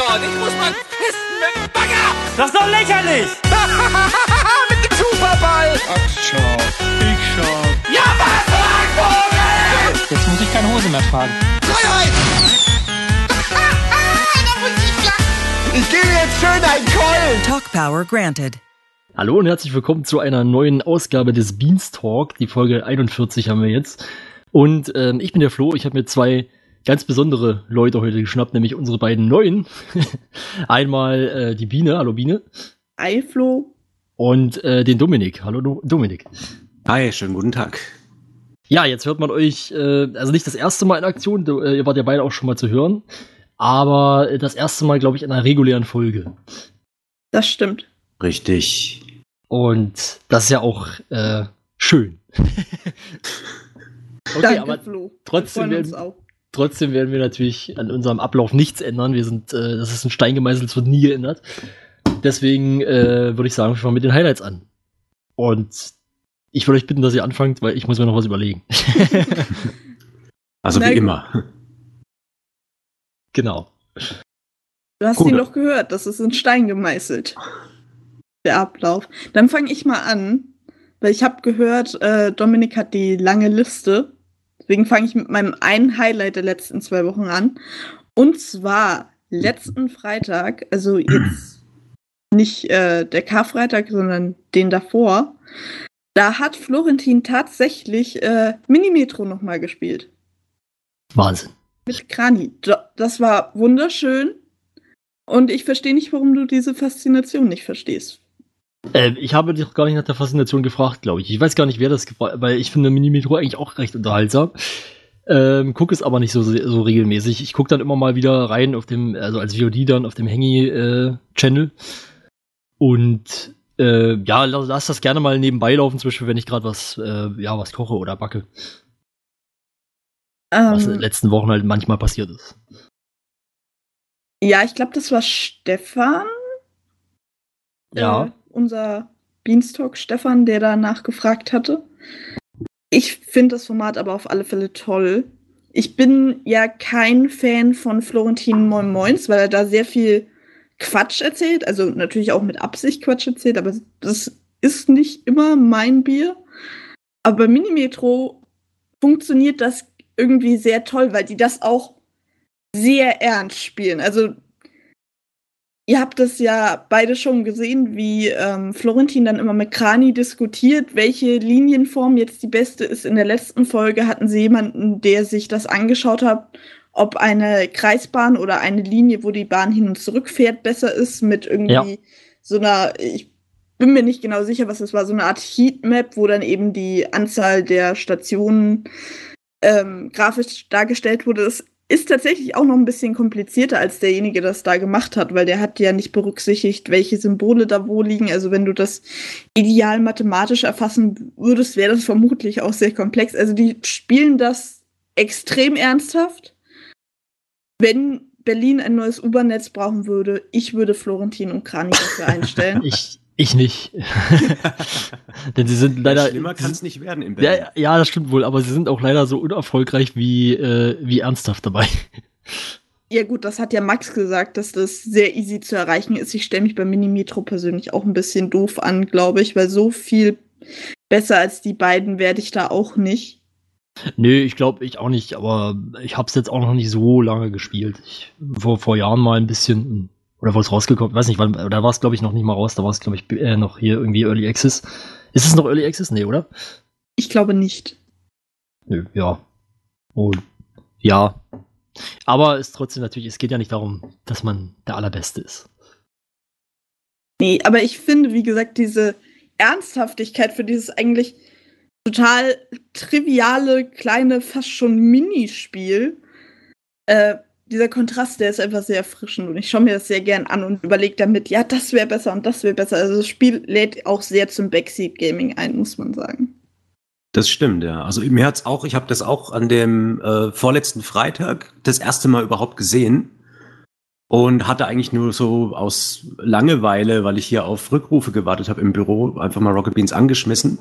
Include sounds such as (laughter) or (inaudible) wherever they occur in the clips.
dort. Ich muss mal pissen mit dem Bagger. Das ist doch lächerlich! (laughs) mit dem Superball. Ach, schau. Ich schau. Ja, was, Vogel? Jetzt muss ich keine Hose mehr tragen. Freiheit. (laughs) ich gebe jetzt schön einen Keulen. Talk Power granted. Hallo und herzlich willkommen zu einer neuen Ausgabe des Beanstalk. Die Folge 41 haben wir jetzt. Und ähm, ich bin der Flo. Ich habe mir zwei ganz besondere Leute heute geschnappt, nämlich unsere beiden neuen. (laughs) Einmal äh, die Biene. Hallo Biene. Hi Flo. Und äh, den Dominik. Hallo Do Dominik. Hi, schönen guten Tag. Ja, jetzt hört man euch, äh, also nicht das erste Mal in Aktion, du, äh, ihr wart ja beide auch schon mal zu hören, aber das erste Mal, glaube ich, in einer regulären Folge. Das stimmt. Richtig. Und das ist ja auch äh, schön. (laughs) okay, Danke, aber Flo. trotzdem Wir freuen uns werden, auch. Trotzdem werden wir natürlich an unserem Ablauf nichts ändern. Wir sind, äh, das ist ein Stein gemeißelt, es wird nie geändert. Deswegen äh, würde ich sagen, wir fangen mit den Highlights an. Und ich würde euch bitten, dass ihr anfangt, weil ich muss mir noch was überlegen. (laughs) Also Na wie immer. genau. Du hast Gut. ihn doch gehört, das ist in Stein gemeißelt. Der Ablauf. Dann fange ich mal an, weil ich habe gehört, äh, Dominik hat die lange Liste. Deswegen fange ich mit meinem einen Highlight der letzten zwei Wochen an. Und zwar letzten Freitag, also jetzt (clears throat) nicht äh, der Karfreitag, sondern den davor. Da hat Florentin tatsächlich äh, Minimetro nochmal gespielt. Wahnsinn. Mit Krani. Da- Das war wunderschön. Und ich verstehe nicht, warum du diese Faszination nicht verstehst. Äh, ich habe dich gar nicht nach der Faszination gefragt, glaube ich. Ich weiß gar nicht, wer das gefragt weil ich finde Mini-Metro eigentlich auch recht unterhaltsam. Ähm, guck es aber nicht so, so regelmäßig. Ich gucke dann immer mal wieder rein auf dem, also als VOD dann auf dem Hengy-Channel. Und äh, ja, lass, lass das gerne mal nebenbei laufen, zum Beispiel, wenn ich gerade was, äh, ja, was koche oder backe. Was in den Ähm, letzten Wochen halt manchmal passiert ist. ja, ich glaube, das war Stefan. Ja. Unser Beanstalk Stefan, der danach gefragt hatte. Ich finde das Format aber auf alle Fälle toll. Ich bin ja kein Fan von Florentin Moin Moins, weil er da sehr viel Quatsch erzählt. Also natürlich auch mit Absicht Quatsch erzählt, aber das ist nicht immer mein Bier. Aber bei Minimetro funktioniert das irgendwie sehr toll, weil die das auch sehr ernst spielen. Also Ihr habt das ja beide schon gesehen, wie ähm, Florentin dann immer mit Krani diskutiert, welche Linienform jetzt die beste ist. In der letzten Folge hatten sie jemanden, der sich das angeschaut hat, ob eine Kreisbahn oder eine Linie, wo die Bahn hin und zurück fährt, besser ist, mit irgendwie Ja. so einer, ich bin mir nicht genau sicher, was das war, so eine Art Heatmap, wo dann eben die Anzahl der Stationen ähm, grafisch dargestellt wurde. Das ist tatsächlich auch noch ein bisschen komplizierter, als derjenige das da gemacht hat, weil der hat ja nicht berücksichtigt, welche Symbole da wo liegen. Also wenn du das ideal mathematisch erfassen würdest, wäre das vermutlich auch sehr komplex. Also die spielen das extrem ernsthaft. Wenn Berlin ein neues U-Bahn-Netz brauchen würde, ich würde Florentin und Krani dafür einstellen. (laughs) Ich, ich nicht. (laughs) Denn sie sind leider. Schlimmer kann es nicht werden im Ja, Berlin. ja, ja, das stimmt wohl, aber sie sind auch leider so unerfolgreich wie, äh, wie ernsthaft dabei. (laughs) Ja gut, das hat ja Max gesagt, dass das sehr easy zu erreichen ist. Ich stelle mich bei Minimetro persönlich auch ein bisschen doof an, glaube ich, weil so viel besser als die beiden werde ich da auch nicht. Nö, ich glaube, ich auch nicht, aber ich hab's jetzt auch noch nicht so lange gespielt. Ich, vor, vor Jahren mal ein bisschen, oder wo es rausgekommen, weiß nicht, wann, da war es glaube ich noch nicht mal raus, da war es glaube ich äh, noch hier irgendwie Early Access. Ist es noch Early Access? Nee, oder? Ich glaube nicht. Nö, ja. Und ja. Aber es ist trotzdem natürlich, es geht ja nicht darum, dass man der Allerbeste ist. Nee, aber ich finde, wie gesagt, diese Ernsthaftigkeit für dieses eigentlich total triviale, kleine, fast schon Minispiel, äh, dieser Kontrast, der ist einfach sehr erfrischend und ich schaue mir das sehr gern an und überlege damit, ja, das wäre besser und das wäre besser. Also das Spiel lädt auch sehr zum Backseat Gaming ein, muss man sagen. Das stimmt, ja. Also mir hat's auch, ich habe das auch an dem äh, vorletzten Freitag das erste Mal überhaupt gesehen und hatte eigentlich nur so aus Langeweile, weil ich hier auf Rückrufe gewartet habe im Büro, einfach mal Rocket Beans angeschmissen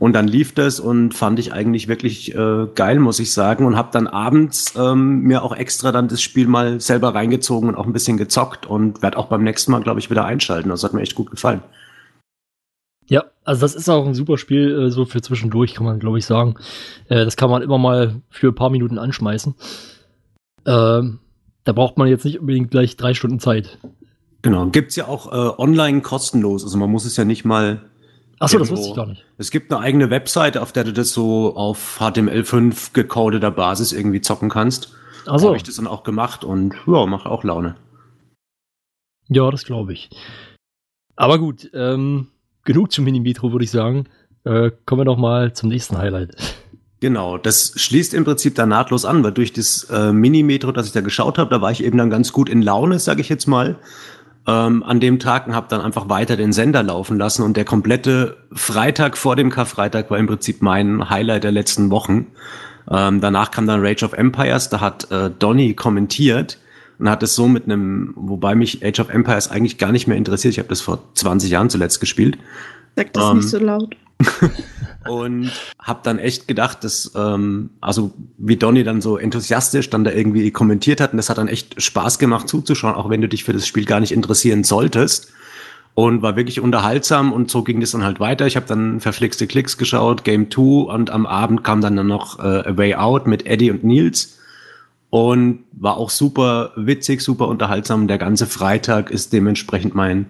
Und dann lief das und fand ich eigentlich wirklich äh, geil, muss ich sagen. Und habe dann abends ähm, mir auch extra dann das Spiel mal selber reingezogen und auch ein bisschen gezockt und werde auch beim nächsten Mal, glaube ich, wieder einschalten. Das hat mir echt gut gefallen. Ja, also das ist auch ein super Spiel, äh, so für zwischendurch, kann man, glaube ich, sagen. Äh, das kann man immer mal für ein paar Minuten anschmeißen. Ähm, da braucht man jetzt nicht unbedingt gleich drei Stunden Zeit. Genau. Gibt's ja auch äh, online kostenlos. Also man muss es ja nicht mal Achso, das wusste ich gar nicht. Es gibt eine eigene Webseite, auf der du das so auf HTML5 gecodeter Basis irgendwie zocken kannst. Achso, habe ich das dann auch gemacht und ja, macht auch Laune. ja, das glaube ich. Aber gut, ähm, genug zum Mini-Metro, würde ich sagen. Äh, kommen wir doch mal zum nächsten Highlight. Genau, das schließt im Prinzip da nahtlos an, weil durch das äh, Mini-Metro, das ich da geschaut habe, da war ich eben dann ganz gut in Laune, sage ich jetzt mal, ähm, an dem Tag und habe dann einfach weiter den Sender laufen lassen und der komplette Freitag vor dem Karfreitag war im Prinzip mein Highlight der letzten Wochen. Ähm, danach kam dann Rage of Empires, da hat äh, Donny kommentiert und hat es so mit einem, wobei mich Age of Empires eigentlich gar nicht mehr interessiert, ich habe das vor 20 Jahren zuletzt gespielt. Sag das Ähm, nicht so laut. (laughs) und habe dann echt gedacht, dass ähm, also wie Donny dann so enthusiastisch dann da irgendwie kommentiert hat und das hat dann echt Spaß gemacht zuzuschauen, auch wenn du dich für das Spiel gar nicht interessieren solltest und war wirklich unterhaltsam und so ging das dann halt weiter. Ich habe dann verflixte Klicks geschaut, Game 2 und am Abend kam dann, noch äh, A Way Out mit Eddie und Nils und war auch super witzig, super unterhaltsam. Der ganze Freitag ist dementsprechend mein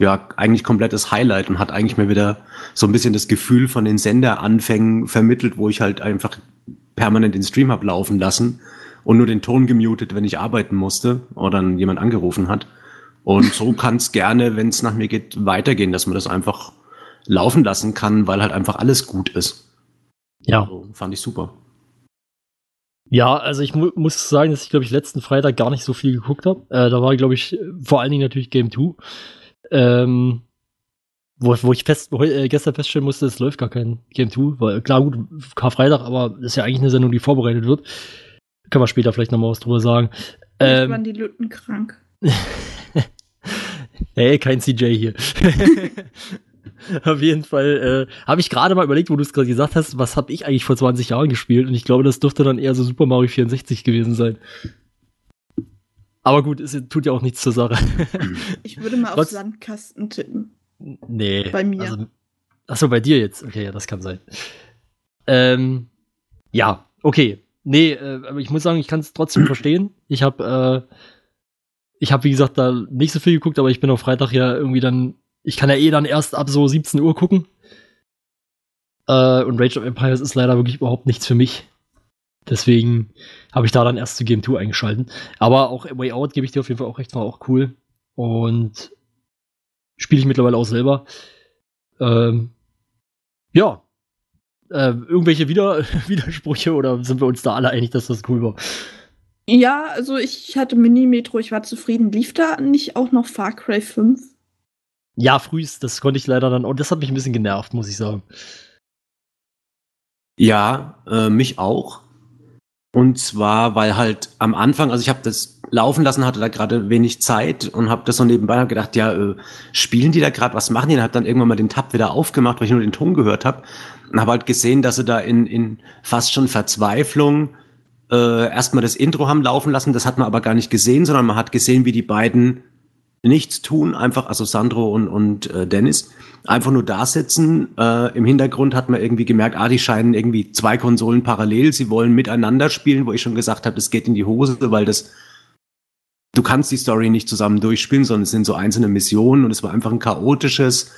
ja, eigentlich komplettes Highlight und hat eigentlich mir wieder so ein bisschen das Gefühl von den Senderanfängen vermittelt, wo ich halt einfach permanent den Stream hab laufen lassen und nur den Ton gemutet, wenn ich arbeiten musste oder dann jemand angerufen hat. Und so kann es gerne, wenn es nach mir geht, weitergehen, dass man das einfach laufen lassen kann, weil halt einfach alles gut ist. Ja. So, fand ich super. Ja, also ich mu muss sagen, dass ich, glaube ich, letzten Freitag gar nicht so viel geguckt habe. Äh, da war, glaube ich, vor allen Dingen natürlich Game 2. Ähm, wo, wo ich fest, wo, äh, gestern feststellen musste, es läuft gar kein Game 2. Weil, klar, gut, Karfreitag, aber das ist ja eigentlich eine Sendung, die vorbereitet wird. Können wir später vielleicht noch mal was drüber sagen. Ähm, Ähm, waren die Lütten krank. (laughs) hey, kein CJ hier. (laughs) Auf jeden Fall äh, habe ich gerade mal überlegt, wo du es gerade gesagt hast, was habe ich eigentlich vor 20 Jahren gespielt? Und ich glaube, das dürfte dann eher so Super Mario 64 gewesen sein. Aber gut, es tut ja auch nichts zur Sache. (laughs) Ich würde mal auf Trotz- Sandkasten tippen. nee. Bei mir. Also, achso, bei dir jetzt. Okay, ja, das kann sein. Ähm, ja, okay. Nee, äh, aber ich muss sagen, ich kann es trotzdem (clears throat) verstehen. Ich habe, äh, ich habe wie gesagt da nicht so viel geguckt, aber ich bin auf Freitag ja irgendwie dann, ich kann ja eh dann erst ab so 17 Uhr gucken. Äh, und Rage of Empires ist leider wirklich überhaupt nichts für mich. Deswegen habe ich da dann erst zu Game 2 eingeschalten. Aber auch Way Out gebe ich dir auf jeden Fall auch recht, war auch cool. Und spiele ich mittlerweile auch selber. Ähm, ja. Äh, irgendwelche Wider (laughs) Widersprüche oder sind wir uns da alle einig, dass das cool war? Ja, also ich hatte Mini-Metro, ich war zufrieden. Lief da nicht auch noch Far Cry 5? Ja, frühst, das konnte ich leider dann, und das hat mich ein bisschen genervt, muss ich sagen. Ja, äh, mich auch. Und zwar, weil halt am Anfang, also ich habe das laufen lassen, hatte da gerade wenig Zeit und habe das so nebenbei hab gedacht, ja, äh, spielen die da gerade, was machen die? Und habe dann irgendwann mal den Tab wieder aufgemacht, weil ich nur den Ton gehört habe und habe halt gesehen, dass sie da in, in fast schon Verzweiflung äh, erstmal das Intro haben laufen lassen. Das hat man aber gar nicht gesehen, sondern man hat gesehen, wie die beiden nichts tun, einfach, also Sandro und, und äh, Dennis, einfach nur da sitzen. Äh, Im Hintergrund hat man irgendwie gemerkt, ah, die scheinen irgendwie zwei Konsolen parallel, sie wollen miteinander spielen, wo ich schon gesagt habe, das geht in die Hose, weil das, du kannst die Story nicht zusammen durchspielen, sondern es sind so einzelne Missionen und es war einfach ein chaotisches,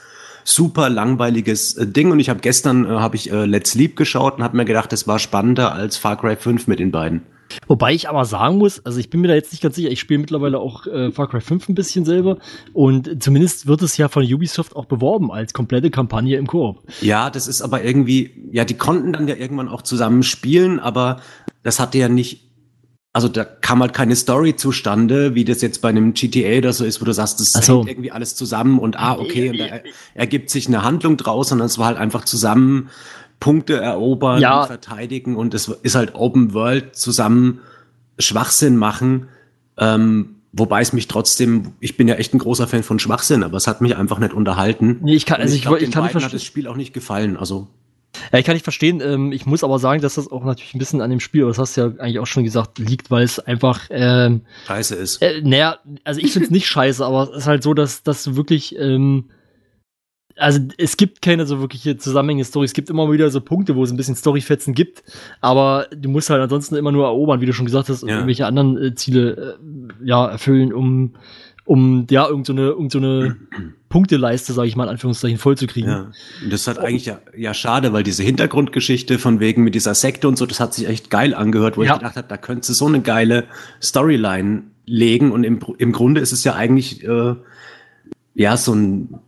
super langweiliges äh, Ding. Und ich habe gestern, äh, habe ich äh, Let's Sleep geschaut und habe mir gedacht, das war spannender als Far Cry 5 mit den beiden. Wobei ich aber sagen muss, also ich bin mir da jetzt nicht ganz sicher, ich spiele mittlerweile auch äh, Far Cry 5 ein bisschen selber und zumindest wird es ja von Ubisoft auch beworben als komplette Kampagne im Koop. Ja, das ist aber irgendwie, ja, die konnten dann ja irgendwann auch zusammen spielen, aber das hatte ja nicht, also da kam halt keine Story zustande, wie das jetzt bei einem GTA oder so ist, wo du sagst, das so. hängt irgendwie alles zusammen und ah, okay, und da er- ergibt sich eine Handlung draus, sondern es war halt einfach zusammen Punkte erobern, Ja. und verteidigen und es ist halt Open World zusammen Schwachsinn machen. Ähm, wobei es mich trotzdem, ich bin ja echt ein großer Fan von Schwachsinn, aber es hat mich einfach nicht unterhalten. Nee, ich kann, also ich, glaub, ich, den kann hat verstehen. das Spiel auch nicht gefallen. Also Ja, ich kann nicht verstehen. Ähm, ich muss aber sagen, dass das auch natürlich ein bisschen an dem Spiel, das hast du ja eigentlich auch schon gesagt, liegt, weil es einfach ähm, Scheiße ist. Äh, naja, also ich find's nicht (laughs) scheiße, aber es ist halt so, dass, dass du wirklich, ähm, also es gibt keine so wirkliche zusammenhängende Story. Es gibt immer wieder so Punkte, wo es ein bisschen Storyfetzen gibt, aber du musst halt ansonsten immer nur erobern, wie du schon gesagt hast, und Ja. irgendwelche anderen äh, Ziele äh, ja, erfüllen, um, um ja, irgend so eine, irgend so eine (clears throat) Punkteleiste, sage ich mal in Anführungszeichen, vollzukriegen. Ja, und das halt eigentlich ja, ja schade, weil diese Hintergrundgeschichte von wegen mit dieser Sekte und so, das hat sich echt geil angehört, wo Ja. ich gedacht habe, da könntest du so eine geile Storyline legen und im, im Grunde ist es ja eigentlich äh, ja so ein,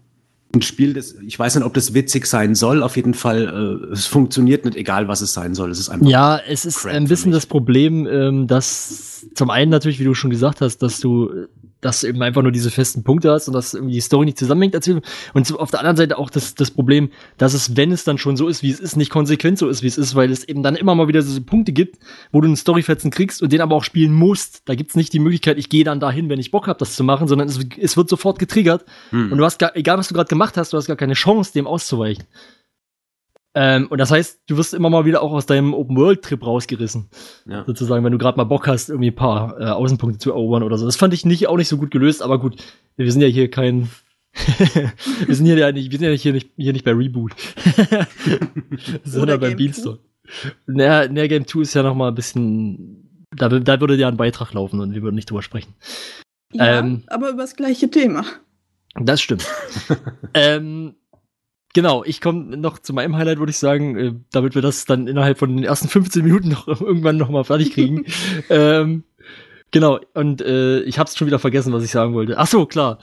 ein Spiel, das ich weiß nicht, ob das witzig sein soll. Auf jeden Fall, äh, es funktioniert nicht, egal was es sein soll. Es ist einfach Ja, es ist ein bisschen das Problem, ähm, dass zum einen natürlich, wie du schon gesagt hast, dass du, dass du eben einfach nur diese festen Punkte hast und dass irgendwie die Story nicht zusammenhängt. Und auf der anderen Seite auch das, das Problem, dass es, wenn es dann schon so ist, wie es ist, nicht konsequent so ist, wie es ist, weil es eben dann immer mal wieder so Punkte gibt, wo du einen Storyfetzen kriegst und den aber auch spielen musst. Da gibt's nicht die Möglichkeit, ich gehe dann dahin, wenn ich Bock habe, das zu machen, sondern es, es wird sofort getriggert. Hm. Und du hast gar, egal was du gerade gemacht hast, du hast gar keine Chance, dem auszuweichen. Ähm, und das heißt, du wirst immer mal wieder auch aus deinem Open-World-Trip rausgerissen. Ja. Sozusagen, wenn du gerade mal Bock hast, irgendwie ein paar äh, Außenpunkte zu erobern oder so. Das fand ich nicht, auch nicht so gut gelöst, aber gut, wir sind ja hier kein. (laughs) wir sind hier ja nicht, wir sind ja hier nicht, hier nicht bei Reboot. (laughs) sondern beim Beanstalk. Naja, Nair Game 2 ist ja noch mal ein bisschen. Da, da würde ja ein Beitrag laufen und wir würden nicht drüber sprechen. Ja, Ähm. aber über das gleiche Thema. Das stimmt. (laughs) ähm, genau, ich komme noch zu meinem Highlight, würde ich sagen, äh, damit wir das dann innerhalb von den ersten 15 Minuten noch (laughs) irgendwann noch mal fertig kriegen. (laughs) ähm, genau, und äh, ich habe es schon wieder vergessen, was ich sagen wollte. Ach so, klar.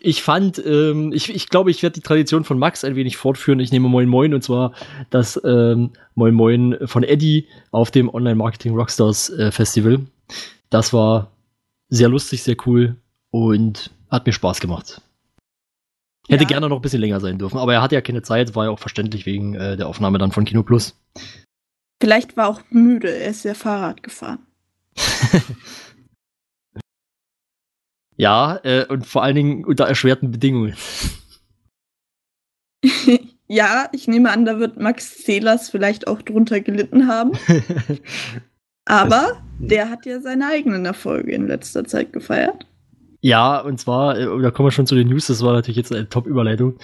Ich fand, ähm, ich, ich glaube, ich werde die Tradition von Max ein wenig fortführen. Ich nehme Moin Moin und zwar das ähm, Moin Moin von Eddie auf dem Online Marketing Rockstars äh, Festival. Das war sehr lustig, sehr cool und hat mir Spaß gemacht. Hätte Ja. gerne noch ein bisschen länger sein dürfen, aber er hatte ja keine Zeit, war ja auch verständlich wegen äh, der Aufnahme dann von Kino Plus. Vielleicht war auch müde, er ist ja Fahrrad gefahren. (laughs) Ja, äh, und vor allen Dingen unter erschwerten Bedingungen. (laughs) ja, ich nehme an, da wird Max Celers vielleicht auch drunter gelitten haben. (laughs) Aber der hat ja seine eigenen Erfolge in letzter Zeit gefeiert. Ja, und zwar, äh, da kommen wir schon zu den News, das war natürlich jetzt eine Top-Überleitung.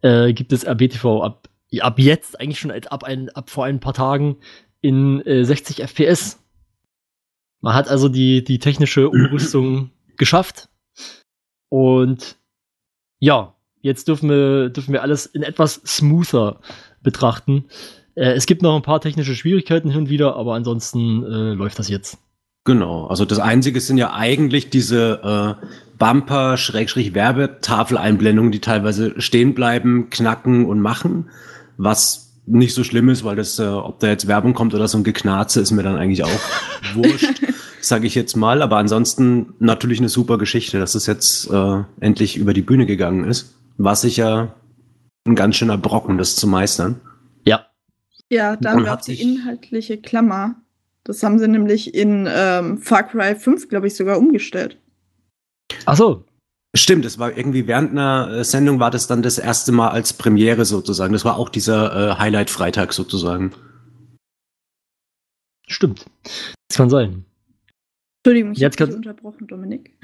Äh, gibt es RBTV ab, ab jetzt, eigentlich schon ab, ein, ab vor ein paar Tagen in äh, 60 FPS. Man hat also die, die technische Umrüstung (clears throat) geschafft. Und ja, jetzt dürfen wir, dürfen wir alles in etwas smoother betrachten. Äh, es gibt noch ein paar technische Schwierigkeiten hin und wieder, aber ansonsten äh, läuft das jetzt. Genau, also das Einzige sind ja eigentlich diese äh, Bumper-Werbetafeleinblendungen, die teilweise stehen bleiben, knacken und machen, was nicht so schlimm ist, weil das, äh, ob da jetzt Werbung kommt oder so ein Geknarze, ist mir dann eigentlich auch (laughs) wurscht, sage ich jetzt mal. Aber ansonsten natürlich eine super Geschichte, dass es jetzt äh, endlich über die Bühne gegangen ist. War sicher ein ganz schöner Brocken, das zu meistern. Ja, Ja, da Dann auch die inhaltliche Klammer. Das haben sie nämlich in ähm, Far Cry 5, glaube ich, sogar umgestellt. ach so, Stimmt, es war irgendwie während einer äh, Sendung war das dann das erste Mal als Premiere sozusagen. Das war auch dieser äh, Highlight-Freitag sozusagen. stimmt. Das kann sein. Entschuldigung, ich Jetzt habe dich unterbrochen, Dominik.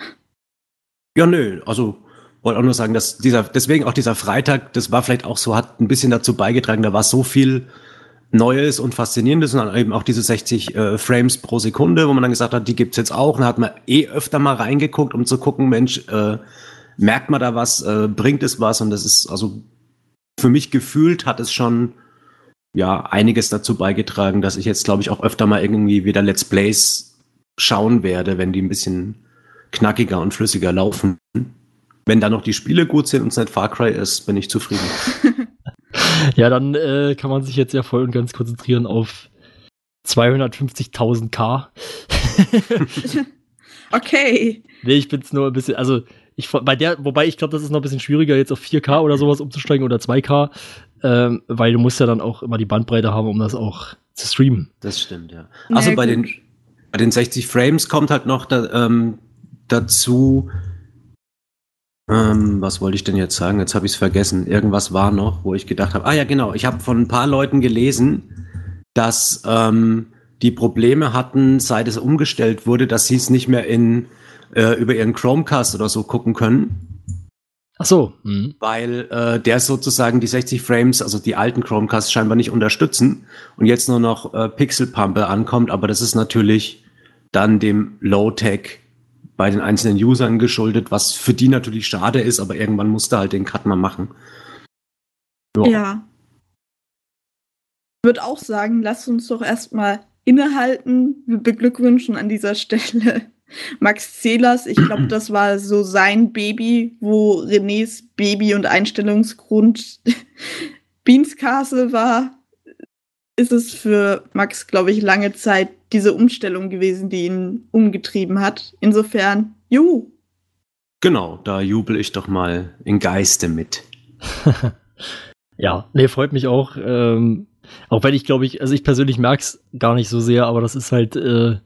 Ja, nö, also wollte auch nur sagen, dass dieser, deswegen auch dieser Freitag, das war vielleicht auch so, hat ein bisschen dazu beigetragen, da war so viel Neues und Faszinierendes und dann eben auch diese 60 äh, Frames pro Sekunde, wo man dann gesagt hat, die gibt's jetzt auch. Und dann hat man eh öfter mal reingeguckt, um zu gucken, Mensch, äh, merkt man da was, äh, bringt es was? Und das ist, also für mich gefühlt hat es schon ja einiges dazu beigetragen, dass ich jetzt, glaube ich, auch öfter mal irgendwie wieder Let's Plays schauen werde, wenn die ein bisschen knackiger und flüssiger laufen. Wenn da noch die Spiele gut sind und es nicht Far Cry ist, bin ich zufrieden. (laughs) Ja, dann äh, kann man sich jetzt ja voll und ganz konzentrieren auf 250.000 K. (laughs) Okay. nee, ich bin's nur ein bisschen, also ich bei der, wobei ich glaube, das ist noch ein bisschen schwieriger, jetzt auf 4K oder sowas umzusteigen oder 2K, ähm, weil du musst ja dann auch immer die Bandbreite haben, um das auch zu streamen. Das stimmt, ja. Also Na bei gut. den, bei den 60 Frames kommt halt noch da, ähm, dazu, Ähm, was wollte ich denn jetzt sagen? Jetzt habe ich es vergessen. Irgendwas war noch, wo ich gedacht habe. Ah ja, genau. Ich habe von ein paar Leuten gelesen, dass ähm, die Probleme hatten, seit es umgestellt wurde, dass sie es nicht mehr in äh, über ihren Chromecast oder so gucken können. Ach so. Mhm. weil äh, der sozusagen die 60 Frames, also die alten Chromecasts scheinbar nicht unterstützen und jetzt nur noch äh, Pixel Pumper ankommt, aber das ist natürlich dann dem Low-Tech bei den einzelnen Usern geschuldet, was für die natürlich schade ist, aber irgendwann musste halt den Cut mal machen. Ja. Ich würde auch sagen, lasst uns doch erstmal innehalten. Wir beglückwünschen an dieser Stelle (laughs) Max Zehlers. Ich glaube, (clears throat) das war so sein Baby, wo Renés Baby und Einstellungsgrund (laughs) Beans Castle war. Ist es für Max, glaube ich, lange Zeit diese Umstellung gewesen, die ihn umgetrieben hat. Insofern, juhu. Genau, da jubel ich doch mal in Geiste mit. (laughs) Ja, nee, freut mich auch. Ähm, auch wenn ich glaube ich, also ich persönlich merk's gar nicht so sehr, aber das ist halt, äh,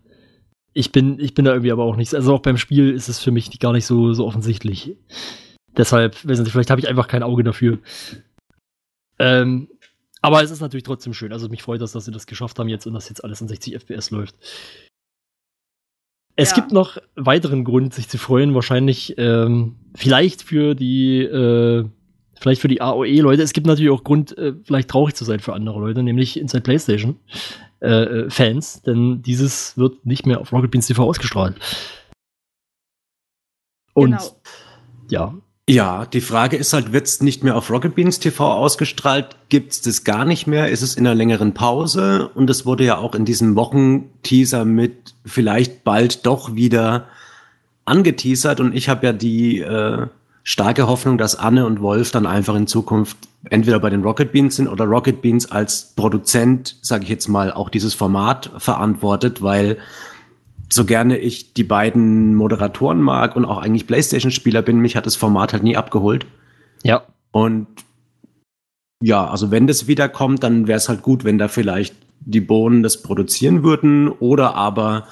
ich bin, ich bin da irgendwie aber auch nicht, also auch beim Spiel ist es für mich gar nicht so, so offensichtlich. Deshalb, weiß nicht, vielleicht habe ich einfach kein Auge dafür. Ähm, aber es ist natürlich trotzdem schön. Also mich freut das, dass sie das geschafft haben jetzt und dass jetzt alles in 60 FPS läuft. Es Ja. gibt noch weiteren Grund, sich zu freuen, wahrscheinlich ähm, vielleicht für die äh, vielleicht für die AOE-Leute. Es gibt natürlich auch Grund, äh, vielleicht traurig zu sein für andere Leute, nämlich Inside PlayStation äh, äh, Fans, denn dieses wird nicht mehr auf Rocket Beans TV ausgestrahlt. Und genau. ja, Ja, die Frage ist halt, wird's nicht mehr auf Rocket Beans TV ausgestrahlt? Gibt's das gar nicht mehr? Ist es in einer längeren Pause? Und es wurde ja auch in diesem Wochenteaser mit vielleicht bald doch wieder angeteasert. Und ich habe ja die äh, starke Hoffnung, dass Anne und Wolf dann einfach in Zukunft entweder bei den Rocket Beans sind oder Rocket Beans als Produzent, sage ich jetzt mal, auch dieses Format verantwortet, weil so gerne ich die beiden Moderatoren mag und auch eigentlich PlayStation-Spieler bin, mich hat das Format halt nie abgeholt. ja, Und ja, also wenn das wiederkommt, dann wäre es halt gut, wenn da vielleicht die Bohnen das produzieren würden oder aber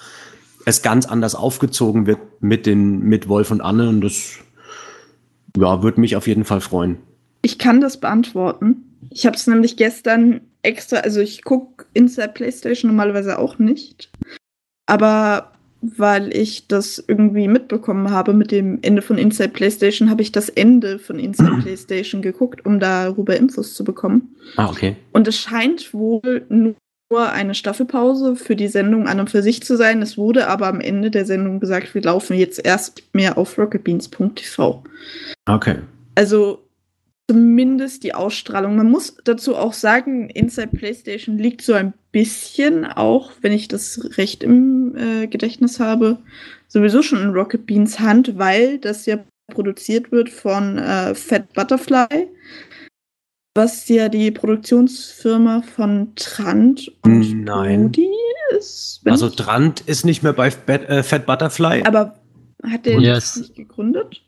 es ganz anders aufgezogen wird mit den mit Wolf und Anne und das ja, würde mich auf jeden Fall freuen. Ich kann das beantworten. Ich habe es nämlich gestern extra, also ich gucke Inside PlayStation normalerweise auch nicht. Aber weil ich das irgendwie mitbekommen habe mit dem Ende von Inside PlayStation, habe ich das Ende von Inside (clears throat) PlayStation geguckt, um darüber Infos zu bekommen. Ah, okay. Und es scheint wohl nur eine Staffelpause für die Sendung an und für sich zu sein. Es wurde aber am Ende der Sendung gesagt, wir laufen jetzt erst mehr auf rocketbeans.tv. Okay. Also zumindest die Ausstrahlung. Man muss dazu auch sagen, Inside PlayStation liegt so ein bisschen auch, wenn ich das recht im äh, Gedächtnis habe, sowieso schon in Rocket Beans Hand, weil das ja produziert wird von äh, Fat Butterfly, was ja die Produktionsfirma von Trant und Nein. Rudi ist. Also Drant ist nicht mehr bei Fat, äh, Fat Butterfly. aber hat der Yes. das nicht gegründet?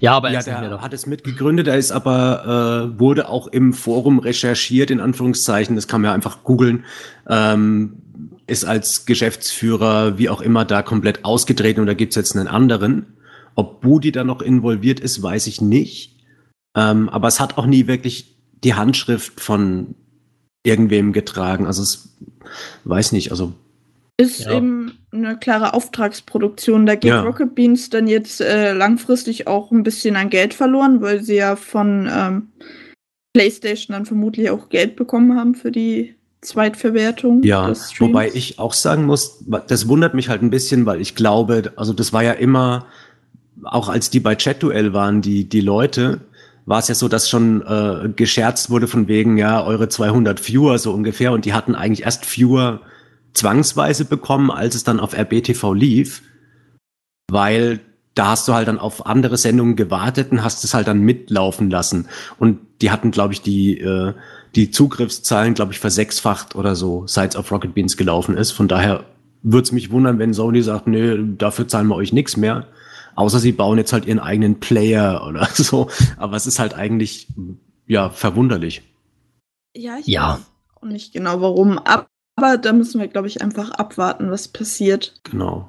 Ja, aber er Ja, da. hat es mitgegründet, er ist aber, äh, wurde auch im Forum recherchiert, in Anführungszeichen, das kann man ja einfach googeln, ähm, ist als Geschäftsführer, wie auch immer, da komplett ausgetreten und da gibt's jetzt einen anderen. Ob Budi da noch involviert ist, weiß ich nicht. Ähm, aber es hat auch nie wirklich die Handschrift von irgendwem getragen. Also es weiß nicht, also Ist Ja. eben eine klare Auftragsproduktion. Da geht Ja. Rocket Beans dann jetzt äh, langfristig auch ein bisschen an Geld verloren, weil sie ja von ähm, PlayStation dann vermutlich auch Geld bekommen haben für die Zweitverwertung. Ja, wobei ich auch sagen muss, das wundert mich halt ein bisschen, weil ich glaube, also das war ja immer, auch als die bei Chat-Duell waren, die, die Leute, war es ja so, dass schon äh, gescherzt wurde von wegen, ja, eure 200 Viewer so ungefähr und die hatten eigentlich erst Viewer zwangsweise bekommen, als es dann auf RBTV lief, weil da hast du halt dann auf andere Sendungen gewartet und hast es halt dann mitlaufen lassen. Und die hatten, glaube ich, die, äh, die Zugriffszahlen, glaube ich, versechsfacht oder so, seit es auf Rocket Beans gelaufen ist. Von daher würde es mich wundern, wenn Sony sagt, nö, dafür zahlen wir euch nichts mehr. Außer sie bauen jetzt halt ihren eigenen Player (laughs) oder so. Aber es ist halt eigentlich, ja, verwunderlich. ja, ich Ja. weiß auch nicht genau warum. Ab- Aber da müssen wir, glaube ich, einfach abwarten, was passiert. Genau.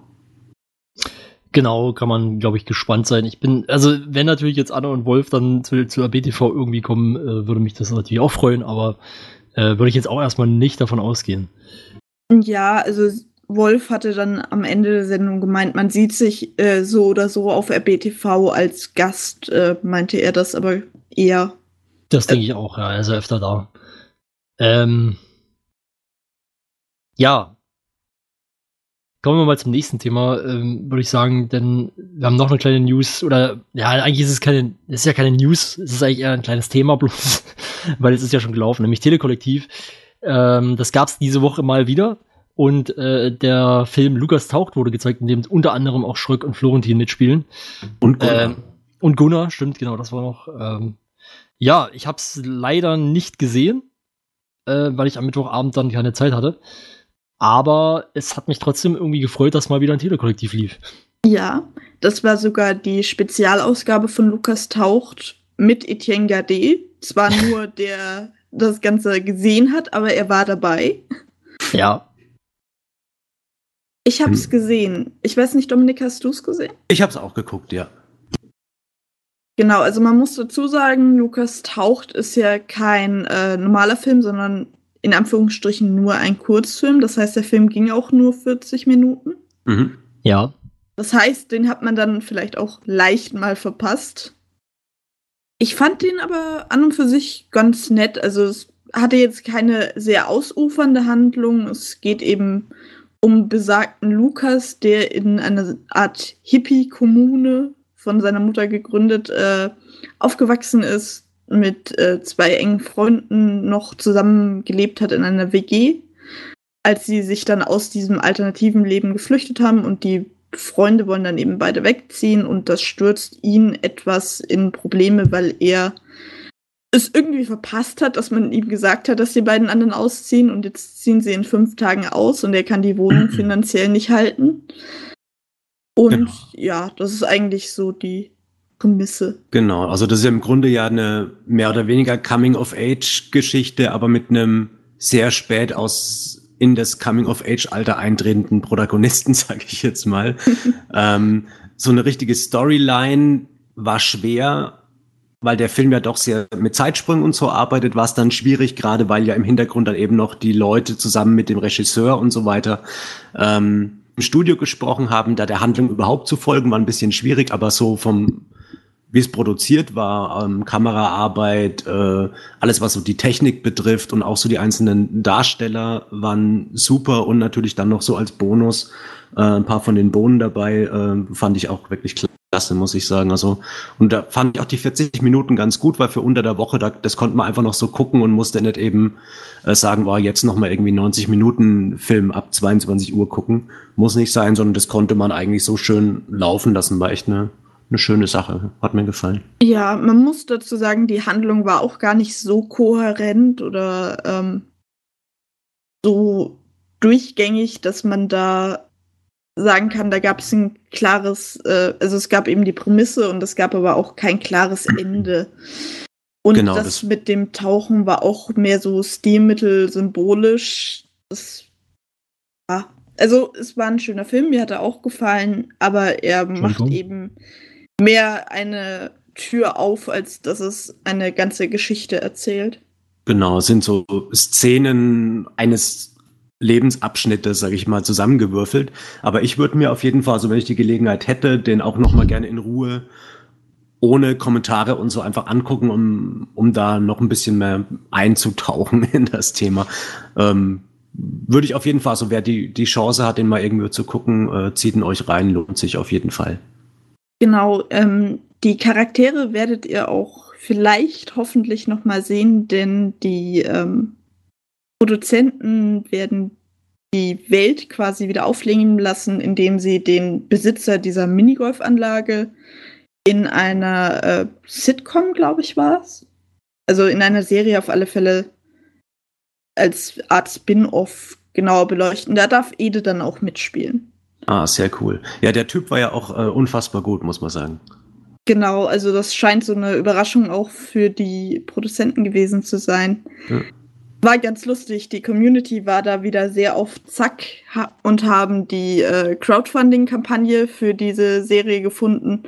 Genau, kann man, glaube ich, gespannt sein. Ich bin, also wenn natürlich jetzt Anna und Wolf dann zu, zu ABTV irgendwie kommen, äh, würde mich das natürlich auch freuen, aber äh, würde ich jetzt auch erstmal nicht davon ausgehen. Ja, also Wolf hatte dann am Ende der Sendung gemeint, man sieht sich äh, so oder so auf RBTV als Gast, äh, meinte er das aber eher. Das denke ich auch, ja, er ist ja öfter da. Ähm, ja. Kommen wir mal zum nächsten Thema, ähm, würde ich sagen, denn wir haben noch eine kleine News, oder ja, eigentlich ist es keine, ist ja keine News, es ist eigentlich eher ein kleines Thema bloß, (laughs) weil es ist ja schon gelaufen, nämlich Telekollektiv. Ähm, das gab es diese Woche mal wieder. Und äh, der Film Lukas taucht wurde gezeigt, in dem unter anderem auch Schröck und Florentin mitspielen. Und Gunnar. Ähm, und Gunnar, stimmt, genau, das war noch. Ähm, ja, ich habe es leider nicht gesehen, äh, weil ich am Mittwochabend dann keine Zeit hatte. Aber es hat mich trotzdem irgendwie gefreut, dass mal wieder ein Telekollektiv lief. Ja, das war sogar die Spezialausgabe von Lukas taucht mit Etienne Gade. Zwar (laughs) nur der das Ganze gesehen hat, aber er war dabei. Ja. Ich habe es gesehen. Ich weiß nicht, Dominik, hast du es gesehen? Ich habe es auch geguckt, ja. Genau, also man muss dazu sagen, Lukas taucht ist ja kein äh, normaler Film, sondern in Anführungsstrichen nur ein Kurzfilm. Das heißt, der Film ging auch nur 40 Minuten. Mhm. Ja. Das heißt, den hat man dann vielleicht auch leicht mal verpasst. Ich fand den aber an und für sich ganz nett. Also es hatte jetzt keine sehr ausufernde Handlung. Es geht eben um besagten Lukas, der in einer Art Hippie-Kommune von seiner Mutter gegründet äh, aufgewachsen ist, mit äh, zwei engen Freunden noch zusammen gelebt hat in einer WG, als sie sich dann aus diesem alternativen Leben geflüchtet haben und die Freunde wollen dann eben beide wegziehen und das stürzt ihn etwas in Probleme, weil er es irgendwie verpasst hat, dass man ihm gesagt hat, dass die beiden anderen ausziehen und jetzt ziehen sie in fünf Tagen aus und er kann die Wohnung (clears throat) finanziell nicht halten. Und Genau. ja, das ist eigentlich so die Prämisse. Genau, also das ist ja im Grunde ja eine mehr oder weniger Coming-of-Age-Geschichte, aber mit einem sehr spät aus in das Coming-of-Age-Alter eintretenden Protagonisten, (laughs) sage ich jetzt mal. (laughs) ähm, so eine richtige Storyline war schwer, weil der Film ja doch sehr mit Zeitsprüngen und so arbeitet, war es dann schwierig, gerade weil ja im Hintergrund dann eben noch die Leute zusammen mit dem Regisseur und so weiter ähm, im Studio gesprochen haben, da der Handlung überhaupt zu folgen, war ein bisschen schwierig, aber so vom wie es produziert war, ähm, Kameraarbeit, äh, alles was so die Technik betrifft und auch so die einzelnen Darsteller waren super und natürlich dann noch so als Bonus äh, ein paar von den Bohnen dabei, äh, fand ich auch wirklich klasse, muss ich sagen. Also und da fand ich auch die 40 Minuten ganz gut, weil für unter der Woche, da, das konnte man einfach noch so gucken und musste nicht eben äh, sagen, war jetzt noch mal irgendwie 90 Minuten Film ab 22 Uhr gucken, muss nicht sein, sondern das konnte man eigentlich so schön laufen lassen, war echt eine eine schöne Sache. Hat mir gefallen. Ja, man muss dazu sagen, die Handlung war auch gar nicht so kohärent oder ähm, so durchgängig, dass man da sagen kann, da gab es ein klares, äh, also es gab eben die Prämisse und es gab aber auch kein klares Ende. Und Genau, das, das- mit dem Tauchen war auch mehr so Stilmittel symbolisch. Das, ja, also es war ein schöner Film, mir hat er auch gefallen, aber er macht Entschuldigung. eben mehr eine Tür auf, als dass es eine ganze Geschichte erzählt. Genau, sind so Szenen eines Lebensabschnittes, sage ich mal, zusammengewürfelt. Aber ich würde mir auf jeden Fall, also wenn ich die Gelegenheit hätte, den auch noch mal gerne in Ruhe ohne Kommentare und so einfach angucken, um, um da noch ein bisschen mehr einzutauchen (laughs) in das Thema. Ähm, würde ich auf jeden Fall, so wer die, die Chance hat, den mal irgendwie zu gucken, äh, zieht ihn euch rein, lohnt sich auf jeden Fall. Genau, ähm, die Charaktere werdet ihr auch vielleicht hoffentlich noch mal sehen, denn die ähm, Produzenten werden die Welt quasi wieder aufleben lassen, indem sie den Besitzer dieser Minigolfanlage in einer äh, Sitcom, glaube ich, war es. Also in einer Serie auf alle Fälle als Art Spin-off genauer beleuchten. Da darf Ede dann auch mitspielen. Ah, sehr cool. Ja, der Typ war ja auch äh, unfassbar gut, muss man sagen. Genau, also das scheint so eine Überraschung auch für die Produzenten gewesen zu sein. Ja. War ganz lustig. Die Community war da wieder sehr auf Zack und haben die äh, Crowdfunding-Kampagne für diese Serie gefunden.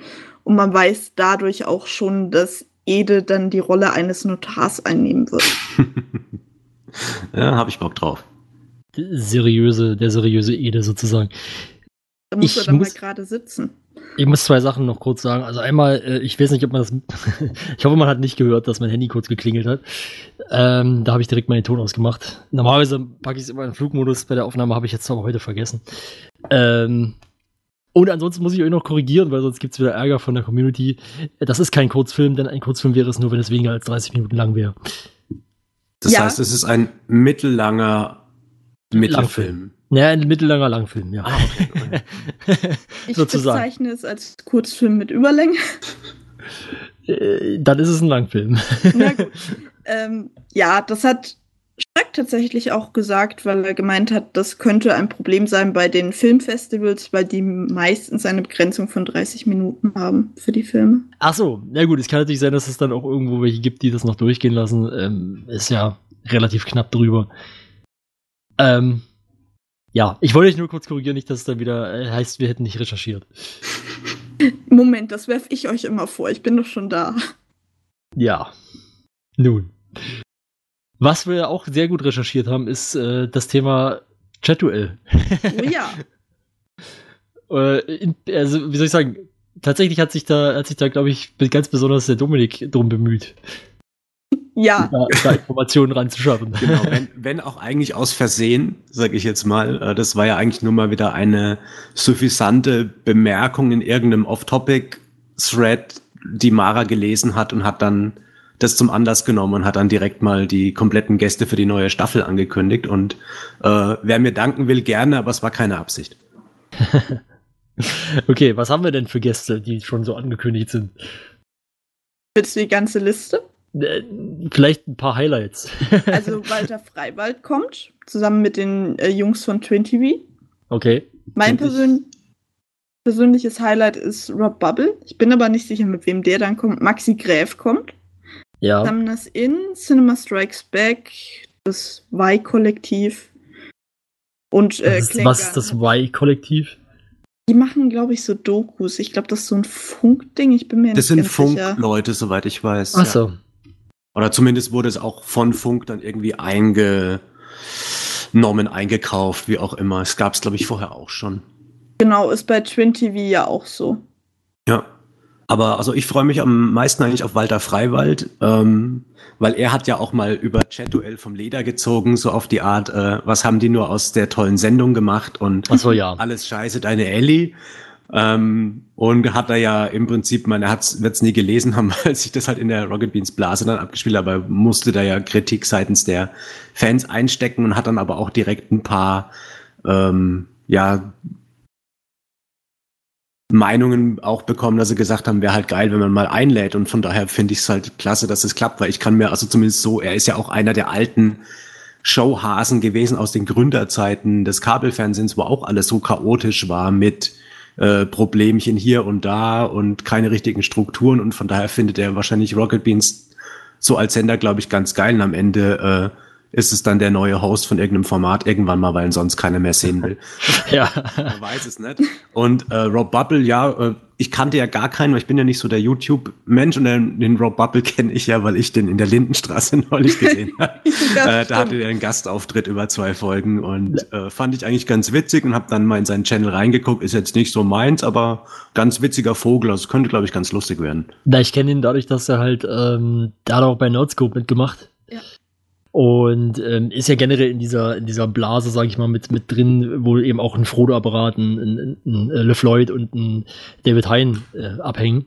Und man weiß dadurch auch schon, dass Ede dann die Rolle eines Notars einnehmen wird. (laughs) ja, habe ich Bock drauf. Seriöse, der seriöse Ede sozusagen. Da muss Ich er dann muss- mal gerade sitzen. Ich muss zwei Sachen noch kurz sagen. Also einmal, äh, ich weiß nicht, ob man das. (laughs) ich hoffe, man hat nicht gehört, dass mein Handy kurz geklingelt hat. Ähm, da habe ich direkt meinen Ton ausgemacht. Normalerweise packe ich es immer in den Flugmodus. Bei der Aufnahme habe ich jetzt aber heute vergessen. Ähm, und ansonsten muss ich euch noch korrigieren, weil sonst gibt es wieder Ärger von der Community. Das ist kein Kurzfilm, denn ein Kurzfilm wäre es nur, wenn es weniger als 30 Minuten lang wäre. Das Ja. heißt, es ist ein mittellanger Mittelfilm. Naja, ein mittellanger Langfilm, ja. Ah, okay. Ich Sozusagen. bezeichne es als Kurzfilm mit Überlänge. Äh, Dann ist es ein Langfilm. Na gut. ähm, ja, das hat Strack tatsächlich auch gesagt, weil er gemeint hat, das könnte ein Problem sein bei den Filmfestivals, weil die meistens eine Begrenzung von 30 Minuten haben für die Filme. Ach so, na gut, es kann natürlich sein, dass es dann auch irgendwo welche gibt, die das noch durchgehen lassen. Ähm, ist ja relativ knapp drüber. Ähm, ja, ich wollte euch nur kurz korrigieren, nicht, dass es dann wieder äh, heißt, wir hätten nicht recherchiert. Moment, das werfe ich euch immer vor. Ich bin doch schon da. Ja. Nun. Was wir auch sehr gut recherchiert haben, ist äh, das Thema Chat-Duell. Oh ja. (laughs) äh, in, also, wie soll ich sagen, tatsächlich hat sich da, hat sich da, glaube ich, ganz besonders der Dominik drum bemüht, Ja. (laughs) da, da Informationen ranzuschaffen. Genau, wenn, (laughs) wenn auch eigentlich aus Versehen, sage ich jetzt mal. Äh, Das war ja eigentlich nur mal wieder eine suffisante Bemerkung in irgendeinem Off-Topic-Thread, die Mara gelesen hat und hat dann das zum Anlass genommen und hat dann direkt mal die kompletten Gäste für die neue Staffel angekündigt. Und äh, wer mir danken will, gerne, aber es war keine Absicht. (laughs) Okay, was haben wir denn für Gäste, die schon so angekündigt sind? Willst du die ganze Liste? Äh, vielleicht ein paar Highlights. (laughs) Also Walter Freiwald kommt, zusammen mit den äh, Jungs von Twin TV. okay. Mein persön persönliches Highlight ist Rob Bubble. Ich bin aber nicht sicher, mit wem der dann kommt. Maxi Gräf kommt. Ja. Summoners Inn, Cinema Strikes Back, das Y-Kollektiv und äh, Was ist, was ist das. Y-Kollektiv? Die machen, glaube ich, so Dokus. Ich glaube, das ist so ein Funkding. Ich bin mir Das nicht sind ganz sicher. Funk-Leute, soweit ich weiß. Ach so. Oder zumindest wurde es auch von Funk dann irgendwie eingenommen, eingekauft, wie auch immer. Es gab es, glaube ich, vorher auch schon. Genau, ist bei Twin TV ja auch so. Ja. Aber also ich freue mich am meisten eigentlich auf Walter Freiwald, ähm, weil er hat ja auch mal über Chat-Duell vom Leder gezogen, so auf die Art, äh, was haben die nur aus der tollen Sendung gemacht und Ach so, ja. alles scheiße, deine Ellie. Ähm, und hat er ja im Prinzip, man, er wird es nie gelesen haben, (laughs) weil sich das halt in der Rocket Beans Blase dann abgespielt hat, aber musste da ja Kritik seitens der Fans einstecken und hat dann aber auch direkt ein paar, ähm, ja, Meinungen auch bekommen, dass sie gesagt haben, wäre halt geil, wenn man mal einlädt. Und von daher finde ich es halt klasse, dass es klappt, weil ich kann mir, also zumindest so, er ist ja auch einer der alten Showhasen gewesen aus den Gründerzeiten des Kabelfernsehens, wo auch alles so chaotisch war mit äh, Problemchen hier und da und keine richtigen Strukturen. Und von daher findet er wahrscheinlich Rocket Beans so als Sender, glaube ich, ganz geil. Und am Ende äh, ist es dann der neue Host von irgendeinem Format irgendwann mal, weil sonst keiner mehr sehen will. (laughs) Ja. Man weiß es nicht. Und äh, Rob Bubble, ja, äh, ich kannte ja gar keinen, weil ich bin ja nicht so der YouTube-Mensch und den, den Rob Bubble (laughs) kenne ich ja, weil ich den in der Lindenstraße (laughs) neulich gesehen habe. (laughs) Äh, da hatte er einen Gastauftritt über zwei Folgen und äh, fand ich eigentlich ganz witzig und habe dann mal in seinen Channel reingeguckt. Ist jetzt nicht so meins, aber ganz witziger Vogel. Also es könnte, glaube ich, ganz lustig werden. Na, ich kenne ihn dadurch, dass er halt, ähm, der hat auch bei Nerdscope mitgemacht. Ja. Und ähm, ist ja generell in dieser, in dieser Blase, sag ich mal, mit, mit drin, wo eben auch ein Frodo-Apparat, ein, ein, ein äh, LeFloid und ein David Hein äh, abhängen.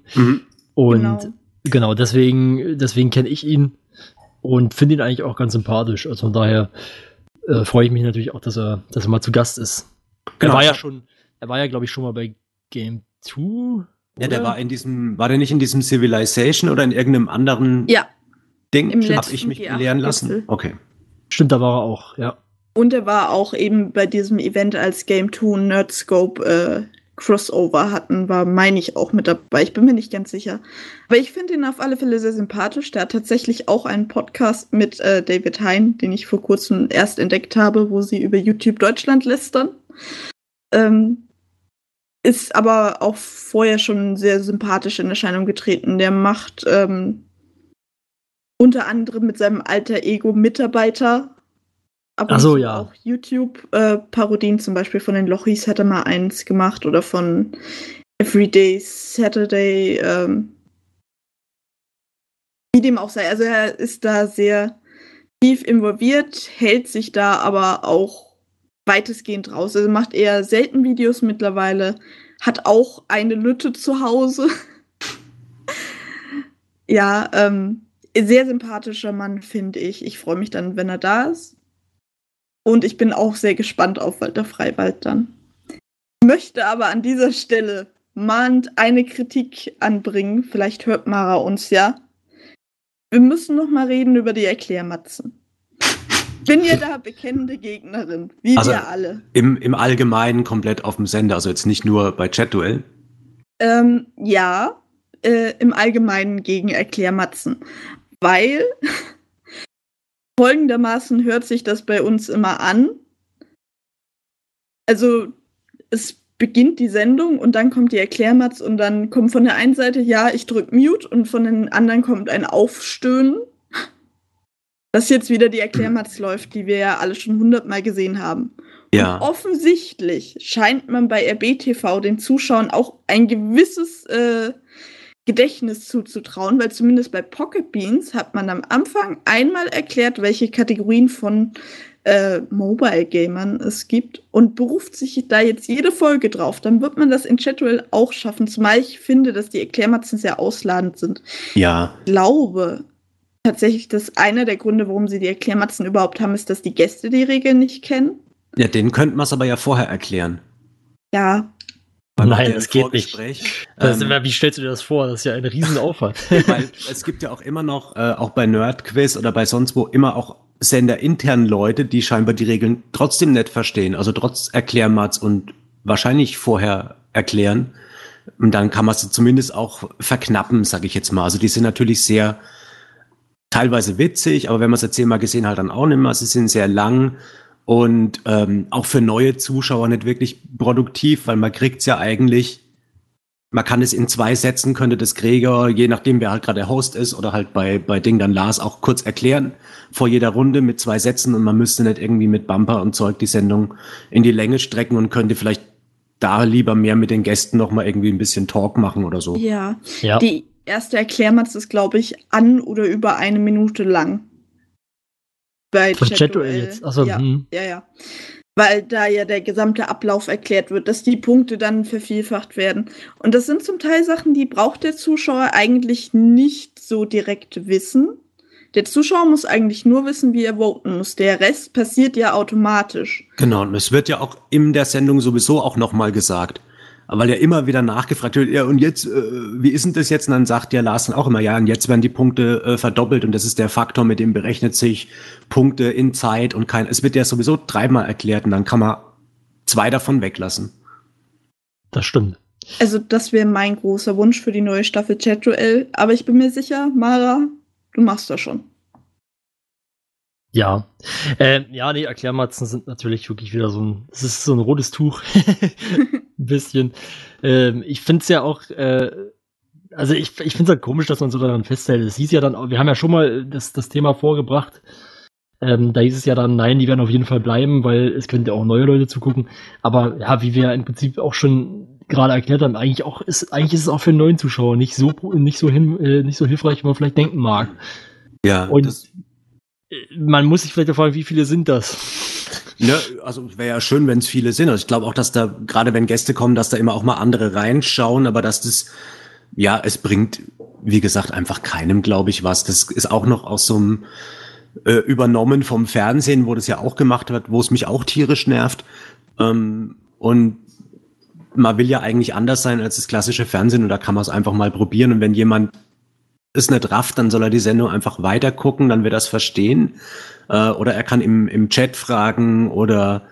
Und Genau. genau, deswegen, deswegen kenne ich ihn und finde ihn eigentlich auch ganz sympathisch. Also von daher äh, freue ich mich natürlich auch, dass er, dass er mal zu Gast ist. Genau. Er war ja schon, er war ja, glaube ich, schon mal bei Game 2. Ja, der war in diesem, war der nicht in diesem Civilization oder in irgendeinem anderen Ja, Ding? im Hab letzten ich mich G8 belehren lassen? Okay. Stimmt, da war er auch, ja. und er war auch eben bei diesem Event als Game 2 Nerdscope äh, Crossover hatten, war, meine ich, auch mit dabei. Ich bin mir nicht ganz sicher. Aber ich finde ihn auf alle Fälle sehr sympathisch. Der hat tatsächlich auch einen Podcast mit äh, David Hein, den ich vor kurzem erst entdeckt habe, wo sie über YouTube Deutschland lästern. Ähm, ist aber auch vorher schon sehr sympathisch in Erscheinung getreten. Der macht ähm, unter anderem mit seinem alter Ego Mitarbeiter. Aber so, ja. auch YouTube-Parodien, zum Beispiel von den Lochis hat er mal eins gemacht oder von Everyday Saturday. Ähm, wie dem auch sei. Also er ist da sehr tief involviert, hält sich da aber auch weitestgehend raus. Also macht eher selten Videos mittlerweile, hat auch eine Lütte zu Hause. (laughs) ja, ähm, sehr sympathischer Mann, finde ich. Ich freue mich dann, wenn er da ist. Und ich bin auch sehr gespannt auf Walter Freiwald dann. Ich möchte aber an dieser Stelle mahnt eine Kritik anbringen. Vielleicht hört Mara uns ja. Wir müssen noch mal reden über die Erklärmatzen. Bin ja da bekennende Gegnerin, wie Also- wir alle. Im, Im Allgemeinen komplett auf dem Sender, also jetzt nicht nur bei Chatduell. Ähm, ja, äh, im Allgemeinen gegen Erklärmatzen. Weil (laughs) folgendermaßen hört sich das bei uns immer an. Also es beginnt die Sendung und dann kommt die Erklärmatz und dann kommt von der einen Seite, ja, ich drück Mute und von den anderen kommt ein Aufstöhnen. (laughs) Dass jetzt wieder die Erklärmatz läuft, die wir ja alle schon hundertmal gesehen haben. Ja. Und offensichtlich scheint man bei RBTV den Zuschauern auch ein gewisses äh, Gedächtnis zuzutrauen, weil zumindest bei Pocket Beans hat man am Anfang einmal erklärt, welche Kategorien von äh, Mobile Gamern es gibt und beruft sich da jetzt jede Folge drauf. Dann wird man das in Chatwell auch schaffen, zumal ich finde, dass die Erklärmatzen sehr ausladend sind. Ja. Ich glaube tatsächlich, dass einer der Gründe, warum sie die Erklärmatzen überhaupt haben, ist, dass die Gäste die Regeln nicht kennen. Ja, den könnten wir es aber ja vorher erklären. Ja, Nein, das geht nicht. Das, ähm, wie stellst du dir das vor? Das ist ja ein Riesenaufwand. (laughs) Weil es gibt ja auch immer noch, äh, auch bei Nerdquiz oder bei sonst wo, immer auch senderintern Leute, die scheinbar die Regeln trotzdem nicht verstehen. Also trotz Erklärmats und wahrscheinlich vorher erklären. Und dann kann man sie zumindest auch verknappen, sage ich jetzt mal. Also die sind natürlich sehr teilweise witzig, aber wenn man es jetzt zehnmal gesehen hat, dann auch nicht mehr. Sie sind sehr lang und ähm, auch für neue Zuschauer nicht wirklich produktiv, weil man kriegt's ja eigentlich man kann es in zwei Sätzen, könnte das Gregor, je nachdem wer halt gerade der Host ist oder halt bei, bei Ding dann Lars auch kurz erklären vor jeder Runde mit zwei Sätzen und man müsste nicht irgendwie mit Bumper und Zeug die Sendung in die Länge strecken und könnte vielleicht da lieber mehr mit den Gästen nochmal irgendwie ein bisschen Talk machen oder so. ja. ja. Die erste Erklärmatz ist, glaube ich, an oder über eine Minute lang. Bei. Chatduell jetzt. Achso, ja, hm. ja, ja. Weil da ja der gesamte Ablauf erklärt wird, dass die Punkte dann vervielfacht werden. Und das sind zum Teil Sachen, die braucht der Zuschauer eigentlich nicht so direkt wissen. Der Zuschauer muss eigentlich nur wissen, wie er voten muss. Der Rest passiert ja automatisch. Genau, und es wird ja auch in der Sendung sowieso auch nochmal gesagt. Weil ja immer wieder nachgefragt wird, ja, und jetzt, äh, wie ist denn das jetzt? Und dann sagt ja Lars dann auch immer, ja, und jetzt werden die Punkte äh, verdoppelt und das ist der Faktor, mit dem berechnet sich Punkte in Zeit und kein, es wird ja sowieso dreimal erklärt und dann kann man zwei davon weglassen. Das stimmt. Also, das wäre mein großer Wunsch für die neue Staffel Chat-Duell. Aber ich bin mir sicher, Mara, du machst das schon. Ja. Ähm, ja, nee, Erklärmatzen sind natürlich wirklich wieder so ein, es ist so ein rotes Tuch. (laughs) ein bisschen. Ähm, ich finde es ja auch, äh, also ich, ich finde es halt komisch, dass man so daran festhält. Es hieß ja dann, wir haben ja schon mal das, das Thema vorgebracht. Ähm, da hieß es ja dann, nein, die werden auf jeden Fall bleiben, weil es könnte ja auch neue Leute zugucken. Aber ja, wie wir im Prinzip auch schon gerade erklärt haben, eigentlich auch ist, eigentlich ist es auch für einen neuen Zuschauer nicht so nicht so hin, äh, nicht so hilfreich, wie man vielleicht denken mag. Ja, Und- das, Man muss sich vielleicht fragen, wie viele sind das? ne, also wäre ja schön, wenn es viele sind. Also ich glaube auch, dass da, gerade wenn Gäste kommen, dass da immer auch mal andere reinschauen, aber dass das, ja, es bringt, wie gesagt, einfach keinem, glaube ich, was. Das ist auch noch aus so einem äh, übernommen vom Fernsehen, wo das ja auch gemacht wird, wo es mich auch tierisch nervt. Ähm, und man will ja eigentlich anders sein als das klassische Fernsehen und da kann man es einfach mal probieren. Und wenn jemand es nicht rafft, dann soll er die Sendung einfach weiter gucken, dann wird er es verstehen. Äh, oder er kann im, im Chat fragen oder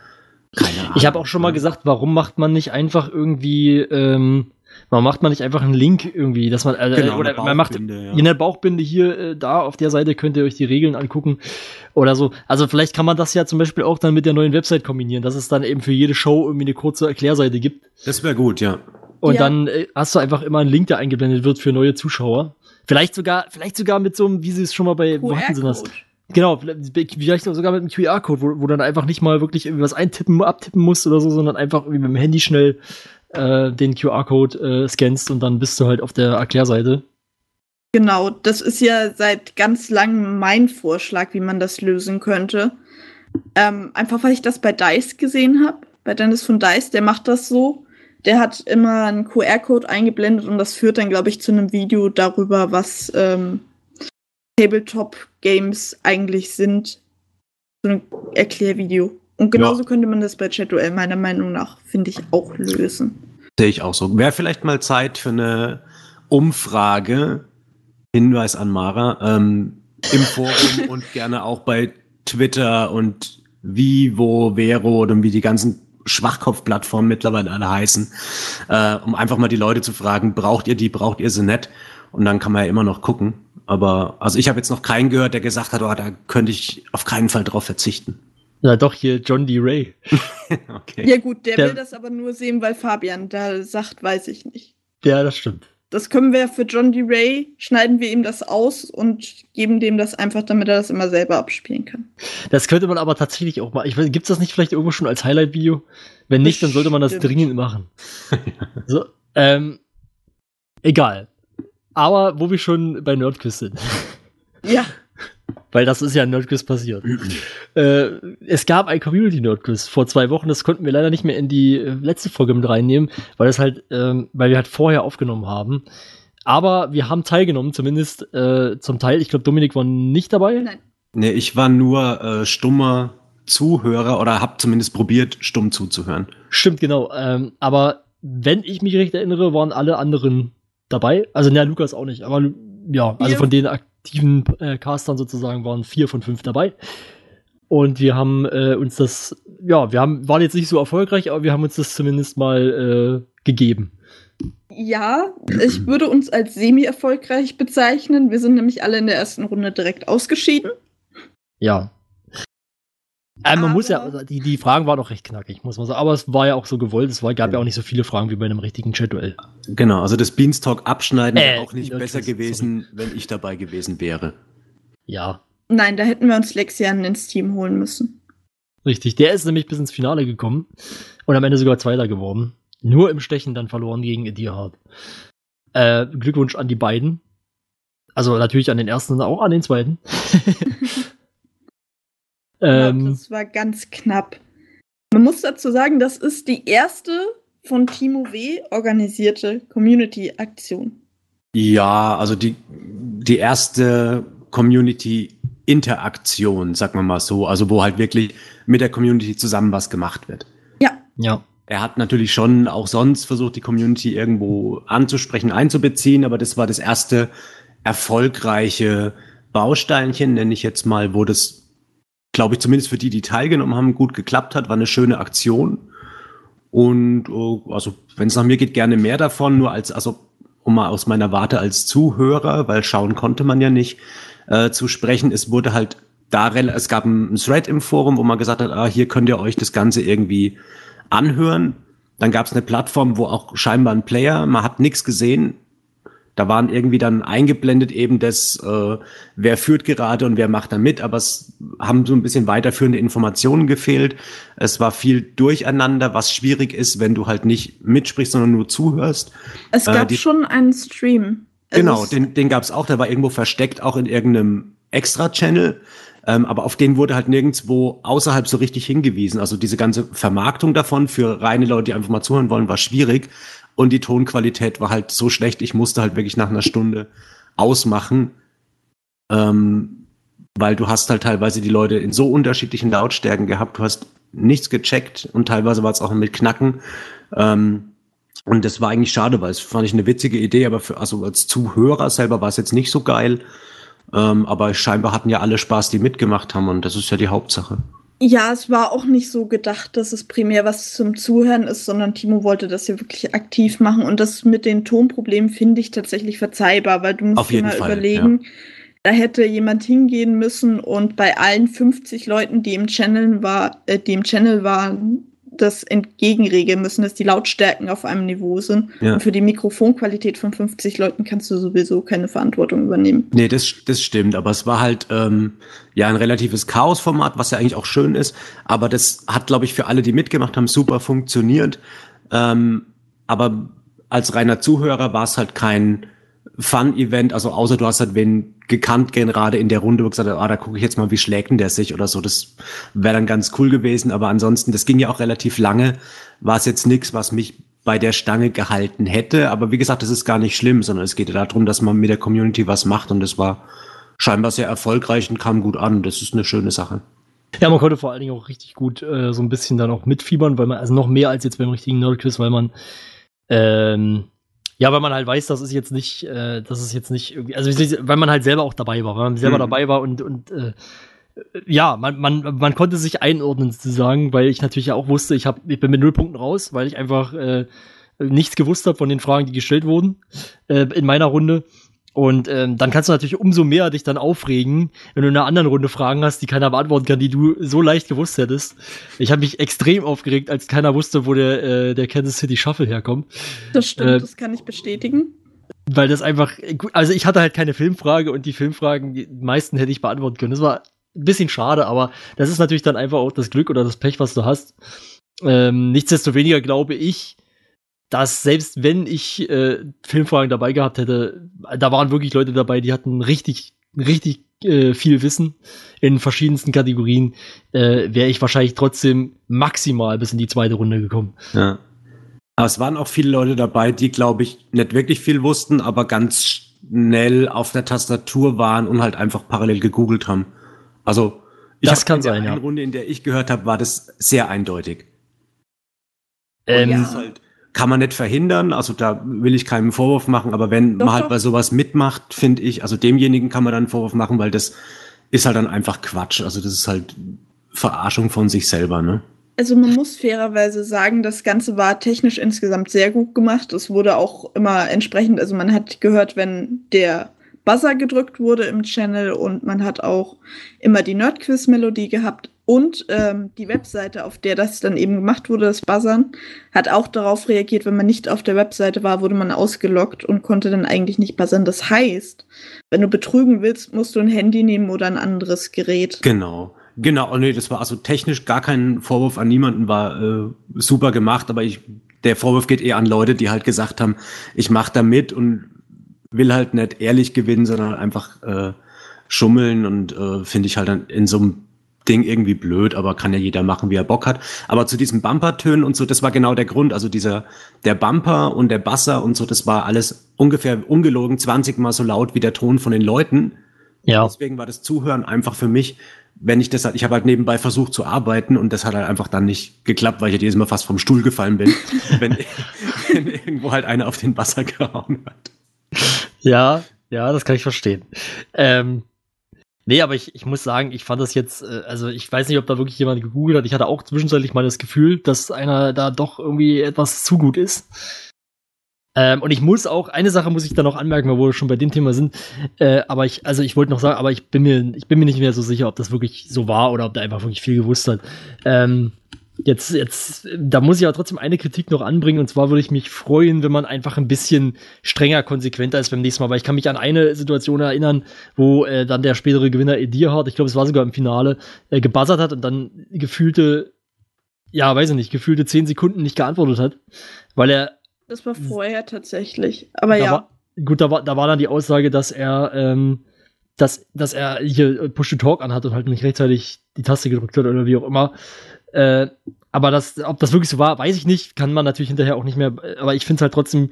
Keine Ahnung. Ich habe auch schon mal gesagt, warum macht man nicht einfach irgendwie, ähm, warum macht man nicht einfach einen Link irgendwie, dass man, äh, Genau, oder man macht ja. in der Bauchbinde hier, äh, da auf der Seite könnt ihr euch die Regeln angucken oder so. Also vielleicht kann man das ja zum Beispiel auch dann mit der neuen Website kombinieren, dass es dann eben für jede Show irgendwie eine kurze Erklärseite gibt. Das wäre gut, ja. Und Ja. dann äh, hast du einfach immer einen Link, der eingeblendet wird für neue Zuschauer. Vielleicht sogar, vielleicht sogar mit so einem, wie sie es schon mal bei, wo hatten sie das? QR-Code. Genau, vielleicht sogar mit einem QR-Code, wo, wo dann einfach nicht mal wirklich irgendwie was eintippen, abtippen musst oder so, sondern einfach irgendwie mit dem Handy schnell äh, den QR-Code äh, scannst und dann bist du halt auf der Erklärseite. Genau, das ist ja seit ganz langem mein Vorschlag, wie man das lösen könnte. Ähm, einfach weil ich das bei Dice gesehen habe, bei Dennis von Dice, der macht das so. Der hat immer einen QR-Code eingeblendet und das führt dann, glaube ich, zu einem Video darüber, was ähm, Tabletop-Games eigentlich sind. So ein Erklärvideo. Und genauso Ja. könnte man das bei Chat-Duell meiner Meinung nach, finde ich, auch lösen. Sehe ich auch so. Wäre vielleicht mal Zeit für eine Umfrage. Hinweis an Mara. Ähm, Im Forum (laughs) und gerne auch bei Twitter und Vivo, Vero oder wie die ganzen Schwachkopf-Plattformen mittlerweile alle heißen, äh, um einfach mal die Leute zu fragen, braucht ihr die, braucht ihr sie nicht? Und dann kann man ja immer noch gucken. Aber also ich habe jetzt noch keinen gehört, der gesagt hat, oh, da könnte ich auf keinen Fall drauf verzichten. Ja, doch, hier John D. Ray. (laughs) Okay. Ja gut, der, Der- will das aber nur sehen, weil Fabian da sagt, weiß ich nicht. Ja, das stimmt. Das können wir für John D. Ray, schneiden wir ihm das aus und geben dem das einfach, damit er das immer selber abspielen kann. Das könnte man aber tatsächlich auch mal. Ich weiß, gibt's das nicht vielleicht irgendwo schon als Highlight-Video? Wenn nicht, dann sollte man das dringend machen. (laughs) so, ähm, egal. Aber wo wir schon bei Nerdquiz sind. Ja, (laughs) Weil das ist ja ein Nerdquiz passiert. äh, es gab ein Community-Nerdquiz vor zwei Wochen, das konnten wir leider nicht mehr in die äh, letzte Folge mit reinnehmen, weil das halt, ähm, weil wir halt vorher aufgenommen haben. Aber wir haben teilgenommen, zumindest äh, zum Teil. Ich glaube, Dominik war nicht dabei. nein. Nee, ich war nur äh, stummer Zuhörer oder habe zumindest probiert, stumm zuzuhören. Stimmt, genau. Ähm, aber wenn ich mich recht erinnere, waren alle anderen dabei. Also, ja, Lukas auch nicht. Aber ja, also von den aktiven äh, Castern sozusagen waren vier von fünf dabei. Und wir haben äh, uns das, ja, wir haben, waren jetzt nicht so erfolgreich, aber wir haben uns das zumindest mal äh, gegeben. Ja, ich würde uns als semi-erfolgreich bezeichnen. Wir sind nämlich alle in der ersten Runde direkt ausgeschieden. Ja. Äh, man muss ja, also die, die Fragen waren auch recht knackig, muss man sagen. Aber es war ja auch so gewollt. Es war, gab ja, auch nicht so viele Fragen wie bei einem richtigen Chat-Duell. Genau, also das Beanstalk abschneiden Äh, wäre auch nicht besser gewesen, wenn ich dabei gewesen wäre. Ja, Nein, da hätten wir uns Lexian ins Team holen müssen. richtig. Der ist nämlich bis ins Finale gekommen und am Ende sogar Zweiter geworden. Nur im Stechen dann verloren gegen Edirhard. Äh, Glückwunsch an die beiden. Also natürlich an den ersten und auch an den zweiten. (laughs) Ja, ähm, das war ganz knapp. Man muss dazu sagen, das ist die erste von Timo W. organisierte Community-Aktion. Ja, also die, die erste Community-Interaktion, sagen wir mal so, also wo halt wirklich mit der Community zusammen was gemacht wird. ja. Er hat natürlich schon auch sonst versucht, die Community irgendwo anzusprechen, einzubeziehen, aber das war das erste erfolgreiche Bausteinchen, nenne ich jetzt mal, wo das, glaube ich, zumindest für die, die teilgenommen haben, gut geklappt hat, war eine schöne Aktion. Und oh, also, wenn es nach mir geht, gerne mehr davon, nur als, also um mal aus meiner Warte als Zuhörer, weil schauen konnte man ja nicht, äh, zu sprechen. Es wurde halt da, rel- es gab einen Thread im Forum, wo man gesagt hat, ah, hier könnt ihr euch das Ganze irgendwie anhören. Dann gab es eine Plattform, wo auch scheinbar ein Player, man hat nichts gesehen. Da waren irgendwie dann eingeblendet eben das, äh, wer führt gerade und wer macht da mit, aber es haben so ein bisschen weiterführende Informationen gefehlt. Es war viel Durcheinander, was schwierig ist, wenn du halt nicht mitsprichst, sondern nur zuhörst. Es Äh, gab die- schon einen Stream. Genau, den, den gab es auch, der war irgendwo versteckt, auch in irgendeinem Extra-Channel. Ähm, aber auf den wurde halt nirgendwo außerhalb so richtig hingewiesen. Also diese ganze Vermarktung davon für reine Leute, die einfach mal zuhören wollen, war schwierig. Und die Tonqualität war halt so schlecht, ich musste halt wirklich nach einer Stunde ausmachen. Ähm, weil du hast halt teilweise die Leute in so unterschiedlichen Lautstärken gehabt, du hast nichts gecheckt und teilweise war es auch mit Knacken. Ähm, und das war eigentlich schade, weil es fand ich eine witzige Idee, aber für, also als Zuhörer selber war es jetzt nicht so geil. Ähm, aber scheinbar hatten ja alle Spaß, die mitgemacht haben und das ist ja die Hauptsache. Ja, es war auch nicht so gedacht, dass es primär was zum Zuhören ist, sondern Timo wollte das ja wirklich aktiv machen. Und das mit den Tonproblemen finde ich tatsächlich verzeihbar, weil du musst dir mal Fall, überlegen, da hätte jemand hingehen müssen und bei allen 50 Leuten, die im Channel war, äh, die im Channel waren, das entgegenregeln müssen, dass die Lautstärken auf einem Niveau sind. Ja. Und für die Mikrofonqualität von 50 Leuten kannst du sowieso keine Verantwortung übernehmen. Nee, das, das stimmt, aber es war halt ähm, ja ein relatives Chaosformat, was ja eigentlich auch schön ist. Aber das hat, glaube ich, für alle, die mitgemacht haben, super funktioniert. Ähm, aber als reiner Zuhörer war es halt kein Fun-Event, also außer du hast halt wen gekannt gerade in der Runde, wo gesagt hast, ah, da gucke ich jetzt mal, wie schlägt denn der sich oder so. Das wäre dann ganz cool gewesen. Aber ansonsten, das ging ja auch relativ lange, war es jetzt nichts, was mich bei der Stange gehalten hätte. Aber wie gesagt, das ist gar nicht schlimm, sondern es geht ja darum, dass man mit der Community was macht und das war scheinbar sehr erfolgreich und kam gut an. Das ist eine schöne Sache. Ja, man konnte vor allen Dingen auch richtig gut äh, so ein bisschen dann auch mitfiebern, weil man, also noch mehr als jetzt beim richtigen Nerdquiz, weil man, ähm, ja, weil man halt weiß, das ist jetzt nicht, äh, das ist jetzt nicht irgendwie, also weil man halt selber auch dabei war, weil man selber Mhm. dabei war und, und äh, ja, man, man, man konnte sich einordnen sozusagen, weil ich natürlich auch wusste, ich, hab, ich bin mit null Punkten raus, weil ich einfach äh, nichts gewusst habe von den Fragen, die gestellt wurden äh, in meiner Runde. Und ähm, dann kannst du natürlich umso mehr dich dann aufregen, wenn du in einer anderen Runde Fragen hast, die keiner beantworten kann, die du so leicht gewusst hättest. Ich habe mich extrem aufgeregt, als keiner wusste, wo der, äh, der Kansas City Shuffle herkommt. Das stimmt, Äh, das kann ich bestätigen. Weil das einfach, also ich hatte halt keine Filmfrage und die Filmfragen, die meisten hätte ich beantworten können. Das war ein bisschen schade, aber das ist natürlich dann einfach auch das Glück oder das Pech, was du hast. Ähm, nichtsdestoweniger glaube ich, dass selbst wenn ich äh, Filmfragen dabei gehabt hätte, da waren wirklich Leute dabei, die hatten richtig, richtig äh, viel Wissen in verschiedensten Kategorien, äh, wäre ich wahrscheinlich trotzdem maximal bis in die zweite Runde gekommen. Ja. Aber es waren auch viele Leute dabei, die, glaube ich, nicht wirklich viel wussten, aber ganz schnell auf der Tastatur waren und halt einfach parallel gegoogelt haben. Also, ich Das kann in der sein, ja. Runde, in der ich gehört habe, war das sehr eindeutig. Ähm, Ja. Halt, kann man nicht verhindern, also da will ich keinen Vorwurf machen, aber wenn Doch, man halt doch. bei sowas mitmacht, finde ich, also demjenigen kann man dann einen Vorwurf machen, weil das ist halt dann einfach Quatsch. Also das ist halt Verarschung von sich selber, ne? Also man muss fairerweise sagen, das Ganze war technisch insgesamt sehr gut gemacht. Es wurde auch immer entsprechend, also man hat gehört, wenn der Buzzer gedrückt wurde im Channel und man hat auch immer die Nerdquiz-Melodie gehabt und ähm, die Webseite, auf der das dann eben gemacht wurde, das Buzzern, hat auch darauf reagiert, wenn man nicht auf der Webseite war, wurde man ausgelockt und konnte dann eigentlich nicht buzzern. Das heißt, wenn du betrügen willst, musst du ein Handy nehmen oder ein anderes Gerät. Genau. Genau, oh nee, das war also technisch gar kein Vorwurf an niemanden, war äh, super gemacht, aber ich, der Vorwurf geht eher an Leute, die halt gesagt haben, ich mach da mit und will halt nicht ehrlich gewinnen, sondern einfach äh, schummeln und äh, finde ich halt dann in so einem Ding irgendwie blöd, aber kann ja jeder machen, wie er Bock hat. Aber zu diesen Bumper-Tönen und so, das war genau der Grund. Also dieser, der Bumper und der Basser und so, das war alles ungefähr ungelogen 20 mal so laut wie der Ton von den Leuten. ja. Deswegen war das Zuhören einfach für mich, wenn ich das halt, ich habe halt nebenbei versucht zu arbeiten und das hat halt einfach dann nicht geklappt, weil ich halt jedes Mal fast vom Stuhl gefallen bin, (laughs) wenn, (laughs) wenn irgendwo halt einer auf den Wasser gehauen hat. Ja, ja, das kann ich verstehen. Ähm, nee, aber ich, ich muss sagen, ich fand das jetzt, äh, also ich weiß nicht, ob da wirklich jemand gegoogelt hat. Ich hatte auch zwischenzeitlich mal das Gefühl, dass einer da doch irgendwie etwas zu gut ist. Ähm, und ich muss auch, eine Sache muss ich da noch anmerken, weil wir schon bei dem Thema sind. Äh, aber ich, also ich wollte noch sagen, aber ich bin mir, ich bin mir nicht mehr so sicher, ob das wirklich so war oder ob der einfach wirklich viel gewusst hat. Ähm, jetzt, jetzt, da muss ich aber trotzdem eine Kritik noch anbringen, und zwar würde ich mich freuen, wenn man einfach ein bisschen strenger, konsequenter ist beim nächsten Mal, weil ich kann mich an eine Situation erinnern, wo äh, dann der spätere Gewinner Edirhard, ich glaube, es war sogar im Finale, äh, gebuzzert hat und dann gefühlte, ja, weiß ich nicht, gefühlte zehn Sekunden nicht geantwortet hat, weil er Das war vorher tatsächlich. Aber ja. War, gut, da war, da war dann die Aussage, dass er, ähm, dass, dass er hier Push to Talk anhat und halt nicht rechtzeitig die Taste gedrückt hat oder wie auch immer. Äh, aber das, ob das wirklich so war, weiß ich nicht. Kann man natürlich hinterher auch nicht mehr. Aber ich finde es halt trotzdem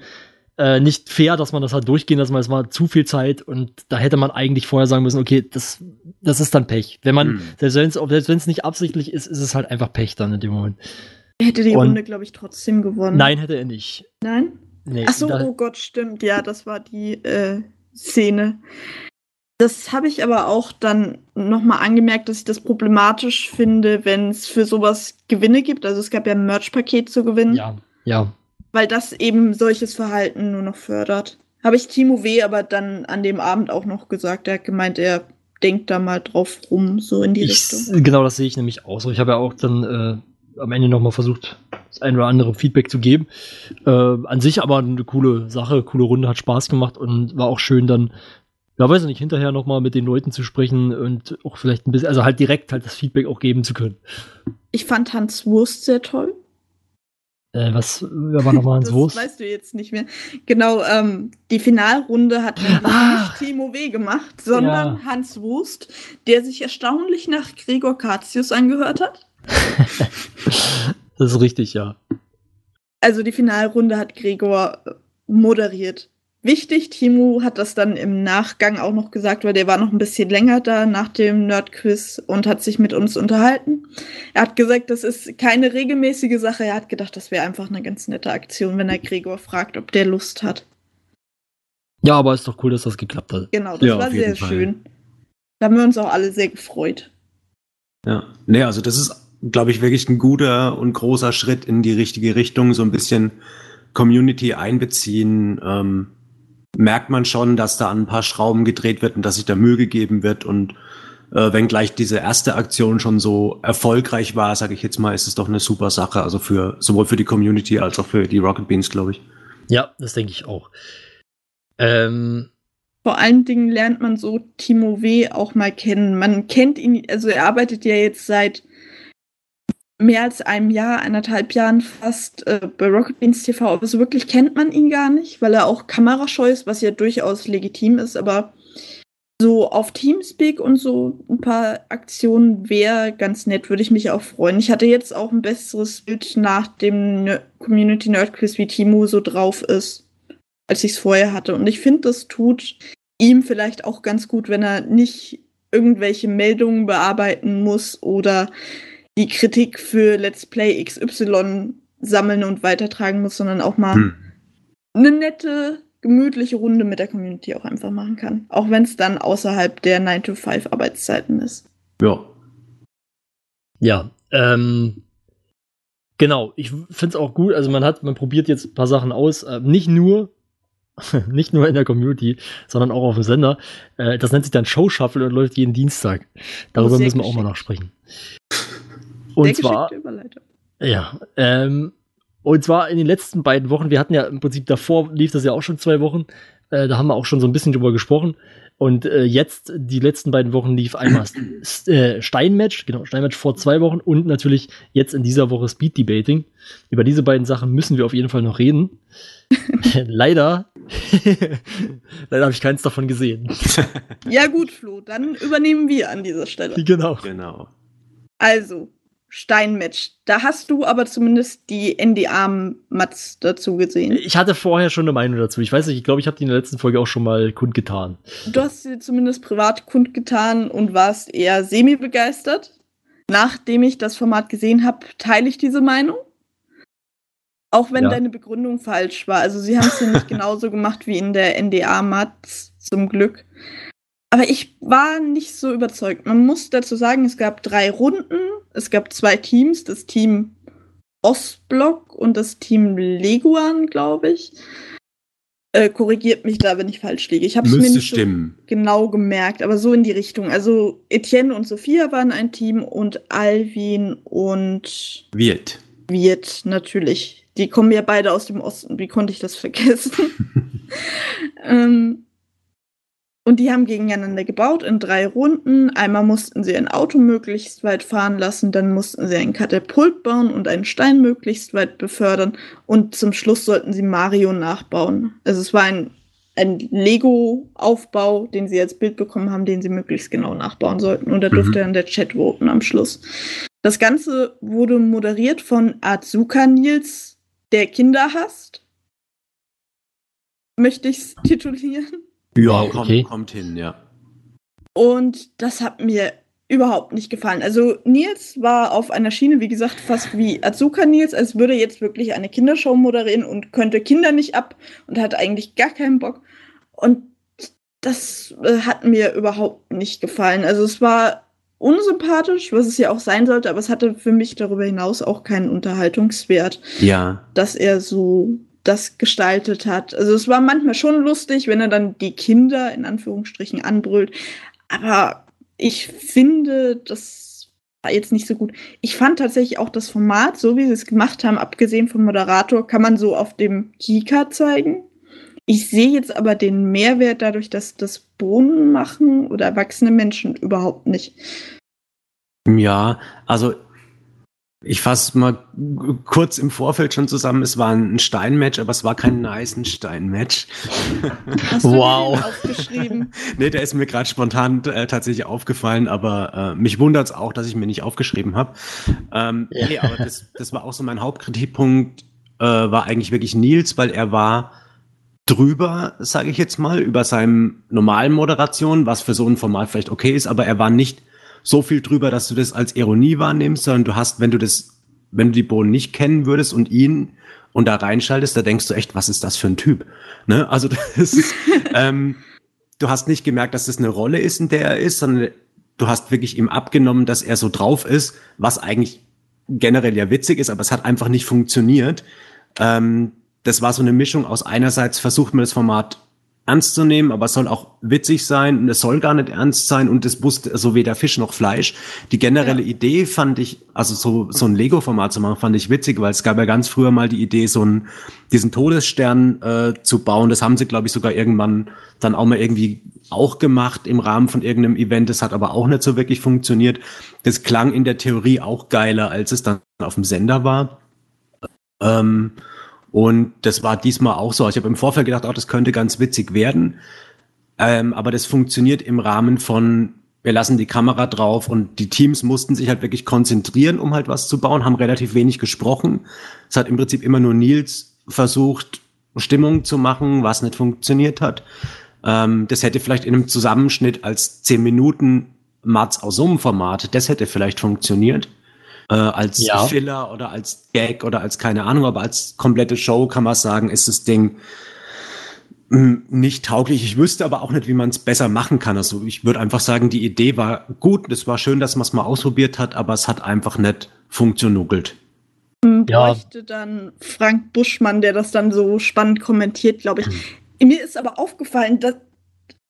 äh, nicht fair, dass man das halt durchgehen lassen, weil es war zu viel Zeit und da hätte man eigentlich vorher sagen müssen, okay, das, das ist dann Pech. Wenn man, Hm. selbst wenn es nicht absichtlich ist, ist es halt einfach Pech dann in dem Moment. Er hätte die Und- Runde, glaube ich, trotzdem gewonnen. Nein, hätte er nicht. Nein? Nee, Ach so, da- oh Gott, stimmt. Ja, das war die äh, Szene. Das habe ich aber auch dann nochmal angemerkt, dass ich das problematisch finde, wenn es für sowas Gewinne gibt. Also es gab ja ein Merch-Paket zu gewinnen. Ja, ja. Weil das eben solches Verhalten nur noch fördert. Habe ich Timo W. aber dann an dem Abend auch noch gesagt. Er hat gemeint, er denkt da mal drauf rum, so in die Ich, Richtung. genau, das sehe ich nämlich auch so. Ich habe ja auch dann äh, am Ende nochmal versucht, das ein oder andere Feedback zu geben. Äh, an sich aber eine coole Sache, coole Runde, hat Spaß gemacht und war auch schön dann, ja, weiß ich nicht, hinterher nochmal mit den Leuten zu sprechen und auch vielleicht ein bisschen, also halt direkt halt das Feedback auch geben zu können. Ich fand Hans Wurst sehr toll. Äh, was, wer war nochmal (laughs) Hans das Wurst? weißt du jetzt nicht mehr. Genau, ähm, die Finalrunde hat (laughs) Ach. nicht Timo W. gemacht, sondern Ja. Hans Wurst, der sich erstaunlich nach Gregor Katius angehört hat. (laughs) Das ist richtig, ja. Also die Finalrunde hat Gregor moderiert. Wichtig, Timo hat das dann im Nachgang auch noch gesagt, weil der war noch ein bisschen länger da nach dem Nerdquiz und hat sich mit uns unterhalten. Er hat gesagt, das ist keine regelmäßige Sache. Er hat gedacht, das wäre einfach eine ganz nette Aktion, wenn er Gregor fragt, ob der Lust hat. Ja, aber ist doch cool, dass das geklappt hat. Genau, das Ja, war sehr Fall. schön. Da haben wir uns auch alle sehr gefreut. Ja. Nee, also das ist, glaube ich, wirklich ein guter und großer Schritt in die richtige Richtung. So ein bisschen Community einbeziehen. Ähm, merkt man schon, dass da an ein paar Schrauben gedreht wird und dass sich da Mühe gegeben wird. Und äh, wenn gleich diese erste Aktion schon so erfolgreich war, sage ich jetzt mal, ist es doch eine super Sache. Also für sowohl für die Community als auch für die Rocket Beans, glaube ich. Ja, das denke ich auch. Ähm, Vor allen Dingen lernt man so Timo W. auch mal kennen. Man kennt ihn, also er arbeitet ja jetzt seit mehr als einem Jahr, eineinhalb Jahren fast äh, bei Rocket Beans TV, aber so wirklich kennt man ihn gar nicht, weil er auch kamerascheu ist, was ja durchaus legitim ist, aber so auf Teamspeak und so ein paar Aktionen wäre ganz nett, würde ich mich auch freuen. Ich hatte jetzt auch ein besseres Bild nach dem Community Nerd Quiz, wie Timo so drauf ist, als ich es vorher hatte. Und ich finde, das tut ihm vielleicht auch ganz gut, wenn er nicht irgendwelche Meldungen bearbeiten muss oder die Kritik für Let's Play XY sammeln und weitertragen muss, sondern auch mal Hm. eine nette, gemütliche Runde mit der Community auch einfach machen kann. Auch wenn es dann außerhalb der 9-to-5-Arbeitszeiten ist. Ja. Ja, ähm, genau. Ich finde es auch gut. Also man hat, man probiert jetzt ein paar Sachen aus. Äh, nicht nur, (laughs) nicht nur in der Community, sondern auch auf dem Sender. Äh, das nennt sich dann Show Shuffle und läuft jeden Dienstag. Darüber müssen wir auch mal geschickt. Und zwar, ja, ähm, und zwar in den letzten beiden Wochen, wir hatten ja im Prinzip davor, lief das ja auch schon zwei Wochen, äh, da haben wir auch schon so ein bisschen drüber gesprochen. Und äh, jetzt, die letzten beiden Wochen, lief einmal (clears throat) äh, Steinmatch, genau, Steinmatch vor zwei Wochen und natürlich jetzt in dieser Woche Speed Debating. Über diese beiden Sachen müssen wir auf jeden Fall noch reden. (laughs) leider, (laughs) leider habe ich keins davon gesehen. Ja gut, Flo, dann übernehmen wir an dieser Stelle. genau. Genau. Also, Steinmatch. Da hast du aber zumindest die NDA-Mats dazu gesehen. Ich hatte vorher schon eine Meinung dazu. Ich weiß nicht, ich glaube, ich habe die in der letzten Folge auch schon mal kundgetan. Du hast sie zumindest privat kundgetan und warst eher semi-begeistert. Nachdem ich das Format gesehen habe, teile ich diese Meinung. Auch wenn Ja. deine Begründung falsch war. Also sie haben es ja nicht (laughs) genauso gemacht wie in der NDA-Mats, zum Glück. Aber ich war nicht so überzeugt. Man muss dazu sagen, es gab drei Runden, es gab zwei Teams, das Team Ostblock und das Team Leguan, glaube ich. Äh, korrigiert mich da, wenn ich falsch liege. Ich habe es mir nicht so genau gemerkt, aber so in die Richtung. Also Etienne und Sophia waren ein Team und Alvin und Wird. Wirt natürlich. Die kommen ja beide aus dem Osten. Wie konnte ich das vergessen? (laughs) ähm, und die haben gegeneinander gebaut in drei Runden. Einmal mussten sie ein Auto möglichst weit fahren lassen, dann mussten sie ein Katapult bauen und einen Stein möglichst weit befördern und zum Schluss sollten sie Mario nachbauen. Also es war ein, ein Lego-Aufbau, den sie als Bild bekommen haben, den sie möglichst genau nachbauen sollten. Und da durfte Mhm. dann der Chat voten am Schluss. Das Ganze wurde moderiert von Azuka Nils, der Kinder hasst. Möchte ich es titulieren. Ja, Wow, kommt, okay. kommt hin, ja. Und das hat mir überhaupt nicht gefallen. Also Nils war auf einer Schiene, wie gesagt, fast wie Azuka Nils, als würde er jetzt wirklich eine Kindershow moderieren und könnte Kinder nicht ab und hat eigentlich gar keinen Bock. Und das äh, hat mir überhaupt nicht gefallen. Also es war unsympathisch, was es ja auch sein sollte, aber es hatte für mich darüber hinaus auch keinen Unterhaltungswert, Ja. dass er so das gestaltet hat. Also es war manchmal schon lustig, wenn er dann die Kinder in Anführungsstrichen anbrüllt, aber ich finde, das war jetzt nicht so gut. Ich fand tatsächlich auch das Format, so wie sie es gemacht haben, abgesehen vom Moderator, kann man so auf dem Kika zeigen. Ich sehe jetzt aber den Mehrwert dadurch, dass das Bohnen machen oder erwachsene Menschen überhaupt nicht. Ja, also ich fasse mal kurz im Vorfeld schon zusammen. Es war ein Steinmatch, aber es war kein Neisenstein-Match. (laughs) Hast du Wow. aufgeschrieben? (laughs) nee, der ist mir gerade spontan äh, tatsächlich aufgefallen, aber äh, mich wundert es auch, dass ich mir nicht aufgeschrieben habe. Ähm, Ja. Nee, aber das, das war auch so mein Hauptkritikpunkt, äh, war eigentlich wirklich Nils, weil er war drüber, sage ich jetzt mal, über seinem normalen Moderation, was für so ein Format vielleicht okay ist, aber er war nicht so viel drüber, dass du das als Ironie wahrnimmst, sondern du hast, wenn du das, wenn du die Bohnen nicht kennen würdest und ihn und da reinschaltest, da denkst du echt, was ist das für ein Typ? Ne? Also (laughs) das ist, ähm, du hast nicht gemerkt, dass das eine Rolle ist, in der er ist, sondern du hast wirklich ihm abgenommen, dass er so drauf ist, was eigentlich generell ja witzig ist, aber es hat einfach nicht funktioniert. Ähm, das war so eine Mischung aus einerseits versucht man das Format ernst zu nehmen, aber es soll auch witzig sein und es soll gar nicht ernst sein und es muss so weder Fisch noch Fleisch. Die generelle Idee fand ich, also so, so ein Lego-Format zu machen, fand ich witzig, weil es gab ja ganz früher mal die Idee, so einen, diesen Todesstern äh, zu bauen. Das haben sie, glaube ich, sogar irgendwann dann auch mal irgendwie auch gemacht im Rahmen von irgendeinem Event. Das hat aber auch nicht so wirklich funktioniert. Das klang in der Theorie auch geiler, als es dann auf dem Sender war. Ähm, und das war diesmal auch so. Ich habe im Vorfeld gedacht, auch das könnte ganz witzig werden. Ähm, aber das funktioniert im Rahmen von, wir lassen die Kamera drauf und die Teams mussten sich halt wirklich konzentrieren, um halt was zu bauen, haben relativ wenig gesprochen. Es hat im Prinzip immer nur Nils versucht, Stimmung zu machen, was nicht funktioniert hat. Ähm, das hätte vielleicht in einem Zusammenschnitt als 10 Minuten Mats aus Format, das hätte vielleicht funktioniert. Äh, als Ja. Filler oder als Gag oder als keine Ahnung, aber als komplette Show kann man sagen, ist das Ding mh, nicht tauglich. Ich wüsste aber auch nicht, wie man es besser machen kann. Also ich würde einfach sagen, die Idee war gut. Es war schön, dass man es mal ausprobiert hat, aber es hat einfach nicht funktionugelt. Man Ja. bräuchte dann Frank Buschmann, der das dann so spannend kommentiert, glaube ich. Hm. Mir ist aber aufgefallen, dass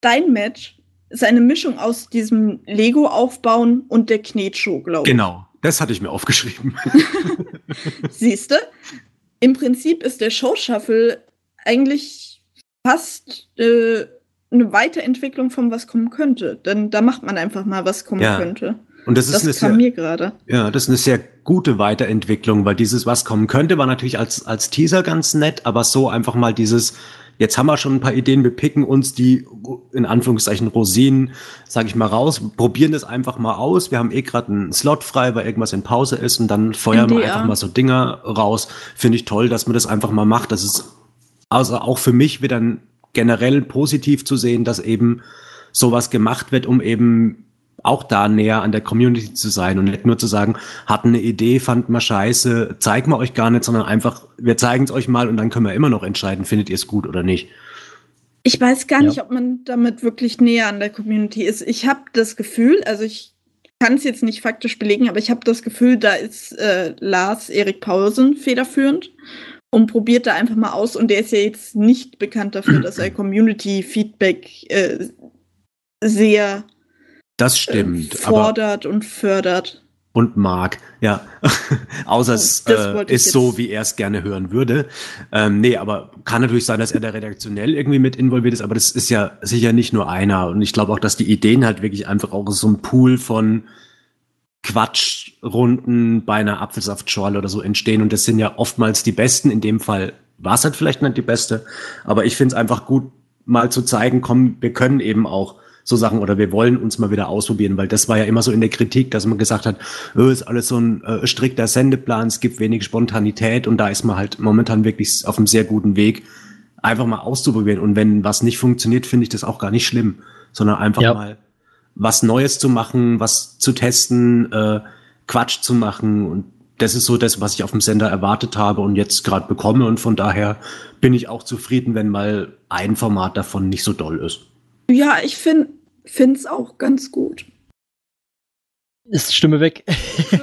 dein Match ist eine Mischung aus diesem Lego-Aufbauen und der Knetshow, glaube ich. Genau. Das hatte ich mir aufgeschrieben. (laughs) Siehst du? Im Prinzip ist der Showshuffle eigentlich fast äh, eine Weiterentwicklung von was kommen könnte. Denn da macht man einfach mal, was kommen Ja. könnte. Und das ist Das eine kam sehr, mir gerade. Ja, das ist eine sehr gute Weiterentwicklung, weil dieses was kommen könnte, war natürlich als, als Teaser ganz nett, aber so einfach mal dieses, jetzt haben wir schon ein paar Ideen, wir picken uns die in Anführungszeichen Rosinen, sage ich mal, raus, probieren das einfach mal aus. Wir haben eh gerade einen Slot frei, weil irgendwas in Pause ist und dann feuern wir einfach mal so Dinger raus. Finde ich toll, dass man das einfach mal macht. Das ist also auch für mich wieder generell positiv zu sehen, dass eben sowas gemacht wird, um eben auch da näher an der Community zu sein und nicht nur zu sagen, hatten eine Idee, fand mal scheiße, zeigen wir euch gar nicht, sondern einfach, wir zeigen es euch mal und dann können wir immer noch entscheiden, findet ihr es gut oder nicht. Ich weiß gar Ja. nicht, ob man damit wirklich näher an der Community ist. Ich habe das Gefühl, also ich kann es jetzt nicht faktisch belegen, aber ich habe das Gefühl, da ist äh, Lars Erik Paulsen federführend und probiert da einfach mal aus. Und der ist ja jetzt nicht bekannt dafür, dass er (clears throat) Community-Feedback äh, sehr Das äh, stimmt, aber fordert und fördert. und mag, ja. (laughs) Außer es Oh, äh, ist so, wie er es gerne hören würde. Ähm, nee, aber kann natürlich sein, dass er da redaktionell irgendwie mit involviert ist, aber das ist ja sicher nicht nur einer. Und ich glaube auch, dass die Ideen halt wirklich einfach auch so ein Pool von Quatschrunden bei einer Apfelsaftschorle oder so entstehen. Und das sind ja oftmals die besten. In dem Fall war es halt vielleicht nicht die beste. Aber ich finde es einfach gut, mal zu zeigen, komm, wir können eben auch so Sachen oder wir wollen uns mal wieder ausprobieren, weil das war ja immer so in der Kritik, dass man gesagt hat, oh, ist alles so ein äh, strikter Sendeplan, es gibt wenig Spontanität und da ist man halt momentan wirklich auf einem sehr guten Weg, einfach mal auszuprobieren. Und wenn was nicht funktioniert, finde ich das auch gar nicht schlimm, sondern einfach Ja. mal was Neues zu machen, was zu testen, äh, Quatsch zu machen und das ist so das, was ich auf dem Sender erwartet habe und jetzt gerade bekomme und von daher bin ich auch zufrieden, wenn mal ein Format davon nicht so doll ist. Ja, ich finde es auch ganz gut. Ist Stimme weg.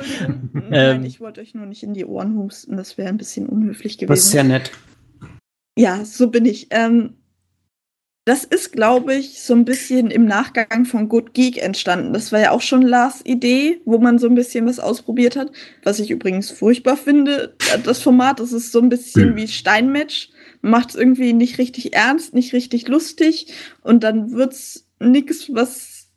(laughs) Nein, ich wollte euch nur nicht in die Ohren husten. Das wäre ein bisschen unhöflich gewesen. Das ist sehr nett. Ja, so bin ich. Ähm, das ist, glaube ich, so ein bisschen im Nachgang von Good Geek entstanden. Das war ja auch schon Lars Idee, wo man so ein bisschen was ausprobiert hat. Was ich übrigens furchtbar finde, das Format, das ist so ein bisschen Hm. wie Steinmatch. Macht es irgendwie nicht richtig ernst, nicht richtig lustig und dann wird's nix, was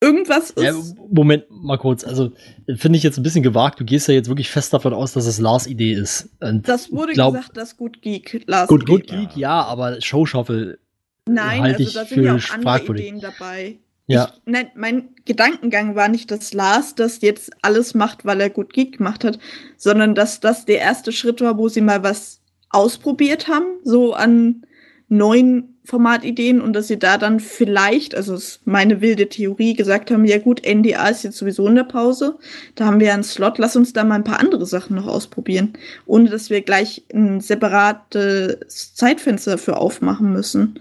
irgendwas ist. Ja, Moment, mal kurz. Also, finde ich jetzt ein bisschen gewagt. Du gehst ja jetzt wirklich fest davon aus, dass es Lars Idee ist. Und das wurde glaub- gesagt, dass Good Geek Lars Gut, Idee war. Geek, ja, aber Showshuffle. Nein, halte also da sind ja auch andere. Ideen dabei. Ja. Ich, nein, mein Gedankengang war nicht, dass Lars das jetzt alles macht, weil er gut Geek gemacht hat, sondern dass das der erste Schritt war, wo sie mal was ausprobiert haben, so an neuen Formatideen und dass sie da dann vielleicht, also ist meine wilde Theorie, gesagt haben, ja gut, NDA ist jetzt sowieso in der Pause, da haben wir einen Slot, lass uns da mal ein paar andere Sachen noch ausprobieren, ohne dass wir gleich ein separates Zeitfenster dafür aufmachen müssen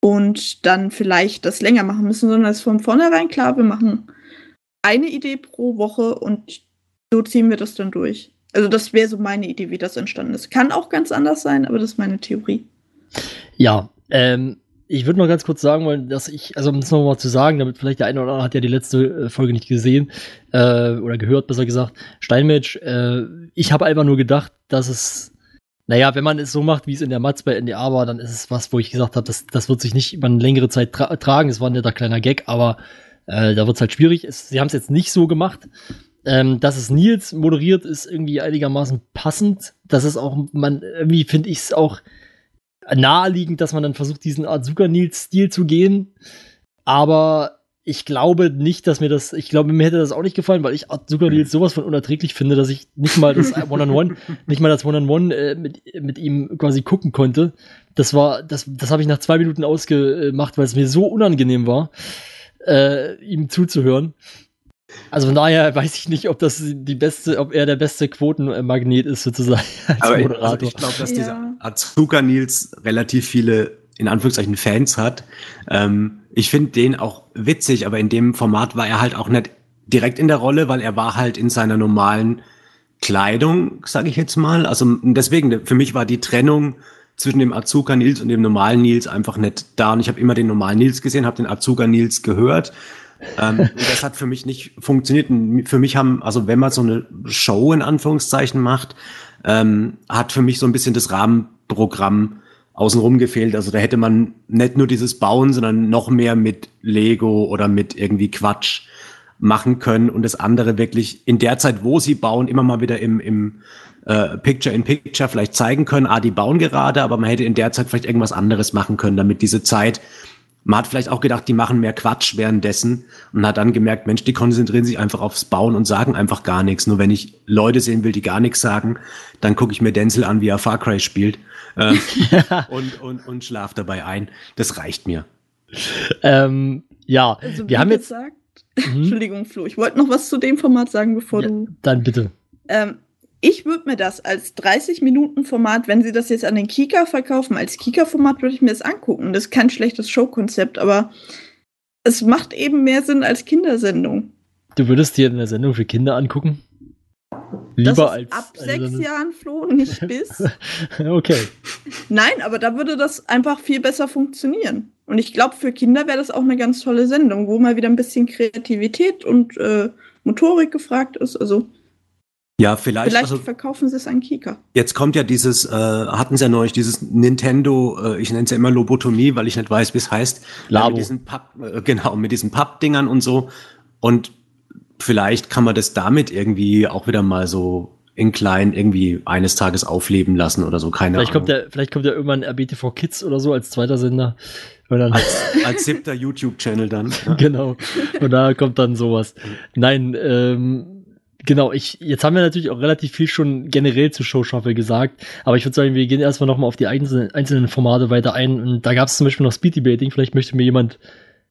und dann vielleicht das länger machen müssen, sondern es ist von vornherein klar, wir machen eine Idee pro Woche und so ziehen wir das dann durch. Also das wäre so meine Idee, wie das entstanden ist. Kann auch ganz anders sein, aber das ist meine Theorie. Ja, ähm, ich würde noch ganz kurz sagen wollen, dass ich, also um es nochmal zu sagen, damit vielleicht der eine oder andere hat ja die letzte äh, Folge nicht gesehen äh, oder gehört, besser gesagt, Steinmatch, äh, ich habe einfach nur gedacht, dass es, naja, wenn man es so macht, wie es in der Matz bei NDA war, dann ist es was, wo ich gesagt habe, das, das wird sich nicht über eine längere Zeit tra tragen. Es war ein netter kleiner Gag, aber äh, da wird es halt schwierig. Es, sie haben es jetzt nicht so gemacht. Ähm, dass es Nils moderiert, ist irgendwie einigermaßen passend. Das ist auch, man, irgendwie finde ich es auch naheliegend, dass man dann versucht, diesen Azuka-Nils-Stil zu gehen. Aber ich glaube nicht, dass mir das, ich glaube, mir hätte das auch nicht gefallen, weil ich Azuka Nils sowas von unerträglich finde, dass ich nicht mal das (laughs) One-on-One, nicht mal das One-on-One äh, mit, mit ihm quasi gucken konnte. Das war, das, das habe ich nach zwei Minuten ausgemacht, weil es mir so unangenehm war, äh, ihm zuzuhören. Also von daher weiß ich nicht, ob das die beste, ob er der beste Quotenmagnet ist sozusagen (laughs) als Aber ich, Moderator. also ich glaube, dass Ja. dieser Azuka Nils relativ viele, in Anführungszeichen, Fans hat. Ähm, ich finde den auch witzig, aber in dem Format war er halt auch nicht direkt in der Rolle, weil er war halt in seiner normalen Kleidung, sage ich jetzt mal. Also deswegen, für mich war die Trennung zwischen dem Azuka Nils und dem normalen Nils einfach nicht da. Und ich habe immer den normalen Nils gesehen, habe den Azuka Nils gehört. Ähm, das hat für mich nicht funktioniert. Für mich haben, also wenn man so eine Show in Anführungszeichen macht, ähm, hat für mich so ein bisschen das Rahmenprogramm außenrum gefehlt. Also da hätte man nicht nur dieses Bauen, sondern noch mehr mit Lego oder mit irgendwie Quatsch machen können und das andere wirklich in der Zeit, wo sie bauen, immer mal wieder im, im äh, Picture in Picture vielleicht zeigen können, ah, die bauen gerade, aber man hätte in der Zeit vielleicht irgendwas anderes machen können, damit diese Zeit, man hat vielleicht auch gedacht, die machen mehr Quatsch währenddessen und hat dann gemerkt, Mensch, die konzentrieren sich einfach aufs Bauen und sagen einfach gar nichts. Nur wenn ich Leute sehen will, die gar nichts sagen, dann gucke ich mir Denzel an, wie er Far Cry spielt ähm, (laughs) und, und, und schlaf dabei ein. Das reicht mir. ähm, ja, Also, wir haben jetzt. gesagt, Mhm. Entschuldigung, Flo, ich wollte noch was zu dem Format sagen, bevor Ja, du. dann bitte. Ähm, ich würde mir das als 30-Minuten-Format, wenn sie das jetzt an den Kika verkaufen, als Kika-Format würde ich mir das angucken. Das ist kein schlechtes Showkonzept, aber es macht eben mehr Sinn als Kindersendung. Du würdest dir eine Sendung für Kinder angucken? Das Lieber ist als. ab sechs Sendung- Jahren, Flo, nicht (laughs) bis. Okay. Nein, aber da würde das einfach viel besser funktionieren. Und ich glaube, für Kinder wäre das auch eine ganz tolle Sendung, wo mal wieder ein bisschen Kreativität und äh, Motorik gefragt ist. Also Ja, vielleicht, vielleicht also verkaufen sie es an Kika. Jetzt kommt ja dieses, äh, hatten sie ja neulich, dieses Nintendo, äh, ich nenne es ja immer Lobotomie, weil ich nicht weiß, wie es heißt. Labo. Äh, Mit diesen Papp, äh, genau, mit diesen Pappdingern und so. Und vielleicht kann man das damit irgendwie auch wieder mal so in klein irgendwie eines Tages aufleben lassen oder so, keine Vielleicht kommt, Ahnung. der, vielleicht kommt ja irgendwann RBTV Kids oder so als zweiter Sender. Als, als siebter YouTube-Channel dann. Ja. (laughs) genau. Und da kommt dann sowas. Nein, ähm, genau, ich, jetzt haben wir natürlich auch relativ viel schon generell zu Show Shuffle gesagt, aber ich würde sagen, wir gehen erstmal nochmal auf die einzelnen, einzelnen Formate weiter ein. Und da gab es zum Beispiel noch Speed Debating, vielleicht möchte mir jemand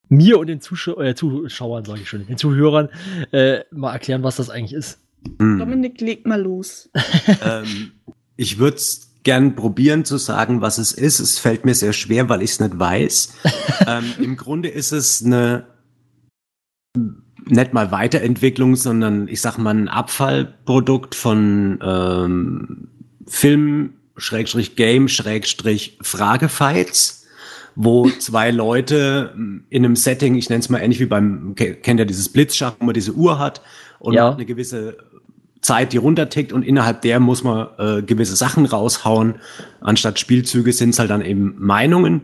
mir und den Zuschau äh, Zuschauern, sage ich schon, den Zuhörern, äh, mal erklären, was das eigentlich ist. Hm. Dominik, leg mal los. (laughs) ähm, ich würde es gern probieren zu sagen, was es ist. Es fällt mir sehr schwer, weil ich es nicht weiß. (laughs) ähm, Im Grunde ist es eine nicht mal Weiterentwicklung, sondern ich sag mal ein Abfallprodukt von ähm, Film, Schrägstrich Game, Schrägstrich Fragefights, wo zwei Leute in einem Setting, ich nenne es mal ähnlich wie beim, kennt ja dieses Blitzschach, wo man diese Uhr hat und Ja. eine gewisse Zeit, die runtertickt und innerhalb der muss man äh, gewisse Sachen raushauen. Anstatt Spielzüge sind es halt dann eben Meinungen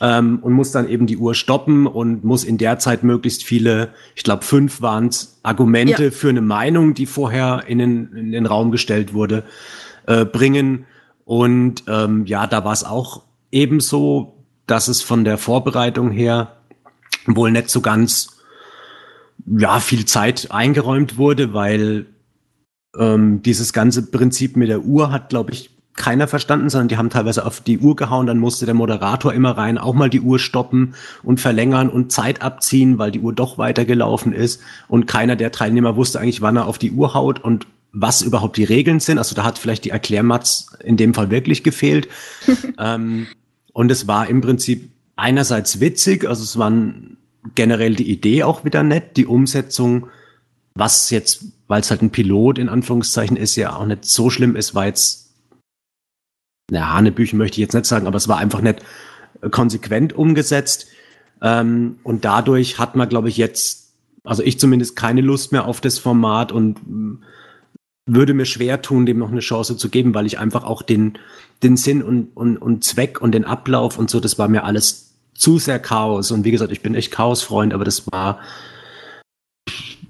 ähm, und muss dann eben die Uhr stoppen und muss in der Zeit möglichst viele, ich glaube fünf waren es, Argumente Ja. für eine Meinung, die vorher in den, in den Raum gestellt wurde, äh, bringen. Und ähm, ja, da war es auch ebenso, dass es von der Vorbereitung her wohl nicht so ganz ja, viel Zeit eingeräumt wurde, weil ähm, dieses ganze Prinzip mit der Uhr hat, glaube ich, keiner verstanden, sondern die haben teilweise auf die Uhr gehauen, dann musste der Moderator immer rein, auch mal die Uhr stoppen und verlängern und Zeit abziehen, weil die Uhr doch weitergelaufen ist und keiner der Teilnehmer wusste eigentlich, wann er auf die Uhr haut und was überhaupt die Regeln sind. Also da hat vielleicht die Erklärmatz in dem Fall wirklich gefehlt. (laughs) ähm, und es war im Prinzip einerseits witzig, also es waren generell die Idee auch wieder nett, die Umsetzung, was jetzt, weil es halt ein Pilot in Anführungszeichen ist, ja auch nicht so schlimm ist, war jetzt, na, Hanebüchen möchte ich jetzt nicht sagen, aber es war einfach nicht konsequent umgesetzt. Ähm, und dadurch hat man, glaube ich, jetzt, also ich zumindest keine Lust mehr auf das Format und mm, würde mir schwer tun, dem noch eine Chance zu geben, weil ich einfach auch den, den Sinn und, und, und Zweck und den Ablauf und so, das war mir alles zu sehr Chaos. Und wie gesagt, ich bin echt Chaosfreund, aber das war,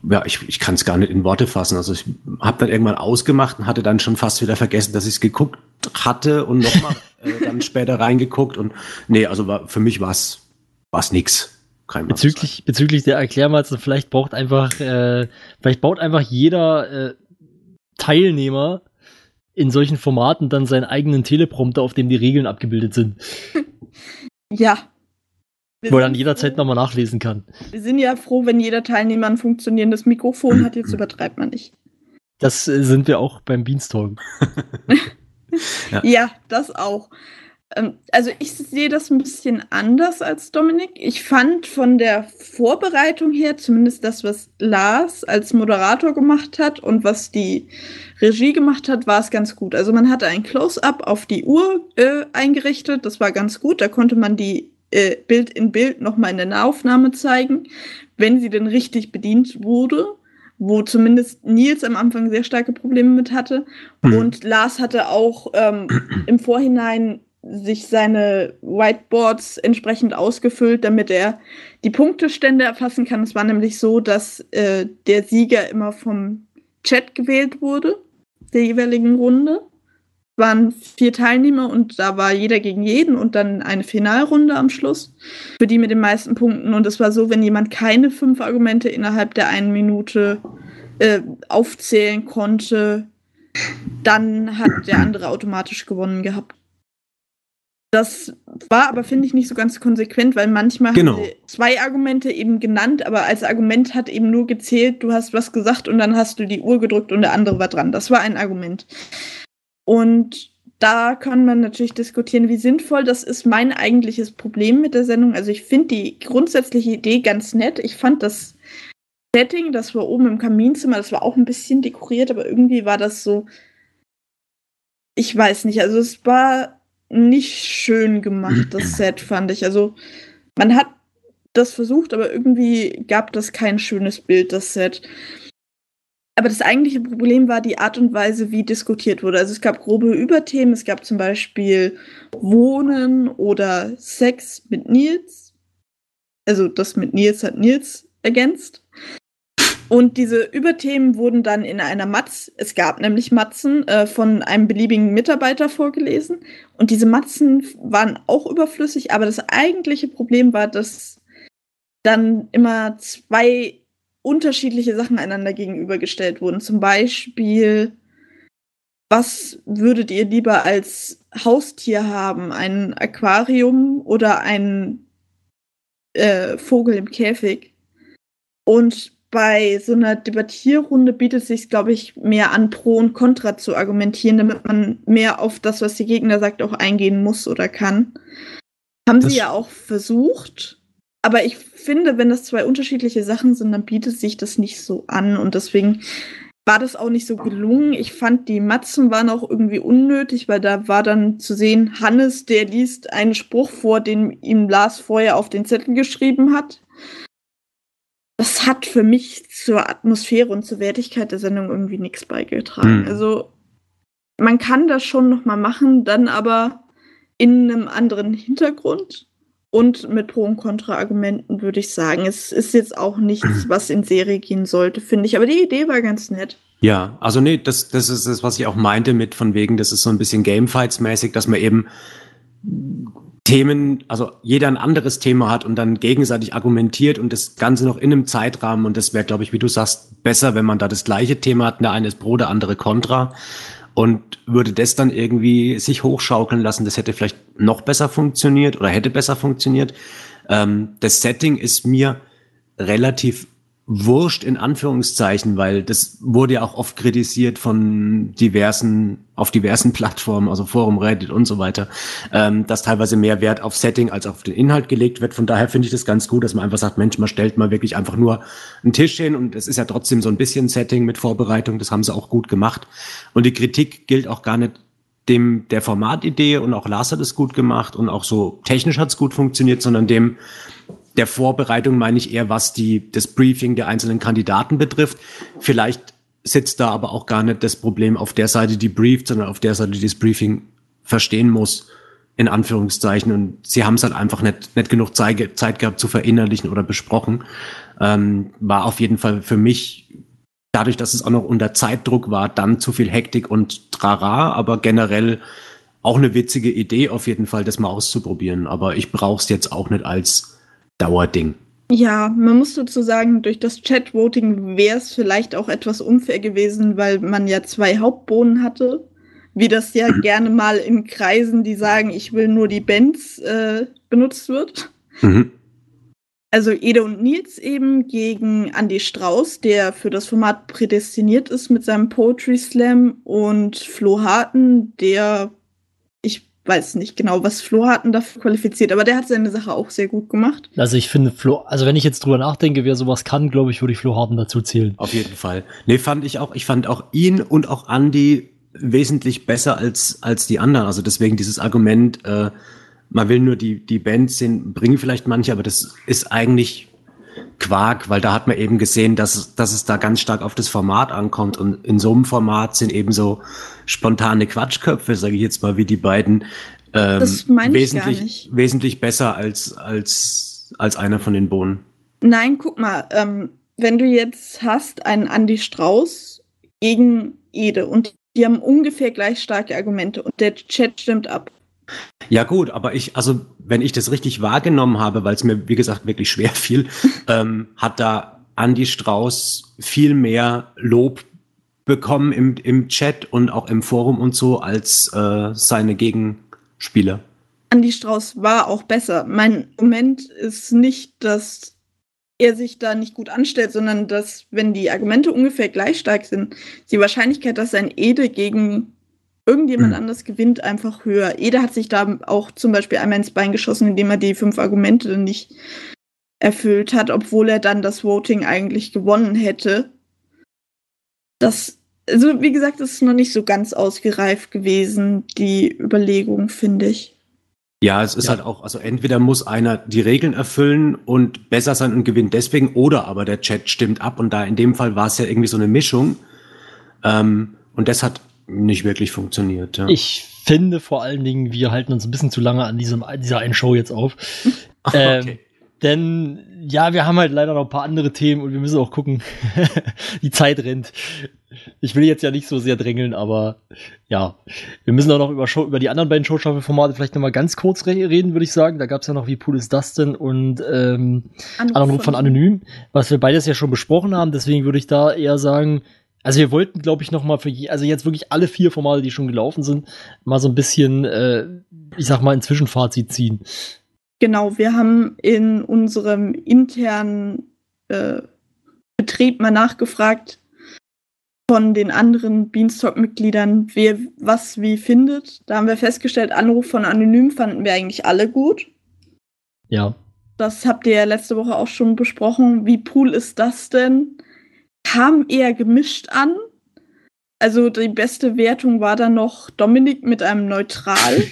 ja, ich, ich kann es gar nicht in Worte fassen. Also ich habe dann irgendwann ausgemacht und hatte dann schon fast wieder vergessen, dass ich es geguckt hatte und nochmal äh, dann später reingeguckt. Und nee, also war, für mich war es nix. Bezüglich, bezüglich der Erklärmatze, vielleicht braucht einfach, äh, vielleicht baut einfach jeder äh, Teilnehmer in solchen Formaten dann seinen eigenen Teleprompter, auf dem die Regeln abgebildet sind, (laughs) Ja. Wir wo er dann jederzeit nochmal nachlesen kann. Wir sind ja froh, wenn jeder Teilnehmer ein funktionierendes Mikrofon hat. Jetzt (clears throat) übertreibt man nicht. Das äh, sind wir auch beim Beanstalk. (laughs) Ja. (laughs) Ja, das auch. Ähm, Also ich sehe das ein bisschen anders als Dominik. Ich fand von der Vorbereitung her, zumindest das, was Lars als Moderator gemacht hat und was die Regie gemacht hat, war es ganz gut. Also man hatte ein Close-up auf die Uhr äh, eingerichtet, das war ganz gut. Da konnte man die äh, Bild in Bild nochmal in der Nahaufnahme zeigen, wenn sie denn richtig bedient wurde. Wo zumindest Nils am Anfang sehr starke Probleme mit hatte. Mhm. Und Lars hatte auch ähm, im Vorhinein sich seine Whiteboards entsprechend ausgefüllt, damit er die Punktestände erfassen kann. Es war nämlich so, dass äh, der Sieger immer vom Chat gewählt wurde, der jeweiligen Runde. Es waren vier Teilnehmer und da war jeder gegen jeden und dann eine Finalrunde am Schluss für die mit den meisten Punkten. Und es war so, wenn jemand keine fünf Argumente innerhalb der einen Minute äh, aufzählen konnte, dann hat der andere automatisch gewonnen gehabt. Das war aber, finde ich, nicht so ganz konsequent, weil manchmal Genau. sie zwei Argumente eben genannt, aber als Argument hat eben nur gezählt, du hast was gesagt und dann hast du die Uhr gedrückt und der andere war dran. Das war ein Argument. Und da kann man natürlich diskutieren, wie sinnvoll das ist. Mein eigentliches Problem mit der Sendung, also ich finde die grundsätzliche Idee ganz nett. Ich fand das Setting, das war oben im Kaminzimmer, das war auch ein bisschen dekoriert, aber irgendwie war das so, ich weiß nicht, also es war nicht schön gemacht, das (clears throat) Set, fand ich. Also man hat das versucht, aber irgendwie gab das kein schönes Bild, das Set. Aber das eigentliche Problem war die Art und Weise, wie diskutiert wurde. Also es gab grobe Überthemen, es gab zum Beispiel Wohnen oder Sex mit Nils. Also das mit Nils hat Nils ergänzt. Und diese Überthemen wurden dann in einer Matz, es gab nämlich Matzen, äh, von einem beliebigen Mitarbeiter vorgelesen. Und diese Matzen waren auch überflüssig, aber das eigentliche Problem war, dass dann immer zwei unterschiedliche Sachen einander gegenübergestellt wurden. Zum Beispiel, was würdet ihr lieber als Haustier haben? Ein Aquarium oder ein äh, Vogel im Käfig? Und bei so einer Debattierrunde bietet es sich, glaube ich, mehr an, Pro und Contra zu argumentieren, damit man mehr auf das, was die Gegner sagt, auch eingehen muss oder kann. Haben Das- sie ja auch versucht. Aber ich finde, wenn das zwei unterschiedliche Sachen sind, dann bietet sich das nicht so an. Und deswegen war das auch nicht so gelungen. Ich fand, die Matzen waren auch irgendwie unnötig, weil da war dann zu sehen, Hannes, der liest einen Spruch vor, den ihm Lars vorher auf den Zettel geschrieben hat. Das hat für mich zur Atmosphäre und zur Wertigkeit der Sendung irgendwie nichts beigetragen. Hm. Also man kann das schon noch mal machen, dann aber in einem anderen Hintergrund und mit Pro- und Kontra-Argumenten würde ich sagen. Es ist jetzt auch nichts, (clears throat) was in Serie gehen sollte, finde ich. Aber die Idee war ganz nett. Ja, also nee, das, das ist das, was ich auch meinte mit von wegen, das ist so ein bisschen Gamefights-mäßig, dass man eben Themen, also jeder ein anderes Thema hat und dann gegenseitig argumentiert und das Ganze noch in einem Zeitrahmen und das wäre, glaube ich, wie du sagst, besser, wenn man da das gleiche Thema hat, der eine ist Pro, der andere Contra und würde das dann irgendwie sich hochschaukeln lassen, das hätte vielleicht noch besser funktioniert oder hätte besser funktioniert. Ähm, das Setting ist mir relativ wurscht in Anführungszeichen, weil das wurde ja auch oft kritisiert von diversen, auf diversen (laughs) Plattformen, also Forum, Reddit und so weiter, ähm, dass teilweise mehr Wert auf Setting als auf den Inhalt gelegt wird. Von daher finde ich das ganz gut, dass man einfach sagt, Mensch, man stellt mal wirklich einfach nur einen Tisch hin und es ist ja trotzdem so ein bisschen Setting mit Vorbereitung, das haben sie auch gut gemacht. Und die Kritik gilt auch gar nicht dem der Formatidee und auch Lars hat es gut gemacht und auch so technisch hat es gut funktioniert, sondern dem der Vorbereitung meine ich eher, was die, das Briefing der einzelnen Kandidaten betrifft. Vielleicht sitzt da aber auch gar nicht das Problem auf der Seite, die brieft, sondern auf der Seite, die das Briefing verstehen muss, in Anführungszeichen. Und sie haben es halt einfach nicht, nicht genug Zeit, Zeit gehabt zu verinnerlichen oder besprochen. Ähm, war auf jeden Fall für mich, dadurch, dass es auch noch unter Zeitdruck war, dann zu viel Hektik und Trara, aber generell auch eine witzige Idee auf jeden Fall, das mal auszuprobieren. Aber ich brauche es jetzt auch nicht als Dauerding. Ja, man muss dazu sagen, durch das Chat-Voting wäre es vielleicht auch etwas unfair gewesen, weil man ja zwei Hauptbohnen hatte. Wie das ja gerne mal in Kreisen, die sagen, ich will nur die Bands, äh, benutzt wird. Mhm. Also Ede und Nils eben gegen Andy Strauß, der für das Format prädestiniert ist mit seinem Poetry Slam und Flo Harten, der weiß nicht genau, was Flo Harten dafür qualifiziert, aber der hat seine Sache auch sehr gut gemacht. Also ich finde Flo, also wenn ich jetzt drüber nachdenke, wer sowas kann, glaube ich, würde ich Flo Harden dazu zählen. Auf jeden Fall. Nee, fand ich auch. Ich fand auch ihn und auch Andy wesentlich besser als, als die anderen. Also deswegen dieses Argument, äh, man will nur die, die Bands sehen, bringen vielleicht manche, aber das ist eigentlich Quark, weil da hat man eben gesehen, dass, es- dass es da ganz stark auf das Format ankommt. Und in so einem Format sind eben so spontane Quatschköpfe, sage ich jetzt mal, wie die beiden, ähm, wesentlich, wesentlich besser als, als, als einer von den Bohnen. Nein, guck mal, ähm, wenn du jetzt hast einen Andy Strauß gegen Ede und die haben ungefähr gleich starke Argumente und der Chat stimmt ab. Ja gut, aber ich, also wenn ich das richtig wahrgenommen habe, weil es mir, wie gesagt, wirklich schwer fiel, (laughs) ähm, hat da Andy Strauß viel mehr Lob bekommen im, im Chat und auch im Forum und so als äh, seine Gegenspieler. Andy Strauß war auch besser. Mein Moment ist nicht, dass er sich da nicht gut anstellt, sondern dass, wenn die Argumente ungefähr gleich stark sind, die Wahrscheinlichkeit, dass ein Ede gegen irgendjemand Hm. anders gewinnt, einfach höher. Ede hat sich da auch zum Beispiel einmal ins Bein geschossen, indem er die fünf Argumente nicht erfüllt hat, obwohl er dann das Voting eigentlich gewonnen hätte. Das, also wie gesagt, das ist noch nicht so ganz ausgereift gewesen, die Überlegung, finde ich. Ja, es ist Ja. halt auch, also entweder muss einer die Regeln erfüllen und besser sein und gewinnt deswegen, oder aber der Chat stimmt ab und da in dem Fall war es ja irgendwie so eine Mischung. Ähm, und das hat nicht wirklich funktioniert. Ja. Ich finde vor allen Dingen, wir halten uns ein bisschen zu lange an diesem, dieser einen Show jetzt auf. (laughs) ähm, Denn ja, wir haben halt leider noch ein paar andere Themen und wir müssen auch gucken. (laughs) Die Zeit rennt. Ich will jetzt ja nicht so sehr drängeln, aber ja, wir müssen auch noch über, Show, über die anderen beiden Showstaffel-Formate vielleicht noch mal ganz kurz re reden, würde ich sagen. Da gab es ja noch Wie Pool ist das denn und ähm, Anruf von Anonym, was wir beides ja schon besprochen haben. Deswegen würde ich da eher sagen, also wir wollten, glaube ich, noch mal für je, also jetzt wirklich alle vier Formate, die schon gelaufen sind, mal so ein bisschen, äh, ich sag mal, ein Zwischenfazit ziehen. Genau, wir haben in unserem internen äh, Betrieb mal nachgefragt von den anderen Beanstalk-Mitgliedern, wer was wie findet. Da haben wir festgestellt, Anruf von Anonym fanden wir eigentlich alle gut. Ja. Das habt ihr ja letzte Woche auch schon besprochen. Wie cool ist das denn? Kam eher gemischt an. Also die beste Wertung war dann noch Dominik mit einem Neutral.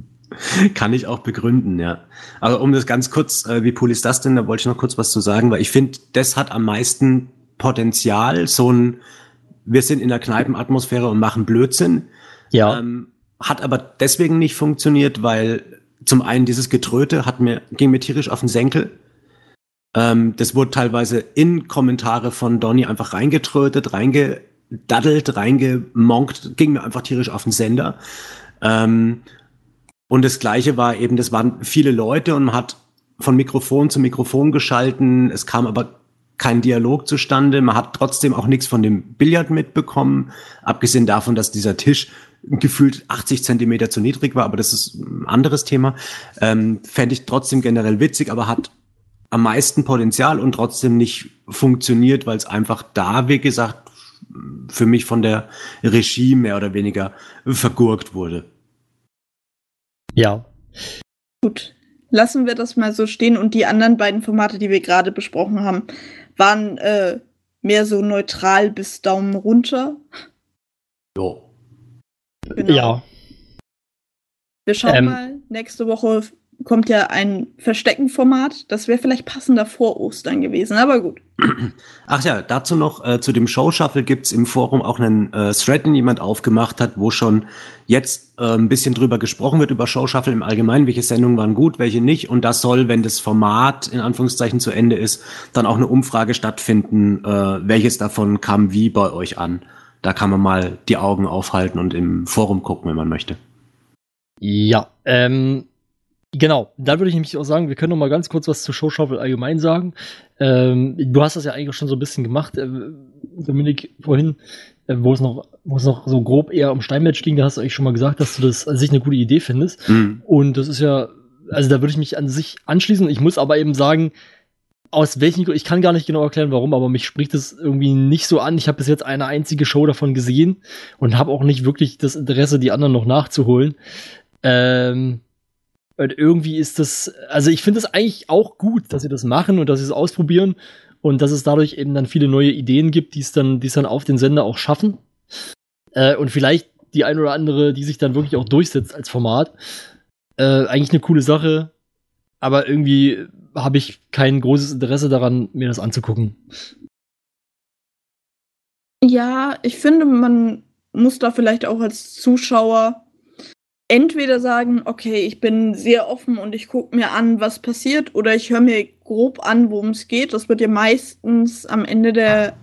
(laughs) Kann ich auch begründen, ja. Aber um das ganz kurz, äh, wie cool ist das denn? Da wollte ich noch kurz was zu sagen, weil ich finde, das hat am meisten Potenzial, so ein, wir sind in der Kneipenatmosphäre und machen Blödsinn. Ja. Ähm, hat aber deswegen nicht funktioniert, weil zum einen dieses Getröte hat mir, ging mir tierisch auf den Senkel. Ähm, das wurde teilweise in Kommentare von Donny einfach reingetrötet, reingedaddelt, reingemonkt, ging mir einfach tierisch auf den Sender. Ähm, und das Gleiche war eben, das waren viele Leute und man hat von Mikrofon zu Mikrofon geschalten. Es kam aber kein Dialog zustande. Man hat trotzdem auch nichts von dem Billard mitbekommen, abgesehen davon, dass dieser Tisch gefühlt 80 Zentimeter zu niedrig war, aber das ist ein anderes Thema. Ähm, Fände ich trotzdem generell witzig, aber hat am meisten Potenzial und trotzdem nicht funktioniert, weil es einfach da, wie gesagt, für mich von der Regie mehr oder weniger vergurkt wurde. Ja. Gut, lassen wir das mal so stehen. Und die anderen beiden Formate, die wir gerade besprochen haben, waren äh, mehr so neutral bis Daumen runter. Jo. Genau. Ja. Wir schauen Ähm. mal. Nächste Woche kommt ja ein Verstecken-Format. Das wäre vielleicht passender vor Ostern gewesen, aber gut. Ach ja, dazu noch, äh, zu dem Show Shuffle gibt's im Forum auch einen äh, Thread, den jemand aufgemacht hat, wo schon jetzt äh, ein bisschen drüber gesprochen wird, über Show Shuffle im Allgemeinen, welche Sendungen waren gut, welche nicht. Und das soll, wenn das Format in Anführungszeichen zu Ende ist, dann auch eine Umfrage stattfinden, äh, welches davon kam wie bei euch an. Da kann man mal die Augen aufhalten und im Forum gucken, wenn man möchte. Ja, ähm, genau. Dann würde ich nämlich auch sagen, wir können noch mal ganz kurz was zu Show Shuffle allgemein sagen. Ähm, du hast das ja eigentlich schon so ein bisschen gemacht, äh, Dominik, vorhin, äh, wo es noch, wo es noch so grob eher um Steinmatch ging, da hast du eigentlich schon mal gesagt, dass du das an sich eine gute Idee findest. Mhm. Und das ist ja, also da würde ich mich an sich anschließen. Ich muss aber eben sagen, aus welchen Gründen, ich kann gar nicht genau erklären, warum, aber mich spricht es irgendwie nicht so an. Ich habe bis jetzt eine einzige Show davon gesehen und habe auch nicht wirklich das Interesse, die anderen noch nachzuholen. Ähm, und irgendwie ist das, also ich finde es eigentlich auch gut, dass sie das machen und dass sie es ausprobieren und dass es dadurch eben dann viele neue Ideen gibt, die es dann, es dann auf den Sender auch schaffen. Äh, und vielleicht die ein oder andere, die sich dann wirklich auch durchsetzt als Format. Äh, eigentlich eine coole Sache, aber irgendwie habe ich kein großes Interesse daran, mir das anzugucken. Ja, ich finde, man muss da vielleicht auch als Zuschauer entweder sagen, okay, ich bin sehr offen und ich gucke mir an, was passiert, oder ich höre mir grob an, worum es geht. Das wird ja meistens am Ende der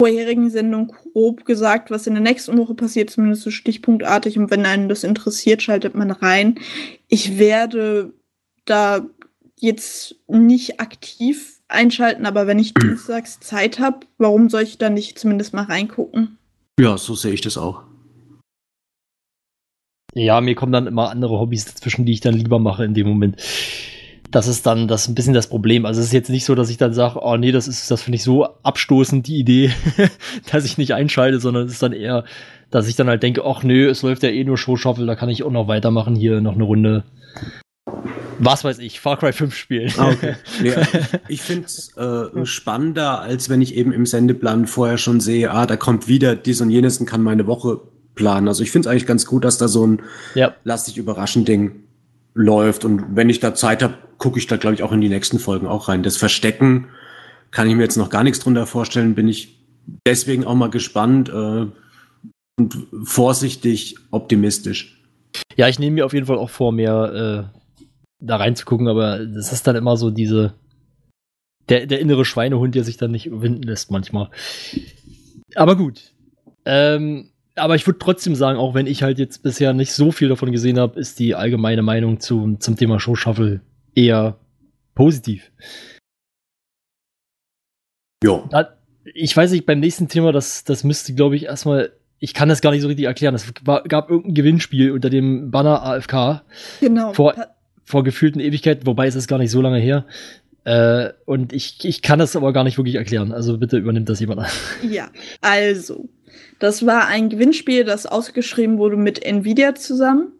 vorherigen Sendung grob gesagt, was in der nächsten Woche passiert, zumindest so stichpunktartig. Und wenn einen das interessiert, schaltet man rein. Ich werde da jetzt nicht aktiv einschalten, aber wenn ich dienstags Zeit habe, warum soll ich da nicht zumindest mal reingucken? Ja, so sehe ich das auch. Ja, mir kommen dann immer andere Hobbys dazwischen, die ich dann lieber mache in dem Moment. Das ist dann das ein bisschen das Problem. Also es ist jetzt nicht so, dass ich dann sage, oh nee, das ist, das finde ich so abstoßend, die Idee, (laughs) dass ich nicht einschalte, sondern es ist dann eher, dass ich dann halt denke, ach nö, es läuft ja eh nur Show Shuffle, da kann ich auch noch weitermachen, hier noch eine Runde. Was weiß ich, Far Cry 5 spielen. Ah, okay. Nee, (laughs) ich finde es äh, spannender, als wenn ich eben im Sendeplan vorher schon sehe, ah, da kommt wieder dies und jenes und kann meine Woche planen. Also ich finde es eigentlich ganz gut, dass da so ein ja. Lass dich überraschen Ding läuft. Und wenn ich da Zeit habe, gucke ich da, glaube ich, auch in die nächsten Folgen auch rein. Das Verstecken kann ich mir jetzt noch gar nichts drunter vorstellen. Bin ich deswegen auch mal gespannt äh, und vorsichtig optimistisch. Ja, ich nehme mir auf jeden Fall auch vor, mehr äh, da reinzugucken, aber das ist dann immer so diese der, der innere Schweinehund, der sich dann nicht überwinden lässt manchmal. Aber gut. Ähm, aber ich würde trotzdem sagen, auch wenn ich halt jetzt bisher nicht so viel davon gesehen habe, ist die allgemeine Meinung zum, zum Thema Show Shuffle eher positiv. Jo. Da, ich weiß nicht, beim nächsten Thema, das, das müsste, glaube ich, erstmal, ich kann das gar nicht so richtig erklären. Es war, gab irgendein Gewinnspiel unter dem Banner AFK Genau. vor, vor gefühlten Ewigkeiten, wobei es ist gar nicht so lange her. Äh, und ich, ich kann das aber gar nicht wirklich erklären. Also bitte übernimmt das jemand an. Ja, also, das war ein Gewinnspiel, das ausgeschrieben wurde mit Nvidia zusammen.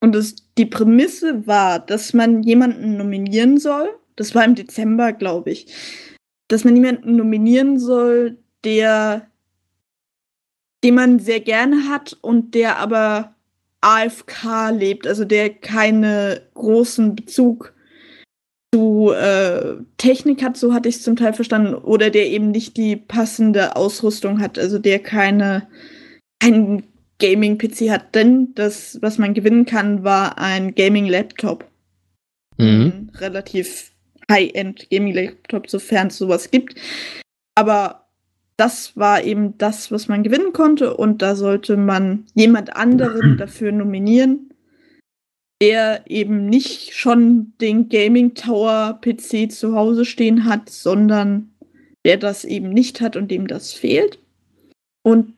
Und das, die Prämisse war, dass man jemanden nominieren soll. Das war im Dezember, glaube ich. Dass man jemanden nominieren soll, der, den man sehr gerne hat und der aber AFK lebt, also der keine großen Bezug zu äh, Technik hat, so hatte ich es zum Teil verstanden, oder der eben nicht die passende Ausrüstung hat, also der keine keinen Gaming-PC hat, denn das, was man gewinnen kann, war ein Gaming-Laptop. Mhm. Ein relativ High-End Gaming-Laptop, sofern es sowas gibt. Aber das war eben das, was man gewinnen konnte und da sollte man jemand anderen (clears throat) dafür nominieren, der eben nicht schon den Gaming Tower PC zu Hause stehen hat, sondern der das eben nicht hat und dem das fehlt. Und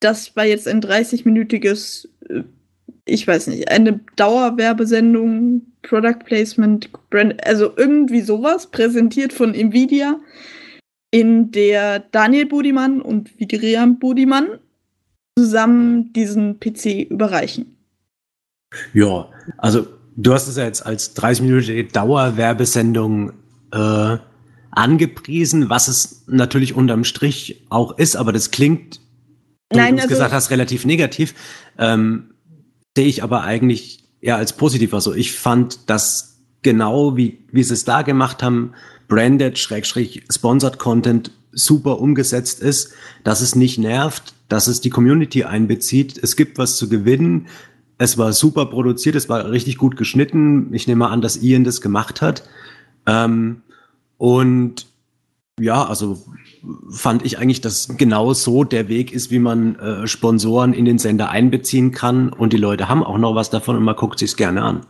das war jetzt ein 30-minütiges, äh, ich weiß nicht, eine Dauerwerbesendung, Product Placement, Brand, also irgendwie sowas, präsentiert von Nvidia, in der Daniel Budimann und Vidriam Budimann zusammen diesen PC überreichen. Ja, also du hast es ja jetzt als 30-minütige Dauerwerbesendung äh, angepriesen, was es natürlich unterm Strich auch ist, aber das klingt, wie Nein, du es also- gesagt hast, relativ negativ. Ähm, sehe ich aber eigentlich eher als positiv. Also ich fand das genau, wie, wie sie es da gemacht haben, branded, schrägstrich, sponsored Content super umgesetzt ist, dass es nicht nervt, dass es die Community einbezieht. Es gibt was zu gewinnen. Es war super produziert, es war richtig gut geschnitten. Ich nehme an, dass Ian das gemacht hat. Ähm, und ja, also fand ich eigentlich, dass genau so der Weg ist, wie man äh, Sponsoren in den Sender einbeziehen kann. Und die Leute haben auch noch was davon und man guckt sich's gerne an.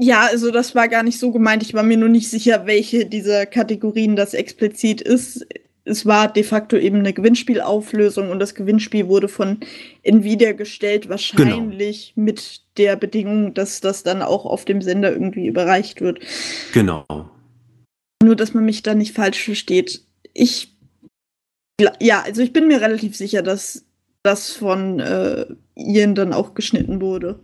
Ja, also das war gar nicht so gemeint. Ich war mir nur nicht sicher, welche dieser Kategorien das explizit ist. Es war de facto eben eine Gewinnspielauflösung und das Gewinnspiel wurde von Nvidia gestellt, wahrscheinlich mit der Bedingung, dass das dann auch auf dem Sender irgendwie überreicht wird. Genau. Nur, dass man mich da nicht falsch versteht. Ich, ja, also ich bin mir relativ sicher, dass das von äh, Ian dann auch geschnitten wurde.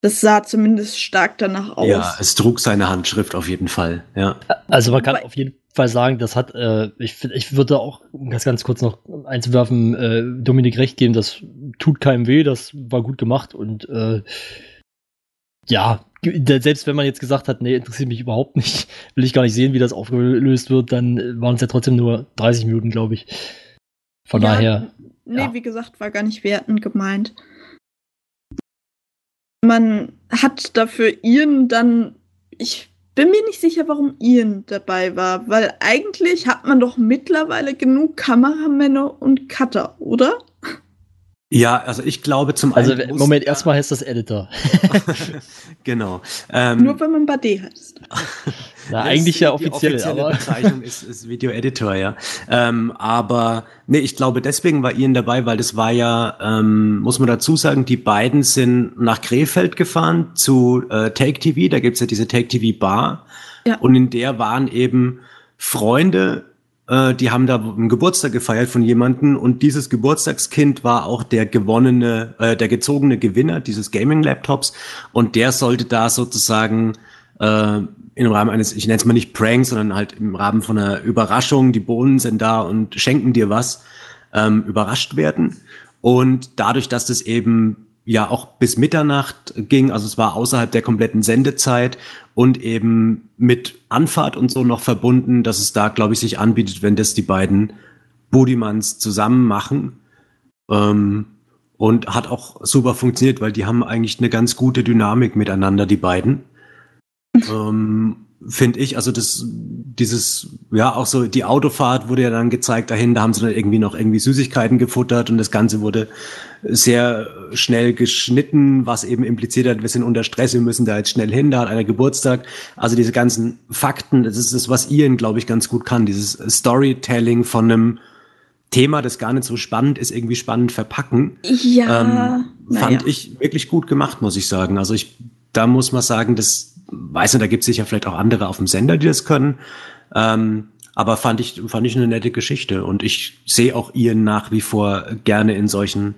Das sah zumindest stark danach aus. Ja, es trug seine Handschrift auf jeden Fall. Ja. Also man kann auf jeden Fall sagen, das hat, äh, ich, ich würde auch, um das ganz kurz noch einzuwerfen, äh, Dominik recht geben, das tut keinem weh, das war gut gemacht und äh, ja, selbst wenn man jetzt gesagt hat, nee, interessiert mich überhaupt nicht, (laughs) will ich gar nicht sehen, wie das aufgelöst wird, dann waren es ja trotzdem nur 30 Minuten, glaube ich. Von Ja, daher, Nee, Ja. wie gesagt, war gar nicht wertend gemeint. Man hat dafür Ian dann. Ich bin mir nicht sicher, warum Ian dabei war, weil eigentlich hat man doch mittlerweile genug Kameramänner und Cutter, oder? Ja, also ich glaube zum also einen. muss- Moment, erstmal heißt das Editor. (laughs) genau. Ähm, Nur wenn man Bade heißt. (laughs) Na, Das eigentlich ja die offiziell, offizielle aber. Bezeichnung ist, ist Video Editor, ja. Ähm, aber nee, ich glaube, deswegen war Ian dabei, weil das war ja, ähm, muss man dazu sagen, die beiden sind nach Krefeld gefahren zu äh, Take TV. Da gibt's ja diese Take TV Bar. Ja. Und in der waren eben Freunde, äh, die haben da einen Geburtstag gefeiert von jemanden und dieses Geburtstagskind war auch der gewonnene, äh, der gezogene Gewinner dieses Gaming-Laptops und der sollte da sozusagen äh, im Rahmen eines, ich nenne es mal nicht Prank, sondern halt im Rahmen von einer Überraschung, die Bohnen sind da und schenken dir was, ähm, überrascht werden. Und dadurch, dass das eben ja auch bis Mitternacht ging, also es war außerhalb der kompletten Sendezeit und eben mit Anfahrt und so noch verbunden, dass es da, glaube ich, sich anbietet, wenn das die beiden Budimans zusammen machen. Ähm, und hat auch super funktioniert, weil die haben eigentlich eine ganz gute Dynamik miteinander, die beiden. (laughs) ähm, Finde ich, also das, dieses, ja, auch so die Autofahrt wurde ja dann gezeigt dahin, da haben sie dann irgendwie noch irgendwie Süßigkeiten gefuttert und das Ganze wurde sehr schnell geschnitten, was eben impliziert hat, wir sind unter Stress, wir müssen da jetzt schnell hin, da hat einer Geburtstag. Also diese ganzen Fakten, das ist das, was Ian, glaube ich, ganz gut kann, dieses Storytelling von einem Thema, das gar nicht so spannend ist, irgendwie spannend verpacken. Ja, Ähm, fand naja. ich wirklich gut gemacht, muss ich sagen. Also ich, da muss man sagen, das weiß nicht, da gibt es sicher vielleicht auch andere auf dem Sender, die das können. Ähm, aber fand ich, fand ich eine nette Geschichte. Und ich sehe auch Ian nach wie vor gerne in solchen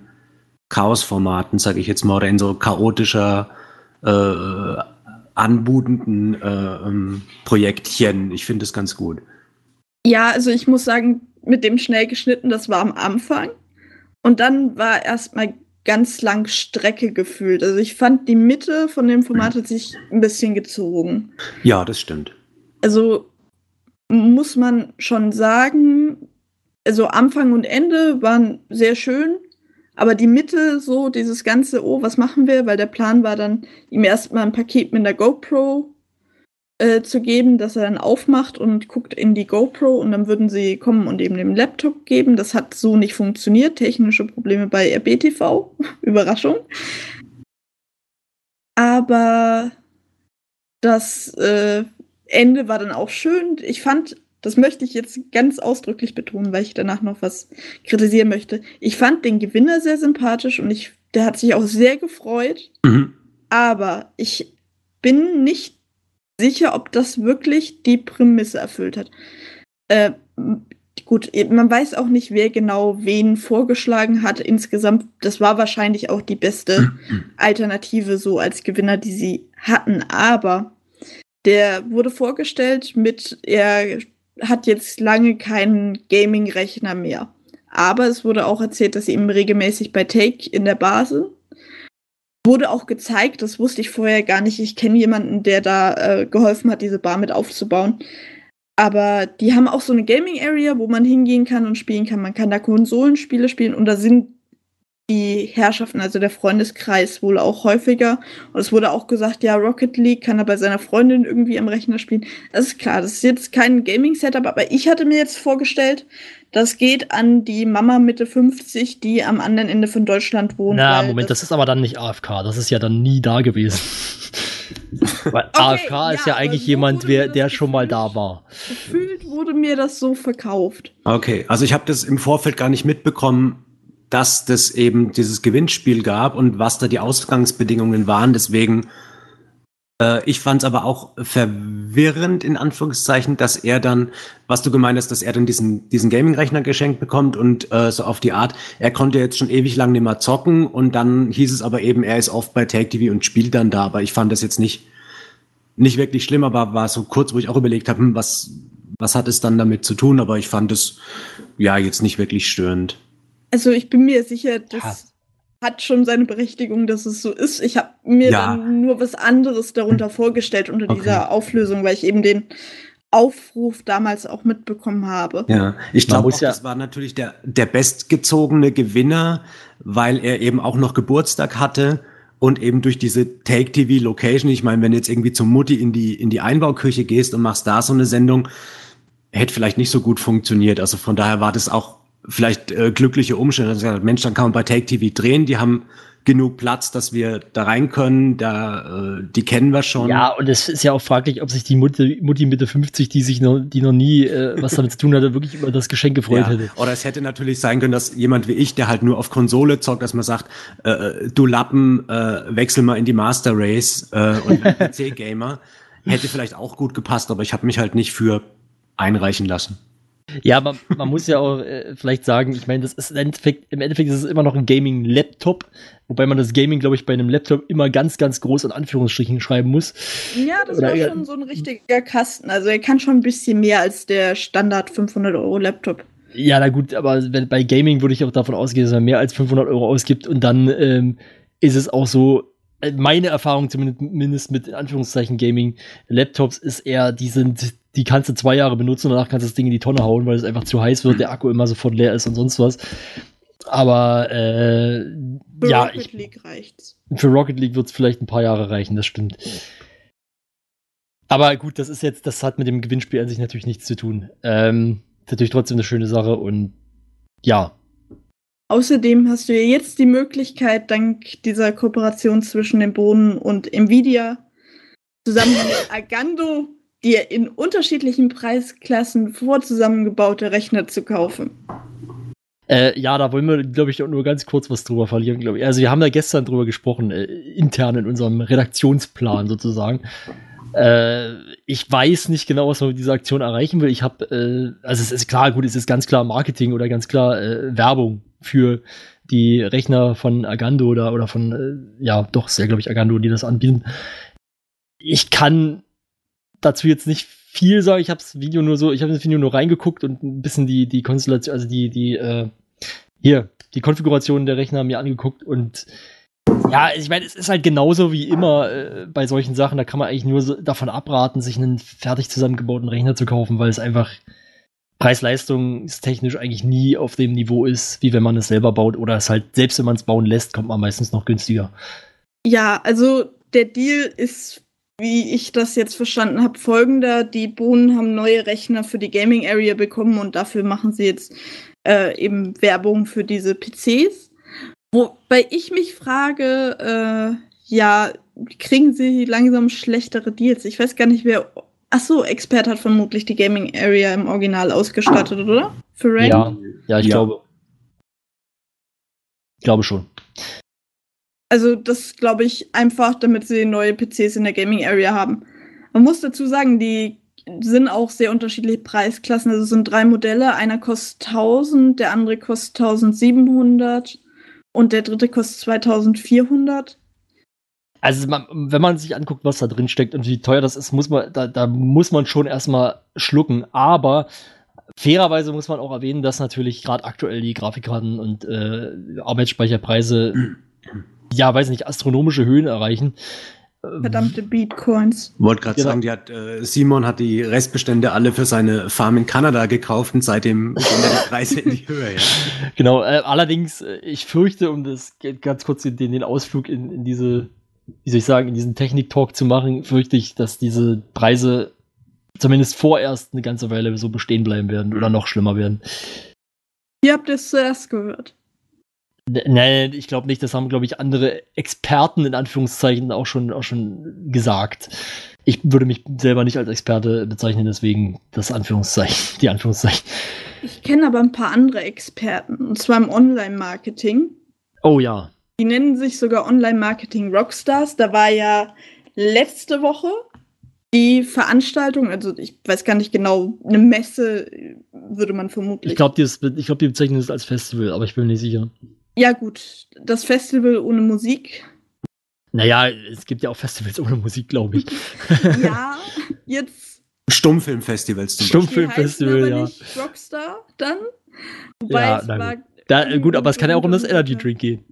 Chaosformaten, sage ich jetzt mal, oder in so chaotischer, äh, anmutenden äh, ähm, Projektchen. Ich finde es ganz gut. Ja, also ich muss sagen, mit dem schnell geschnitten, das war am Anfang. Und dann war erstmal ganz lang Strecke gefühlt. Also ich fand, die Mitte von dem Format hat sich ein bisschen gezogen. Ja, das stimmt. Also muss man schon sagen, also Anfang und Ende waren sehr schön, aber die Mitte, so dieses ganze, oh, was machen wir? Weil der Plan war dann, ihm erstmal ein Paket mit der GoPro äh, zu geben, dass er dann aufmacht und guckt in die GoPro und dann würden sie kommen und eben den Laptop geben. Das hat so nicht funktioniert. Technische Probleme bei RBTV. (laughs) Überraschung. Aber das äh, Ende war dann auch schön. Ich fand, das möchte ich jetzt ganz ausdrücklich betonen, weil ich danach noch was kritisieren möchte. Ich fand den Gewinner sehr sympathisch und ich, der hat sich auch sehr gefreut. Mhm. Aber ich bin nicht sicher, ob das wirklich die Prämisse erfüllt hat. Äh, gut, man weiß auch nicht, wer genau wen vorgeschlagen hat. Insgesamt, das war wahrscheinlich auch die beste Alternative so als Gewinner, die sie hatten. Aber der wurde vorgestellt mit, er hat jetzt lange keinen Gaming-Rechner mehr. Aber es wurde auch erzählt, dass sie eben regelmäßig bei Take in der Bar sind. Wurde auch gezeigt, das wusste ich vorher gar nicht. Ich kenne jemanden, der da äh, geholfen hat, diese Bar mit aufzubauen. Aber die haben auch so eine Gaming Area, wo man hingehen kann und spielen kann. Man kann da Konsolenspiele spielen und da sind die Herrschaften, also der Freundeskreis, wohl auch häufiger. Und es wurde auch gesagt, ja, Rocket League kann er bei seiner Freundin irgendwie am Rechner spielen. Das ist klar, das ist jetzt kein Gaming-Setup, aber ich hatte mir jetzt vorgestellt, das geht an die Mama Mitte 50, die am anderen Ende von Deutschland wohnt. Na, Moment, das, das, ist aber dann nicht AFK. Das ist ja dann nie da gewesen. (laughs) Weil okay, AFK ist ja, ja eigentlich so jemand, wer, der schon mal da war. Gefühlt wurde mir das so verkauft. Okay, also ich habe das im Vorfeld gar nicht mitbekommen, dass das eben dieses Gewinnspiel gab und was da die Ausgangsbedingungen waren. Deswegen, äh, ich fand es aber auch verwirrend, in Anführungszeichen, dass er dann, was du gemeint hast, dass er dann diesen, diesen Gaming-Rechner geschenkt bekommt und äh, so auf die Art, er konnte jetzt schon ewig lang nicht mehr zocken und dann hieß es aber eben, er ist oft bei Take TV und spielt dann da. Aber ich fand das jetzt nicht, nicht wirklich schlimm, aber war so kurz, wo ich auch überlegt habe, hm, was, was hat es dann damit zu tun? Aber ich fand es ja jetzt nicht wirklich störend. Also ich bin mir sicher, das ja. hat schon seine Berechtigung, dass es so ist. Ich habe mir ja. dann nur was anderes darunter hm. vorgestellt unter okay. dieser Auflösung, weil ich eben den Aufruf damals auch mitbekommen habe. Ja, ich glaube, ja das war natürlich der, der bestgezogene Gewinner, weil er eben auch noch Geburtstag hatte und eben durch diese Take-TV-Location, ich meine, wenn du jetzt irgendwie zum Mutti in die, in die Einbauküche gehst und machst da so eine Sendung, hätte vielleicht nicht so gut funktioniert. Also von daher war das auch vielleicht äh, glückliche Umstände. Also, Mensch, dann kann man bei Take TV drehen, die haben genug Platz, dass wir da rein können, da, äh, die kennen wir schon. Ja, und es ist ja auch fraglich, ob sich die Mutti, Mutti Mitte 50, die sich noch, die noch nie äh, was damit zu tun hatte, wirklich über das Geschenk gefreut ja. hätte. Oder es hätte natürlich sein können, dass jemand wie ich, der halt nur auf Konsole zockt, dass man sagt, äh, äh du Lappen, äh, wechsel mal in die Master Race äh, und PC-Gamer. (laughs) hätte vielleicht auch gut gepasst, aber ich habe mich halt nicht für einreichen lassen. Ja, man, man muss ja auch äh, vielleicht sagen, ich meine, das ist im Endeffekt, im Endeffekt ist es immer noch ein Gaming-Laptop, wobei man das Gaming, glaube ich, bei einem Laptop immer ganz, ganz groß in Anführungsstrichen schreiben muss. Ja, das Oder, war schon so ein richtiger Kasten. Also er kann schon ein bisschen mehr als der Standard 500 Euro Laptop. Ja, na gut, aber bei Gaming würde ich auch davon ausgehen, dass man mehr als 500 Euro ausgibt und dann ähm, ist es auch so, äh, meine Erfahrung zumindest mit in Anführungszeichen Gaming Laptops ist eher, die sind die kannst du zwei Jahre benutzen und danach kannst du das Ding in die Tonne hauen, weil es einfach zu heiß wird, der Akku immer sofort leer ist und sonst was. Aber äh, für ja, Rocket ich, League reicht's. Für Rocket League wird es vielleicht ein paar Jahre reichen, das stimmt. Aber gut, das ist jetzt, das hat mit dem Gewinnspiel an sich natürlich nichts zu tun. Ähm, ist natürlich trotzdem eine schöne Sache und ja. Außerdem hast du ja jetzt die Möglichkeit, dank dieser Kooperation zwischen dem Bohnen und Nvidia zusammen mit (laughs) Agando dir in unterschiedlichen Preisklassen vorzusammengebaute Rechner zu kaufen. Äh, ja, da wollen wir, glaube ich, nur ganz kurz was drüber verlieren, glaube ich. Also wir haben ja gestern drüber gesprochen, äh, intern in unserem Redaktionsplan sozusagen. Äh, ich weiß nicht genau, was man mit dieser Aktion erreichen will. Ich habe, äh, also es ist klar, gut, es ist ganz klar Marketing oder ganz klar äh, Werbung für die Rechner von Agando oder, oder von, äh, ja, doch, sehr, glaube ich, Agando, die das anbieten. Ich kann dazu jetzt nicht viel sagen. Ich habe das Video nur so, ich habe das Video nur reingeguckt und ein bisschen die, die Konstellation, also die, die, äh, hier, die Konfiguration der Rechner mir angeguckt und ja, ich meine, es ist halt genauso wie immer äh, bei solchen Sachen. Da kann man eigentlich nur so davon abraten, sich einen fertig zusammengebauten Rechner zu kaufen, weil es einfach preis-leistungstechnisch eigentlich nie auf dem Niveau ist, wie wenn man es selber baut oder es halt, selbst wenn man es bauen lässt, kommt man meistens noch günstiger. Ja, also der Deal ist, wie ich das jetzt verstanden habe, folgender. Die Bohnen haben neue Rechner für die Gaming Area bekommen und dafür machen sie jetzt äh, eben Werbung für diese PCs. Wobei ich mich frage, äh, ja, kriegen sie langsam schlechtere Deals? Ich weiß gar nicht, wer. Achso, Expert hat vermutlich die Gaming Area im Original ausgestattet, oder? Für Rain? Ja, ja, ich ja. glaube. Ich glaube schon. Also, das glaube ich einfach, damit sie neue PCs in der Gaming Area haben. Man muss dazu sagen, die sind auch sehr unterschiedliche Preisklassen. Also es sind drei Modelle. Einer kostet 1000, der andere kostet 1700 und der dritte kostet 2400. Also wenn man sich anguckt, was da drin steckt und wie teuer das ist, muss man, da, da muss man schon erstmal schlucken. Aber fairerweise muss man auch erwähnen, dass natürlich gerade aktuell die Grafikkarten und äh, Arbeitsspeicherpreise, ja, weiß nicht, astronomische Höhen erreichen. Verdammte Bitcoins. Wollte gerade genau. sagen, die hat, äh, Simon hat die Restbestände alle für seine Farm in Kanada gekauft und seitdem gehen die Preise in die (laughs) Höhe. Ja. Genau, äh, allerdings, äh, ich fürchte, um das ganz kurz den, den Ausflug in, in diese, wie soll ich sagen, in diesen Technik-Talk zu machen, fürchte ich, dass diese Preise zumindest vorerst eine ganze Weile so bestehen bleiben werden oder noch schlimmer werden. Ihr habt es zuerst gehört. Nein, ich glaube nicht. Das haben, glaube ich, andere Experten in Anführungszeichen auch schon, auch schon gesagt. Ich würde mich selber nicht als Experte bezeichnen, deswegen das Anführungszeichen, die Anführungszeichen. Ich kenne aber ein paar andere Experten, und zwar im Online-Marketing. Oh ja. Die nennen sich sogar Online-Marketing Rockstars. Da war ja letzte Woche die Veranstaltung, also ich weiß gar nicht genau, eine Messe würde man vermutlich. Ich glaube, die, glaub, die bezeichnen es als Festival, aber ich bin mir nicht sicher. Ja, gut. Das Festival ohne Musik. Naja, es gibt ja auch Festivals ohne Musik, glaube ich. (laughs) ja, jetzt. Stummfilmfestivals zum Stummfilmfestival, ja. Nicht Rockstar dann. Wobei ja, es war. Da, gut, aber es kann ja auch um das Energy Drink gehen.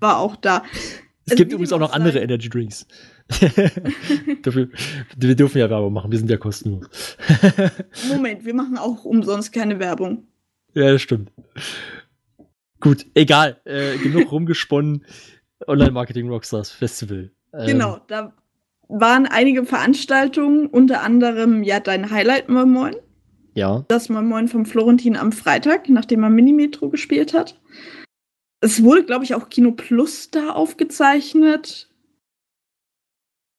War auch da. Es, es gibt übrigens auch noch andere Energy Drinks. (laughs) Dafür, wir dürfen ja Werbung machen, wir sind ja kostenlos. (laughs) Moment, wir machen auch umsonst keine Werbung. Ja, das stimmt. Gut, egal. Äh, genug rumgesponnen. (laughs) Online-Marketing Rockstars Festival. Ähm, genau, da waren einige Veranstaltungen, unter anderem ja dein Highlight Moin. Ja. Das Moin vom Florentin am Freitag, nachdem er Minimetro gespielt hat. Es wurde, glaube ich, auch Kino Plus da aufgezeichnet.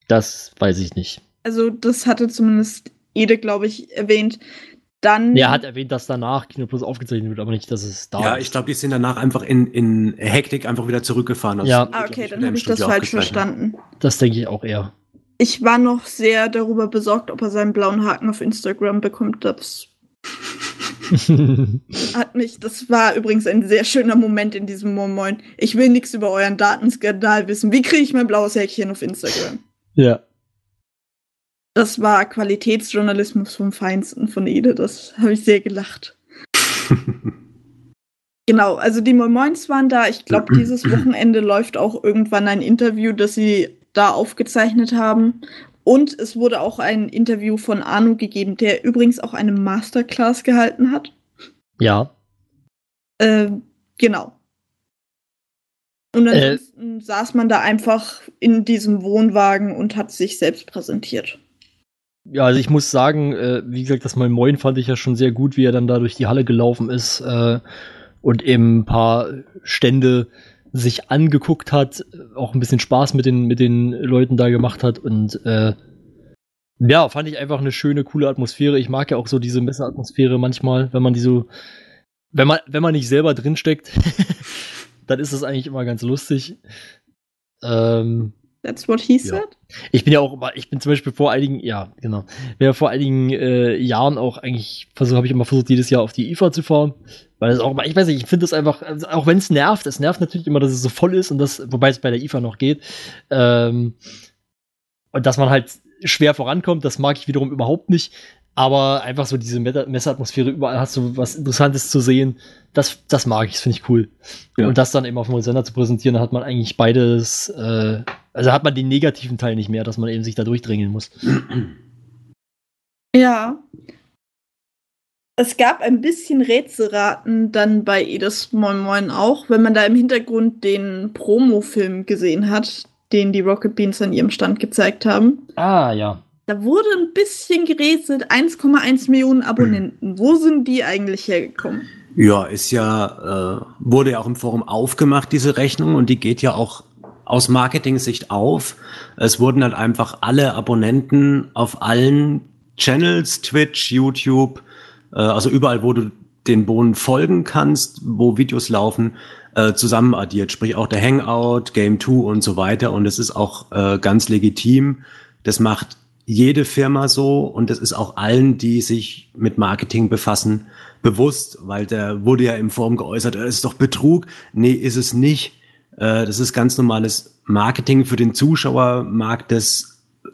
Das weiß ich nicht. Also, das hatte zumindest Ede, glaube ich, erwähnt. Dann. Er hat erwähnt, dass danach Kino Plus aufgezeichnet wird, aber nicht, dass es da Ja, ist. ich glaube, die sind danach einfach in, in Hektik einfach wieder zurückgefahren. Also ja. Ah, okay, dann habe ich das falsch verstanden. Das denke ich auch eher. Ich war noch sehr darüber besorgt, ob er seinen blauen Haken auf Instagram bekommt. Das (laughs) hat mich, das war übrigens ein sehr schöner Moment in diesem Moin Ich will nichts über euren Datenskandal wissen. Wie kriege ich mein blaues Häkchen auf Instagram? Ja. Das war Qualitätsjournalismus vom Feinsten von Ede. Das habe ich sehr gelacht. (laughs) genau, also die Moins waren da. Ich glaube, (clears throat) dieses Wochenende läuft auch irgendwann ein Interview, das sie da aufgezeichnet haben. Und es wurde auch ein Interview von Arno gegeben, der übrigens auch eine Masterclass gehalten hat. Ja. Äh, genau. Und ansonsten äh, saß man da einfach in diesem Wohnwagen und hat sich selbst präsentiert. Ja, also ich muss sagen, äh, wie gesagt, das Moin Moin fand ich ja schon sehr gut, wie er dann da durch die Halle gelaufen ist äh, und eben ein paar Stände sich angeguckt hat, auch ein bisschen Spaß mit den, mit den Leuten da gemacht hat und äh, ja, fand ich einfach eine schöne, coole Atmosphäre. Ich mag ja auch so diese Messeatmosphäre manchmal, wenn man die so, wenn man, wenn man nicht selber drinsteckt, (laughs) dann ist das eigentlich immer ganz lustig. Ähm, That's what he Ja. said. Ich bin ja auch immer, ich bin zum Beispiel vor einigen, ja, genau, bin ja vor einigen äh, Jahren auch eigentlich, versuch, habe ich immer versucht, jedes Jahr auf die IFA zu fahren. Weil es auch mal, ich weiß nicht, ich finde das einfach, also auch wenn es nervt, es nervt natürlich immer, dass es so voll ist und das, wobei es bei der IFA noch geht. Ähm, und dass man halt schwer vorankommt, das mag ich wiederum überhaupt nicht. Aber einfach so diese Messeatmosphäre, überall hast du was Interessantes zu sehen. Das, das mag ich, das finde ich cool. Ja. Und das dann eben auf dem Sender zu präsentieren, dann hat man eigentlich beides, äh, also hat man den negativen Teil nicht mehr, dass man eben sich da durchdrängeln muss. (clears throat) Ja. Es gab ein bisschen Rätselraten dann bei Edis Moin Moin auch, wenn man da im Hintergrund den Promo-Film gesehen hat, den die Rocket Beans an ihrem Stand gezeigt haben. Ah, ja. Da wurde ein bisschen gerätselt, 1,1 Millionen (clears throat) Abonnenten. Wo sind die eigentlich hergekommen? Ja, ist ja, äh, wurde ja auch im Forum aufgemacht, diese Rechnung, und die geht ja auch aus Marketing-Sicht auf. Es wurden halt einfach alle Abonnenten auf allen Channels, Twitch, YouTube, äh, also überall, wo du den Bohnen folgen kannst, wo Videos laufen, äh, zusammen addiert. Sprich auch der Hangout, Game 2 und so weiter. Und es ist auch äh, ganz legitim. Das macht jede Firma so und das ist auch allen, die sich mit Marketing befassen, bewusst, weil der wurde ja im Forum geäußert, das ist doch Betrug. Nee, ist es nicht. Äh, das ist ganz normales Marketing. Für den Zuschauer mag das äh,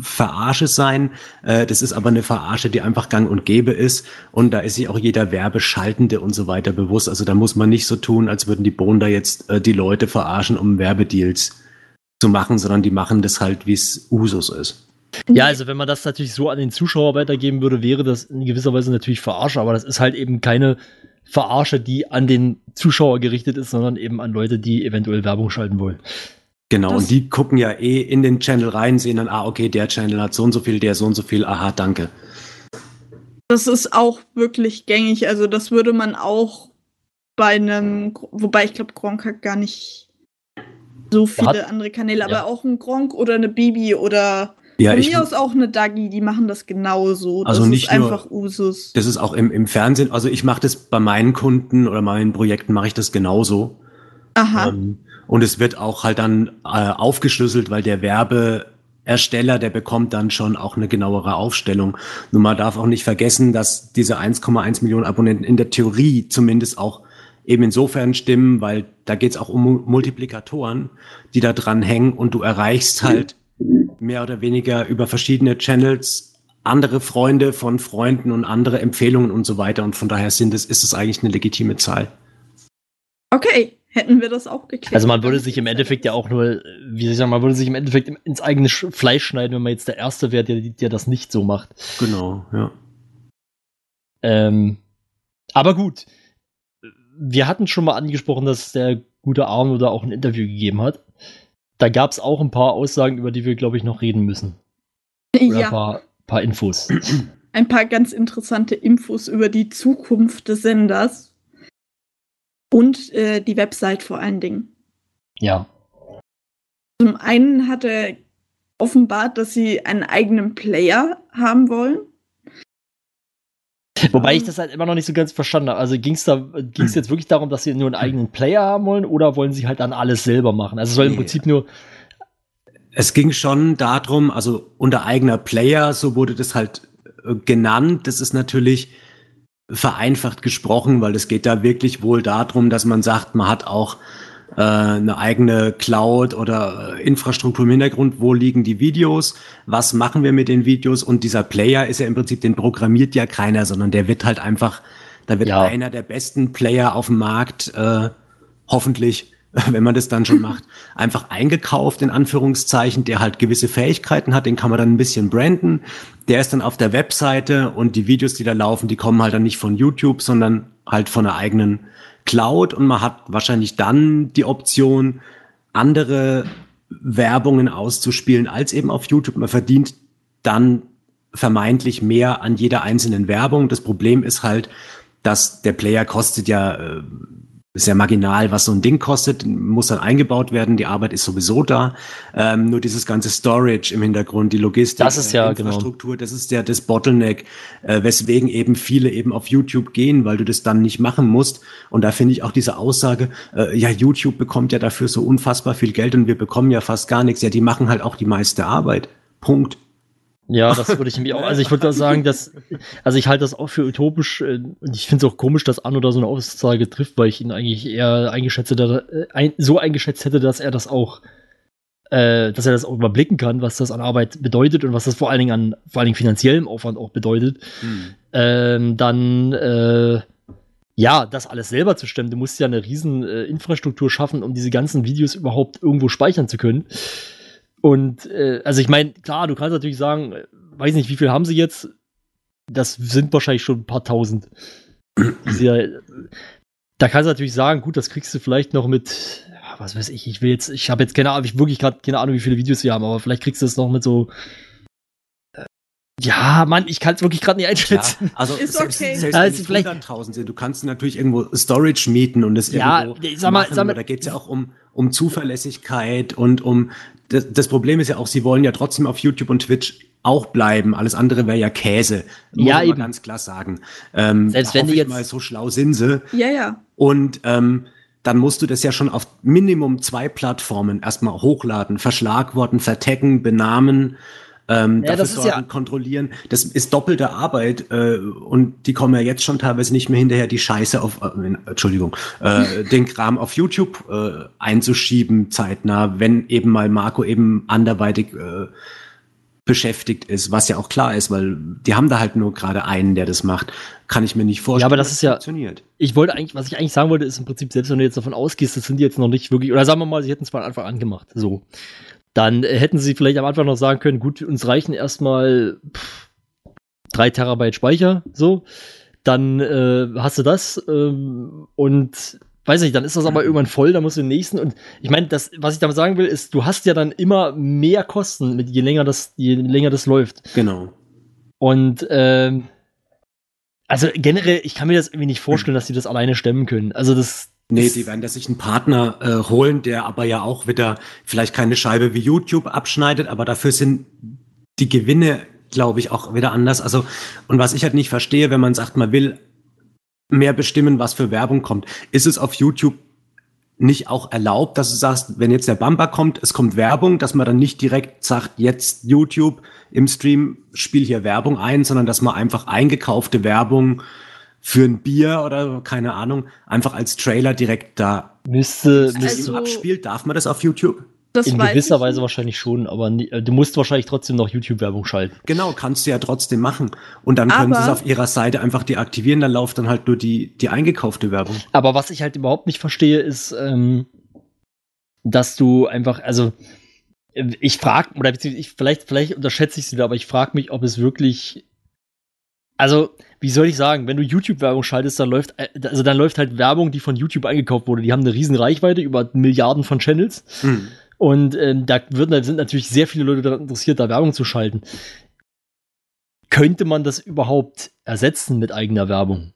Verarsche sein. Äh, Das ist aber eine Verarsche, die einfach gang und gäbe ist. Und da ist sich auch jeder Werbeschaltende und so weiter bewusst. Also da muss man nicht so tun, als würden die Bohnen da jetzt die Leute verarschen, um Werbedeals zu machen, sondern die machen das halt, wie es Usus ist. Ja, also wenn man das natürlich so an den Zuschauer weitergeben würde, wäre das in gewisser Weise natürlich Verarsche, aber das ist halt eben keine Verarsche, die an den Zuschauer gerichtet ist, sondern eben an Leute, die eventuell Werbung schalten wollen. Genau, Das- und die gucken ja eh in den Channel rein, sehen dann, ah, okay, der Channel hat so und so viel, der so und so viel, aha, danke. Das ist auch wirklich gängig. Also das würde man auch bei einem, wobei ich glaube, Gronk hat gar nicht so viele hat- andere Kanäle, aber ja. auch ein Gronk oder eine Bibi oder Ja, von ich, mir aus auch eine Dagi, die machen das genauso. Also das nicht ist nur- einfach Usus. das ist auch im, im Fernsehen, also ich mache das bei meinen Kunden oder meinen Projekten mache ich das genauso. Aha. Ähm, und es wird auch halt dann äh, aufgeschlüsselt, weil der Werbeersteller, der bekommt dann schon auch eine genauere Aufstellung. Nur man darf auch nicht vergessen, dass diese 1,1 Millionen Abonnenten in der Theorie zumindest auch eben insofern stimmen, weil da geht's auch um Mu- Multiplikatoren, die da dran hängen und du erreichst halt mehr oder weniger über verschiedene Channels andere Freunde von Freunden und andere Empfehlungen und so weiter. Und von daher sind es, ist es eigentlich eine legitime Zahl. Okay, hätten wir das auch geklärt. Also man würde sich im Endeffekt ja auch nur, wie soll ich sagen, man würde sich im Endeffekt ins eigene Sch- Fleisch schneiden, wenn man jetzt der Erste wäre, der, der das nicht so macht. Genau, ja. Ähm, aber gut, wir hatten schon mal angesprochen, dass der gute Arno da auch ein Interview gegeben hat. Da gab es auch ein paar Aussagen, über die wir, glaube ich, noch reden müssen. Oder ein ja, paar, paar Infos. (clears throat) ein paar ganz interessante Infos über die Zukunft des Senders und äh, die Website vor allen Dingen. ja. Zum einen hat er offenbart, dass sie einen eigenen Player haben wollen. Wobei ich das halt immer noch nicht so ganz verstanden habe. Also ging es da ging's jetzt wirklich darum, dass sie nur einen eigenen Player haben wollen oder wollen sie halt dann alles selber machen? Also es soll im. Prinzip nur. Es ging schon darum, also unter eigener Player, so wurde das halt äh, genannt. Das ist natürlich vereinfacht gesprochen, weil es geht da wirklich wohl darum, dass man sagt, man hat auch äh, eine eigene Cloud oder äh, Infrastruktur im Hintergrund, wo liegen die Videos, was machen wir mit den Videos und dieser Player ist ja im Prinzip, den programmiert ja keiner, sondern der wird halt einfach, da wird Ja. einer der besten Player auf dem Markt, äh, hoffentlich, (laughs) wenn man das dann schon macht, einfach eingekauft, in Anführungszeichen, der halt gewisse Fähigkeiten hat, den kann man dann ein bisschen branden. Der ist dann auf der Webseite und die Videos, die da laufen, die kommen halt dann nicht von YouTube, sondern halt von einer eigenen Cloud und man hat wahrscheinlich dann die Option, andere Werbungen auszuspielen als eben auf YouTube. Man verdient dann vermeintlich mehr an jeder einzelnen Werbung. Das Problem ist halt, dass der Player kostet ja äh, sehr marginal, was so ein Ding kostet, muss dann eingebaut werden. Die Arbeit ist sowieso da. Ähm, nur dieses ganze Storage im Hintergrund, die Logistik, Das ist ja, äh, genau. Infrastruktur, das ist ja das Bottleneck, äh, weswegen eben viele eben auf YouTube gehen, weil du das dann nicht machen musst. Und da finde ich auch diese Aussage, äh, ja, YouTube bekommt ja dafür so unfassbar viel Geld und wir bekommen ja fast gar nichts. Ja, die machen halt auch die meiste Arbeit. Punkt. Ja, das würde ich mir auch. Also ich würde da sagen, dass, also ich halte das auch für utopisch äh, und ich finde es auch komisch, dass Anno da so eine Aussage trifft, weil ich ihn eigentlich eher eingeschätzt hätte, ein, so eingeschätzt hätte, dass er das auch, äh, dass er das auch überblicken kann, was das an Arbeit bedeutet und was das vor allen Dingen an vor allen Dingen finanziellem Aufwand auch bedeutet. Ähm, dann äh, ja, das alles selber zu stemmen. Du musst ja eine riesen Infrastruktur schaffen, um diese ganzen Videos überhaupt irgendwo speichern zu können. Und äh, also ich meine, klar, du kannst natürlich sagen, äh, weiß nicht, wie viel haben sie jetzt? Das sind wahrscheinlich schon ein paar tausend. Ja, äh, da kannst du natürlich sagen, gut, das kriegst du vielleicht noch mit, ja, was weiß ich, ich will jetzt, ich habe jetzt keine Ahnung, ich wirklich gerade keine Ahnung, wie viele Videos wir haben, aber vielleicht kriegst du es noch mit so. äh, Ja, Mann, ich kann es wirklich gerade nicht Ja, einschätzen. also Ist selbst, okay. selbst Ja, es vielleicht- 100.000 sind, du kannst natürlich irgendwo Storage mieten und das Ja, irgendwo sag mal- machen. sag mal- da geht es ja auch um, um Zuverlässigkeit und um das, das Problem ist ja auch, sie wollen ja trotzdem auf YouTube und Twitch auch bleiben. Alles andere wäre ja Käse. Muss Ja, man mal eben. ganz klar sagen. Ähm, Selbst wenn die ich jetzt- mal so schlau sind sie. Ja, ja. Und ähm, dann musst du das ja schon auf Minimum zwei Plattformen erstmal hochladen, verschlagworten, vertecken, benamen, ähm, Ja, dafür das ist ja- sorgen, kontrollieren. Das ist doppelte Arbeit äh, und die kommen ja jetzt schon teilweise nicht mehr hinterher, die Scheiße auf, äh, Entschuldigung, äh, (laughs) den Kram auf YouTube äh, einzuschieben zeitnah, wenn eben mal Marco eben anderweitig äh, beschäftigt ist, was ja auch klar ist, weil die haben da halt nur gerade einen, der das macht. Kann ich mir nicht vorstellen. Ja, aber das ist ja- funktioniert. Ich wollte eigentlich, was ich eigentlich sagen wollte, ist im Prinzip, selbst wenn du jetzt davon ausgehst, das sind die jetzt noch nicht wirklich, oder sagen wir mal, sie hätten es von Anfang an gemacht, so. Dann hätten sie vielleicht am Anfang noch sagen können, gut, uns reichen erstmal pff, drei Terabyte Speicher, so. Dann äh, hast du das ähm, und weiß nicht, dann ist das aber irgendwann voll, dann musst du den nächsten und ich meine, das, was ich damit sagen will, ist, du hast ja dann immer mehr Kosten, mit, je länger das, je länger das läuft. Genau. Und ähm, also generell, ich kann mir das irgendwie nicht vorstellen, dass sie das alleine stemmen können. Also das. Nee, die werden da sich einen Partner äh, holen, der aber ja auch wieder vielleicht keine Scheibe wie YouTube abschneidet, aber dafür sind die Gewinne, glaube ich, auch wieder anders. Also, und was ich halt nicht verstehe, wenn man sagt, man will mehr bestimmen, was für Werbung kommt, ist es auf YouTube nicht auch erlaubt, dass du sagst, wenn jetzt der Bumper kommt, es kommt Werbung, dass man dann nicht direkt sagt, jetzt YouTube im Stream spiel hier Werbung ein, sondern dass man einfach eingekaufte Werbung für ein Bier oder keine Ahnung einfach als Trailer direkt da müsste, Also- müsste abspielt. Darf man das auf YouTube? Das in gewisser Weise nicht. wahrscheinlich schon, aber nie, äh, du musst wahrscheinlich trotzdem noch YouTube-Werbung schalten. Genau, kannst du ja trotzdem machen. Und dann können sie es Aber- auf ihrer Seite einfach deaktivieren, dann läuft dann halt nur die, die eingekaufte Werbung. Aber was ich halt überhaupt nicht verstehe, ist, ähm, dass du einfach, also äh, ich frage, oder beziehungsweise ich, vielleicht, vielleicht unterschätze ich es wieder, aber ich frage mich, ob es wirklich. Also, wie soll ich sagen, wenn du YouTube-Werbung schaltest, dann läuft, äh, also dann läuft halt Werbung, die von YouTube eingekauft wurde. Die haben eine riesen Reichweite über Milliarden von Channels. Hm. Und ähm, da wird, sind natürlich sehr viele Leute daran interessiert, da Werbung zu schalten. Könnte man das überhaupt ersetzen mit eigener Werbung?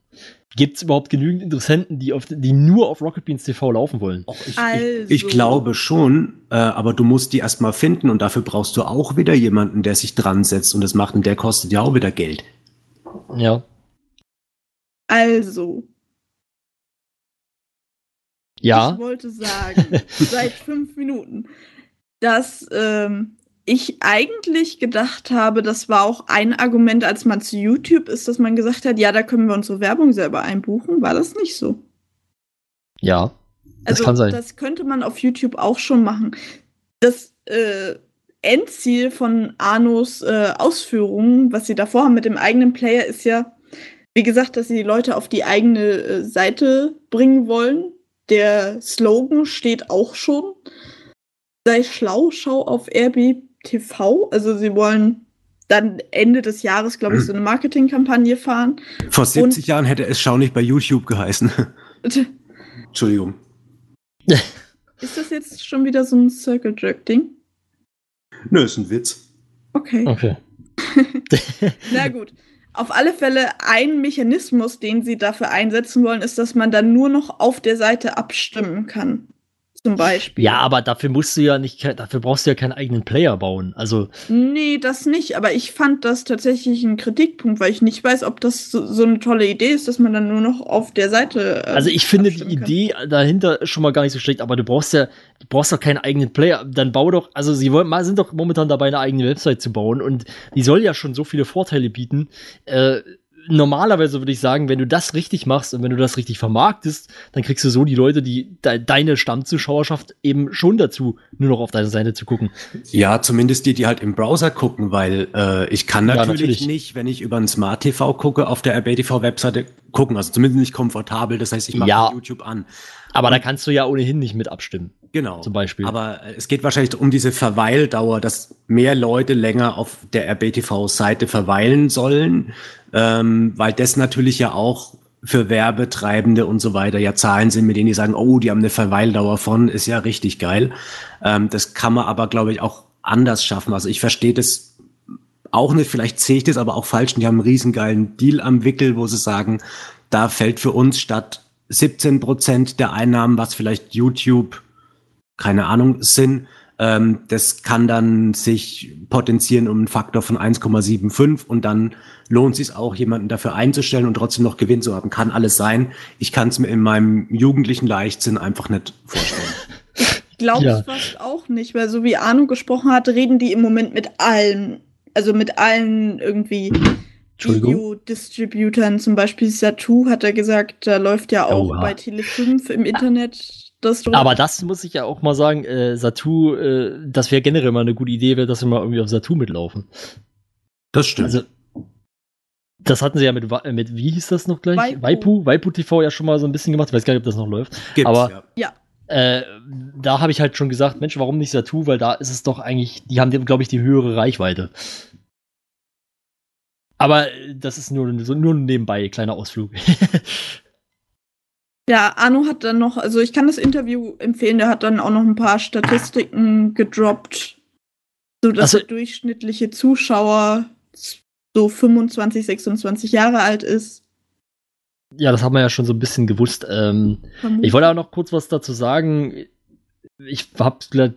Gibt es überhaupt genügend Interessenten, die, auf, die nur auf Rocket Beans TV laufen wollen? Och, ich, Also. ich, ich glaube schon, äh, aber du musst die erstmal finden und dafür brauchst du auch wieder jemanden, der sich dran setzt und das macht und der kostet ja auch wieder Geld. Ja. Also, Ja. ich wollte sagen, (laughs) seit fünf Minuten, dass ähm, ich eigentlich gedacht habe, das war auch ein Argument, als man zu YouTube ist, dass man gesagt hat, ja, da können wir unsere Werbung selber einbuchen. War das nicht so? Ja. Das Also kann sein. das könnte man auf YouTube auch schon machen. Das äh, Endziel von Arnos äh, Ausführungen, was sie davor haben mit dem eigenen Player, ist ja, wie gesagt, dass sie die Leute auf die eigene äh, Seite bringen wollen. Der Slogan steht auch schon. Sei schlau, schau auf RB TV. Also sie wollen dann Ende des Jahres, glaube ich, so eine Marketingkampagne fahren. Vor 70 Jahren hätte es Schau nicht bei YouTube geheißen. (laughs) Entschuldigung. Ist das jetzt schon wieder so ein Circle Jerk Ding? Nö, ist ein Witz. Okay. Okay. (laughs) Na gut. Auf alle Fälle ein Mechanismus, den sie dafür einsetzen wollen, ist, dass man dann nur noch auf der Seite abstimmen kann. Zum Beispiel. Ja, aber dafür musst du ja nicht, dafür brauchst du ja keinen eigenen Player bauen. Also. Nee, das nicht. Aber ich fand das tatsächlich ein Kritikpunkt, weil ich nicht weiß, ob das so, so eine tolle Idee ist, dass man dann nur noch auf der Seite. Äh, also ich finde die Idee dahinter schon mal gar nicht so schlecht, aber du brauchst ja, du brauchst doch keinen eigenen Player. Dann bau doch, also sie wollen, sind doch momentan dabei, eine eigene Website zu bauen und die soll ja schon so viele Vorteile bieten. Äh, normalerweise würde ich sagen, wenn du das richtig machst und wenn du das richtig vermarktest, dann kriegst du so die Leute, die de deine Stammzuschauerschaft eben schon dazu, nur noch auf deine Seite zu gucken. Ja, zumindest die, die halt im Browser gucken, weil äh, ich kann natürlich, ja, natürlich, nicht, wenn ich über ein Smart TV gucke, auf der RBTV-Webseite gucken. Also zumindest nicht komfortabel. Das heißt, ich mache ja, YouTube an. Aber und, da kannst du ja ohnehin nicht mit abstimmen. Genau. Zum Beispiel. Aber äh, es geht wahrscheinlich um diese Verweildauer, dass mehr Leute länger auf der RBTV-Seite verweilen sollen, ähm, weil das natürlich ja auch für Werbetreibende und so weiter ja Zahlen sind, mit denen die sagen, oh, die haben eine Verweildauer von, ist ja richtig geil. Ähm, das kann man aber, glaube ich, auch anders schaffen. Also ich verstehe das auch nicht, vielleicht sehe ich das aber auch falsch. Und die haben einen riesengeilen Deal am Wickel, wo sie sagen, da fällt für uns statt 17 Prozent der Einnahmen, was vielleicht YouTube keine Ahnung, sind. Ähm, das kann dann sich potenzieren um einen Faktor von 1,75 und dann lohnt sich auch, jemanden dafür einzustellen und trotzdem noch Gewinn zu haben. Kann alles sein. Ich kann es mir in meinem jugendlichen Leichtsinn einfach nicht vorstellen. (laughs) Glaube ja. ich fast auch nicht, weil so wie Arno gesprochen hat, reden die im Moment mit allen, also mit allen irgendwie Video-Distributern, zum Beispiel Satu hat er gesagt, da läuft ja auch Oha. bei Tele5 im Internet das Aber das muss ich ja auch mal sagen, äh, Satu, äh, das wäre generell mal eine gute Idee, wäre, dass wir mal irgendwie auf Satu mitlaufen. Das stimmt. Also, das hatten sie ja mit, mit wie hieß das noch gleich? Waipu. Waipu, Waipu TV ja schon mal so ein bisschen gemacht. Ich weiß gar nicht, ob das noch läuft. Gibt's, Aber ja. Äh, da habe ich halt schon gesagt, Mensch, warum nicht Satu? Weil da ist es doch eigentlich, die haben, glaube ich, die höhere Reichweite. Aber das ist nur, nur nebenbei, kleiner Ausflug. (laughs) Ja, Arno hat dann noch, also ich kann das Interview empfehlen, der hat dann auch noch ein paar Statistiken gedroppt, so dass also, der durchschnittliche Zuschauer so 25, 26 Jahre alt ist. Ja, das haben wir ja schon so ein bisschen gewusst. Ähm, ich wollte auch noch kurz was dazu sagen. Ich hab's gerade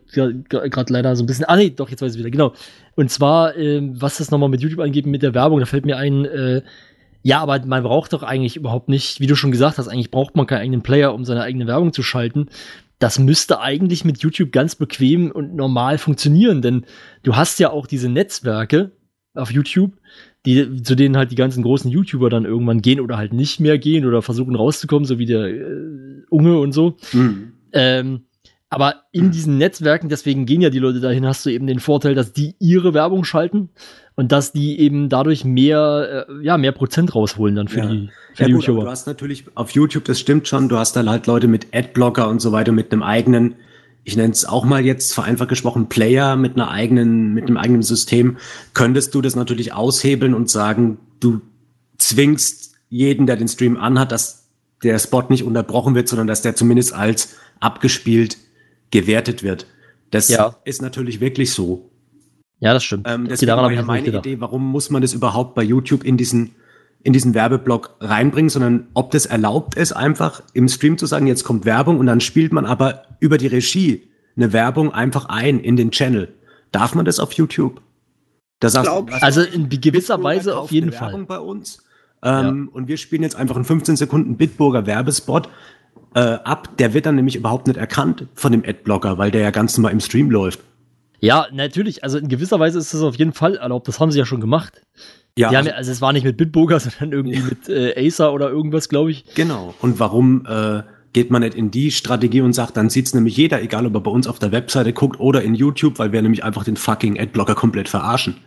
leider so ein bisschen. Ah, nee, doch, jetzt weiß ich wieder, genau. Und zwar, ähm, was das nochmal mit YouTube angeht, mit der Werbung, da fällt mir ein, äh, ja, aber man braucht doch eigentlich überhaupt nicht, wie du schon gesagt hast, eigentlich braucht man keinen eigenen Player, um seine eigene Werbung zu schalten. Das müsste eigentlich mit YouTube ganz bequem und normal funktionieren, denn du hast ja auch diese Netzwerke auf YouTube, die, zu denen halt die ganzen großen YouTuber dann irgendwann gehen oder halt nicht mehr gehen oder versuchen rauszukommen, so wie der äh, Unge und so. Mhm. Ähm, aber in diesen Netzwerken, deswegen gehen ja die Leute dahin, hast du eben den Vorteil, dass die ihre Werbung schalten und dass die eben dadurch mehr, äh, ja, mehr Prozent rausholen dann für ja. die, für ja, die gut, YouTuber. Du hast natürlich auf YouTube, das stimmt schon, du hast dann halt Leute mit Adblocker und so weiter mit einem eigenen, ich nenne es auch mal jetzt vereinfacht gesprochen, Player mit einer eigenen, mit einem eigenen System, könntest du das natürlich aushebeln und sagen, du zwingst jeden, der den Stream anhat, dass der Spot nicht unterbrochen wird, sondern dass der zumindest als abgespielt gewertet wird. Das ja. ist natürlich wirklich so. Ja, das stimmt. Ähm, deswegen daran war ja meine Idee, warum muss man das überhaupt bei YouTube in diesen, in diesen Werbeblock reinbringen, sondern ob das erlaubt ist, einfach im Stream zu sagen, jetzt kommt Werbung und dann spielt man aber über die Regie eine Werbung einfach ein in den Channel. Darf man das auf YouTube? Da sagst, du, also in gewisser Weise auf jeden Fall. Werbung bei uns. Ähm, ja. Und wir spielen jetzt einfach einen 15 Sekunden Bitburger Werbespot äh, ab. Der wird dann nämlich überhaupt nicht erkannt von dem Adblocker, weil der ja ganz normal im Stream läuft. Ja, natürlich. Also in gewisser Weise ist das auf jeden Fall erlaubt. Das haben sie ja schon gemacht. Ja. Die haben ja, also es war nicht mit Bitburger, (laughs) sondern irgendwie ja. mit äh, Acer oder irgendwas, glaube ich. Genau. Und warum äh, geht man nicht in die Strategie und sagt, dann sieht's nämlich jeder, egal ob er bei uns auf der Webseite guckt oder in YouTube, weil wir nämlich einfach den fucking Adblocker komplett verarschen.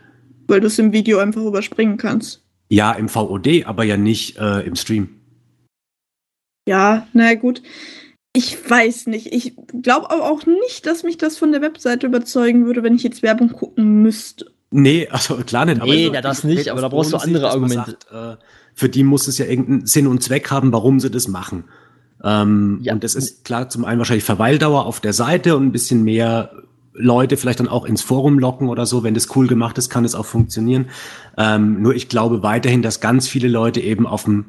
Weil du es im Video einfach überspringen kannst. Ja, im VOD, aber ja nicht äh, im Stream. Ja, na gut. Ich weiß nicht. Ich glaube aber auch nicht, dass mich das von der Webseite überzeugen würde, wenn ich jetzt Werbung gucken müsste. Nee, also klar nicht. Nee, aber so, das nicht, aber da brauchst du andere Argumente. Sagt, äh, für die muss es ja irgendeinen Sinn und Zweck haben, warum sie das machen. Ähm, ja. Und das ist klar zum einen wahrscheinlich Verweildauer auf der Seite und ein bisschen mehr Leute vielleicht dann auch ins Forum locken oder so. Wenn das cool gemacht ist, kann es auch funktionieren. Ähm, nur ich glaube weiterhin, dass ganz viele Leute eben auf dem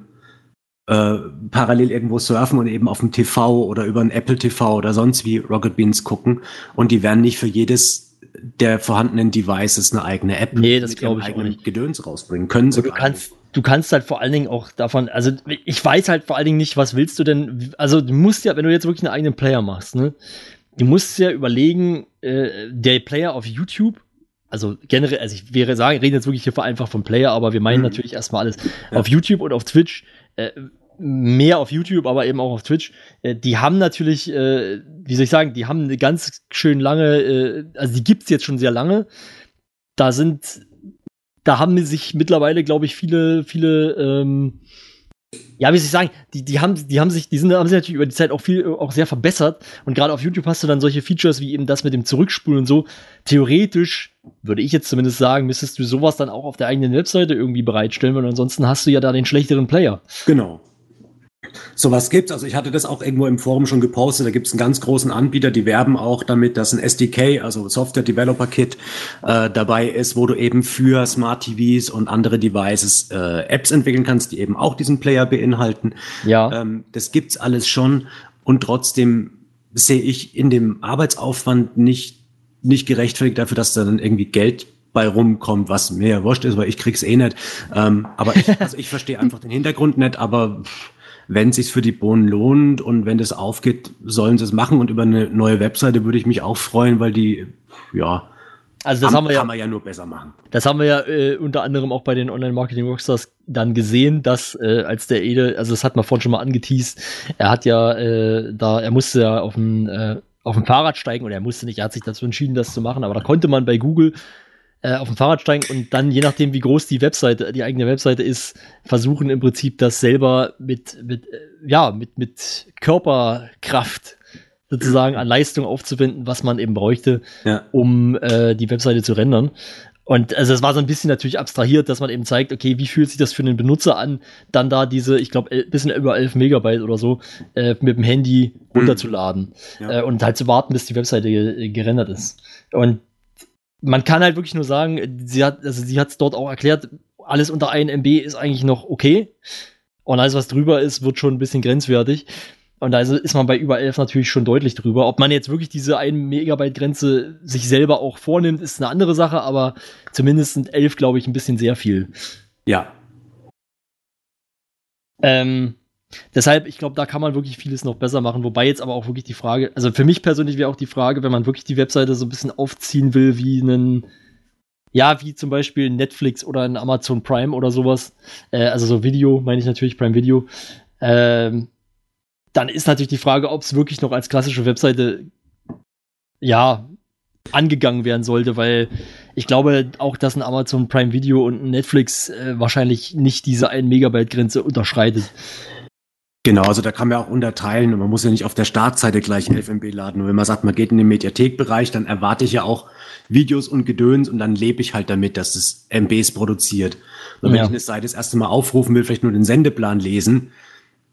äh, parallel irgendwo surfen und eben auf dem TV oder über ein Apple TV oder sonst wie Rocket Beans gucken und die werden nicht für jedes der vorhandenen Devices eine eigene App Nee, das mit ich auch eigenen nicht. Gedöns rausbringen. Können sie du kannst, du kannst halt vor allen Dingen auch davon, also ich weiß halt vor allen Dingen nicht, was willst du denn, also du musst ja, wenn du jetzt wirklich einen eigenen Player machst, ne, du musst ja überlegen, äh, der Player auf YouTube, also generell, also ich wäre sagen, reden jetzt wirklich hier vereinfacht vom Player, aber wir meinen Mhm. natürlich erstmal alles Ja. auf YouTube und auf Twitch, äh, mehr auf YouTube, aber eben auch auf Twitch, äh, die haben natürlich, äh, wie soll ich sagen, die haben eine ganz schön lange, äh, also die gibt's jetzt schon sehr lange. Da sind, da haben sich mittlerweile, glaube ich, viele, viele, ähm, ja, wie soll ich sagen, die, die haben, die haben sich, die sind, haben sich natürlich über die Zeit auch viel, auch sehr verbessert. Und gerade auf YouTube hast du dann solche Features wie eben das mit dem Zurückspulen und so. Theoretisch, würde ich jetzt zumindest sagen, müsstest du sowas dann auch auf der eigenen Webseite irgendwie bereitstellen, weil ansonsten hast du ja da den schlechteren Player. Genau. Sowas gibt's. Also ich hatte das auch irgendwo im Forum schon gepostet. Da gibt's einen ganz großen Anbieter, die werben auch damit, dass ein SDK, also Software Developer Kit, äh, dabei ist, wo du eben für Smart TVs und andere Devices äh, Apps entwickeln kannst, die eben auch diesen Player beinhalten. Ja. Ähm, das gibt's alles schon und trotzdem sehe ich in dem Arbeitsaufwand nicht nicht gerechtfertigt dafür, dass da dann irgendwie Geld bei rumkommt, was mir ja wurscht ist, weil ich krieg's eh nicht. Ähm, aber ich, also ich verstehe einfach den Hintergrund nicht, aber pff, wenn sich's für die Bohnen lohnt und wenn das aufgeht, sollen sie es machen und über eine neue Webseite würde ich mich auch freuen, weil die, ja, Also das kann, haben wir ja, kann man ja nur besser machen. das haben wir ja äh, unter anderem auch bei den Online-Marketing-Rockstars dann gesehen, dass äh, als der Ede, also das hat man vorhin schon mal angeteased, er hat ja äh, da, er musste ja auf dem äh, auf dem Fahrrad steigen oder er musste nicht, er hat sich dazu entschieden, das zu machen, aber da konnte man bei Google äh, auf dem Fahrrad steigen und dann, je nachdem, wie groß die Webseite, die eigene Webseite ist, versuchen im Prinzip das selber mit, mit äh, ja, mit, mit Körperkraft sozusagen an Leistung aufzuwenden, was man eben bräuchte, Ja. um äh, die Webseite zu rendern. Und also es war so ein bisschen natürlich abstrahiert, dass man eben zeigt, okay, wie fühlt sich das für den Benutzer an, dann da diese, ich glaube, bisschen über 11 Megabyte oder so äh, mit dem Handy runterzuladen Ja. äh, und halt zu warten, bis die Webseite ge gerendert ist. Und man kann halt wirklich nur sagen, sie hat, also sie hat es dort auch erklärt, alles unter 1 MB ist eigentlich noch okay. Und alles, was drüber ist, wird schon ein bisschen grenzwertig. Und also ist man bei über 11 natürlich schon deutlich drüber. Ob man jetzt wirklich diese 1 Megabyte Grenze sich selber auch vornimmt, ist eine andere Sache, aber zumindest sind 11, glaube ich, ein bisschen sehr viel. Ja. Ähm, deshalb, ich glaube, da kann man wirklich vieles noch besser machen. Wobei jetzt aber auch wirklich die Frage, also für mich persönlich wäre auch die Frage, wenn man wirklich die Webseite so ein bisschen aufziehen will, wie einen, ja, wie zum Beispiel Netflix oder ein Amazon Prime oder sowas, äh, also so Video, meine ich natürlich Prime Video, ähm, dann ist natürlich die Frage, ob es wirklich noch als klassische Webseite, ja, angegangen werden sollte, weil ich glaube auch, dass ein Amazon Prime Video und ein Netflix äh, wahrscheinlich nicht diese 1 Megabyte Grenze unterschreitet. Genau, also da kann man auch unterteilen und man muss ja nicht auf der Startseite gleich 11 MB laden. Und wenn man sagt, man geht in den Mediathekbereich, dann erwarte ich ja auch Videos und Gedöns und dann lebe ich halt damit, dass es MBs produziert. Und wenn Ja. ich eine Seite das erste Mal aufrufen will, vielleicht nur den Sendeplan lesen,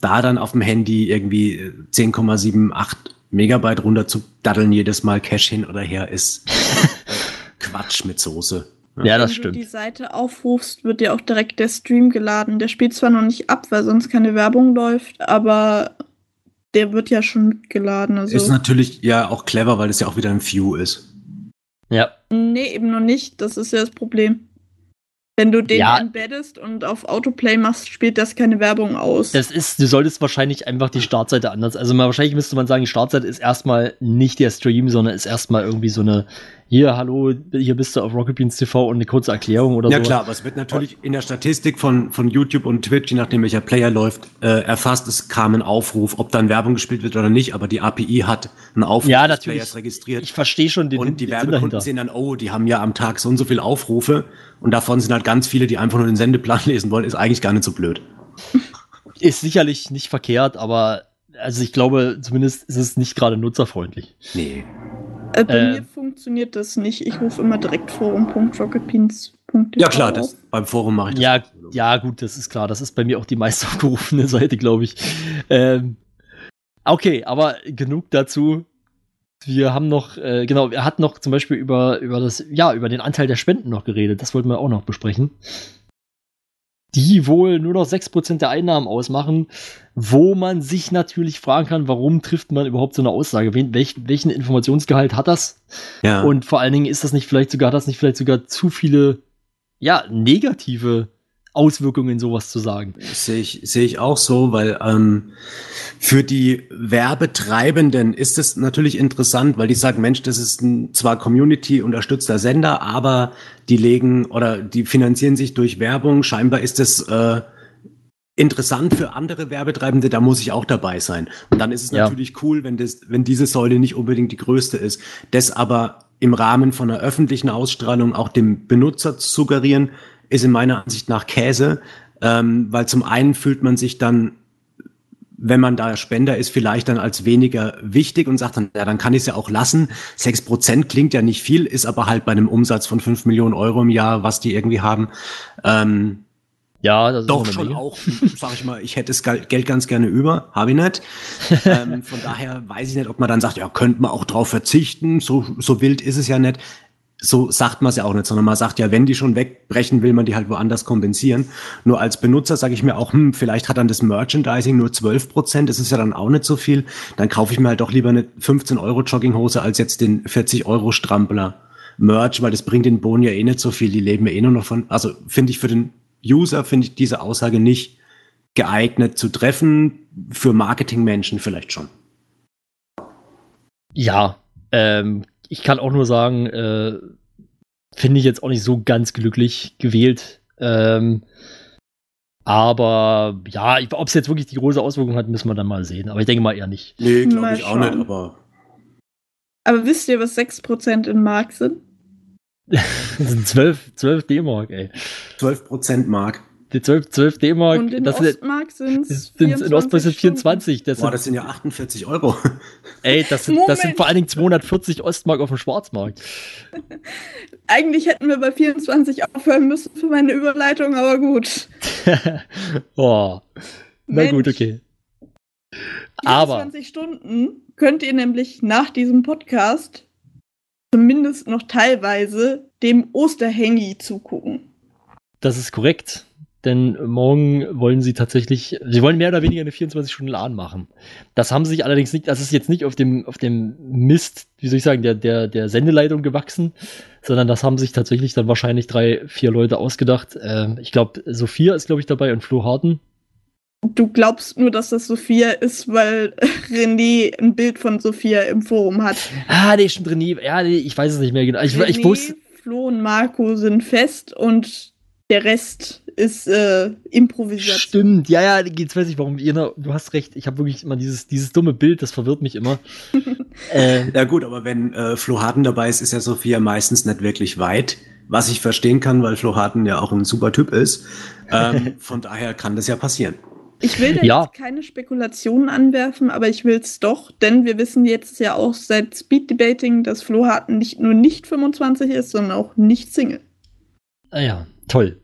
da dann auf dem Handy irgendwie äh, 10,78 Megabyte runter zu daddeln jedes Mal Cache hin oder her ist äh, (laughs) Quatsch mit Soße. Ja, das Wenn stimmt. du die Seite aufrufst, wird dir auch direkt der Stream geladen. Der spielt zwar noch nicht ab, weil sonst keine Werbung läuft, aber der wird ja schon mitgeladen. Also Ist natürlich ja auch clever, weil es ja auch wieder ein View ist. Ja, nee, eben noch nicht. Das ist ja das Problem. Wenn du den Ja. embeddest und auf Autoplay machst, spielt das keine Werbung aus. das ist, du solltest wahrscheinlich einfach die Startseite anders. Also mal, wahrscheinlich müsste man sagen, die Startseite ist erstmal nicht der Stream, sondern ist erstmal irgendwie so eine, hier, hallo, hier bist du auf Rocket Beans TV und eine kurze Erklärung oder Ja so. klar, aber es wird natürlich in der Statistik von, von YouTube und Twitch, je nachdem welcher Player läuft, äh, erfasst, es kam ein Aufruf, ob dann Werbung gespielt wird oder nicht, aber die API hat einen Aufruf Ja, des. Players registriert. Ich verstehe schon den, und die den Werbekunden sehen dann, oh, die haben ja am Tag so und so viele Aufrufe und davon sind halt ganz viele, die einfach nur den Sendeplan (laughs) lesen wollen, ist eigentlich gar nicht so blöd. Ist sicherlich nicht verkehrt, aber also ich glaube, zumindest ist es nicht gerade nutzerfreundlich. Nee. Äh, bei äh, mir funktioniert das nicht. Ich rufe immer direkt forum.rocketbeans.tv Ja klar, das, beim Forum mache ich das. Ja, ja, gut, das ist klar. Das ist bei mir auch die meist (laughs) aufgerufene Seite, glaube ich. Ähm, okay, aber genug dazu. wir haben noch, äh, genau, er hat noch zum Beispiel über, über das, ja, über den Anteil der Spenden noch geredet. Das wollten wir auch noch besprechen. Die wohl nur noch 6% der Einnahmen ausmachen, wo man sich natürlich fragen kann, warum trifft man überhaupt so eine Aussage? Wen, welch, welchen Informationsgehalt hat das? Ja. Und vor allen Dingen ist das nicht vielleicht sogar, hat das nicht vielleicht sogar zu viele, ja, negative Auswirkungen, sowas zu sagen. Sehe ich, sehe ich auch so, weil ähm, für die Werbetreibenden ist es natürlich interessant, weil die sagen, Mensch, das ist ein zwar Community-unterstützter Sender, aber die legen oder die finanzieren sich durch Werbung. Scheinbar ist es äh, interessant für andere Werbetreibende, da muss ich auch dabei sein. Und dann ist es Ja. natürlich cool, wenn das, wenn diese Säule nicht unbedingt die größte ist. Das aber im Rahmen von einer öffentlichen Ausstrahlung auch dem Benutzer zu suggerieren, ist in meiner Ansicht nach Käse, ähm, weil zum einen fühlt man sich dann, wenn man da Spender ist, vielleicht dann als weniger wichtig und sagt dann, ja, dann kann ich es ja auch lassen. Sechs Prozent klingt ja nicht viel, ist aber halt bei einem Umsatz von fünf Millionen Euro im Jahr, was die irgendwie haben, ähm, Ja, das ist doch eine schon Menge. auch, sag ich mal, ich hätte das Geld Geld ganz gerne über, habe ich nicht. ähm, von daher weiß ich nicht, ob man dann sagt, ja, könnte man auch drauf verzichten, so, so wild ist es ja nicht. So sagt man es ja auch nicht, sondern man sagt ja, wenn die schon wegbrechen, will man die halt woanders kompensieren. Nur als Benutzer sage ich mir auch, hm, vielleicht hat dann das Merchandising nur 12 Prozent, das ist ja dann auch nicht so viel. Dann kaufe ich mir halt doch lieber eine 15 Euro Jogginghose als jetzt den 40 Euro Strampler Merch, weil das bringt den Bohnen ja eh nicht so viel, die leben ja eh nur noch von, also finde ich für den User, finde ich diese Aussage nicht geeignet zu treffen, für Marketingmenschen vielleicht schon. Ja, ähm, ich kann auch nur sagen, äh, finde ich jetzt auch nicht so ganz glücklich gewählt. Ähm, aber ja, ob es jetzt wirklich die große Auswirkung hat, müssen wir dann mal sehen. Aber ich denke mal eher nicht. Nee, glaub Mal ich auch nicht, aber Aber wisst ihr, was 6% in Mark sind? (laughs) Das sind 12, 12 D-Mark, ey. 12 Prozent Mark. Die 12, 12 D-Mark, Und in das sind, Ostmark sind es sind in Ostmark sind 24. Das Boah, sind, das sind ja 48 Euro. (laughs) ey, das sind, das sind vor allen Dingen 240 Ostmark auf dem Schwarzmarkt. (laughs) Eigentlich hätten wir bei 24 aufhören müssen für meine Überleitung, aber gut. (laughs) oh. Na Mensch. gut, okay. Aber 24 Stunden könnt ihr nämlich nach diesem Podcast zumindest noch teilweise dem Osterhängi zugucken. Das ist korrekt. Denn morgen wollen sie tatsächlich, sie wollen mehr oder weniger eine 24-Stunden-LAN machen. Das haben sie sich allerdings nicht, das ist jetzt nicht auf dem, auf dem Mist, wie soll ich sagen, der, der, der Sendeleitung gewachsen, sondern das haben sich tatsächlich dann wahrscheinlich drei, vier Leute ausgedacht. Ähm, ich glaube, Sophia ist, glaube ich, dabei und Flo Harten. Du glaubst nur, dass das Sophia ist, weil (laughs) René ein Bild von Sophia im Forum hat. Ah, nee, stimmt, René. Ja, nee, ich weiß es nicht mehr genau. Ich, ich René, wusste, Flo und Marco sind fest und der Rest ist äh, Improvisation. Stimmt, ja, ja, jetzt weiß ich warum. Jena, du hast recht, ich habe wirklich immer dieses, dieses dumme Bild, das verwirrt mich immer. (laughs) äh, Ja gut, aber wenn äh, Flo Harten dabei ist, ist ja Sophia meistens nicht wirklich weit. Was ich verstehen kann, weil Flo Harten ja auch ein super Typ ist. Ähm, (laughs) von daher kann das ja passieren. Ich will da Ja. jetzt keine Spekulationen anwerfen, aber ich will es doch, denn wir wissen jetzt ja auch seit Speed Debating, dass Flo Harten nicht nur nicht 25 ist, sondern auch nicht Single. Ah ja, toll.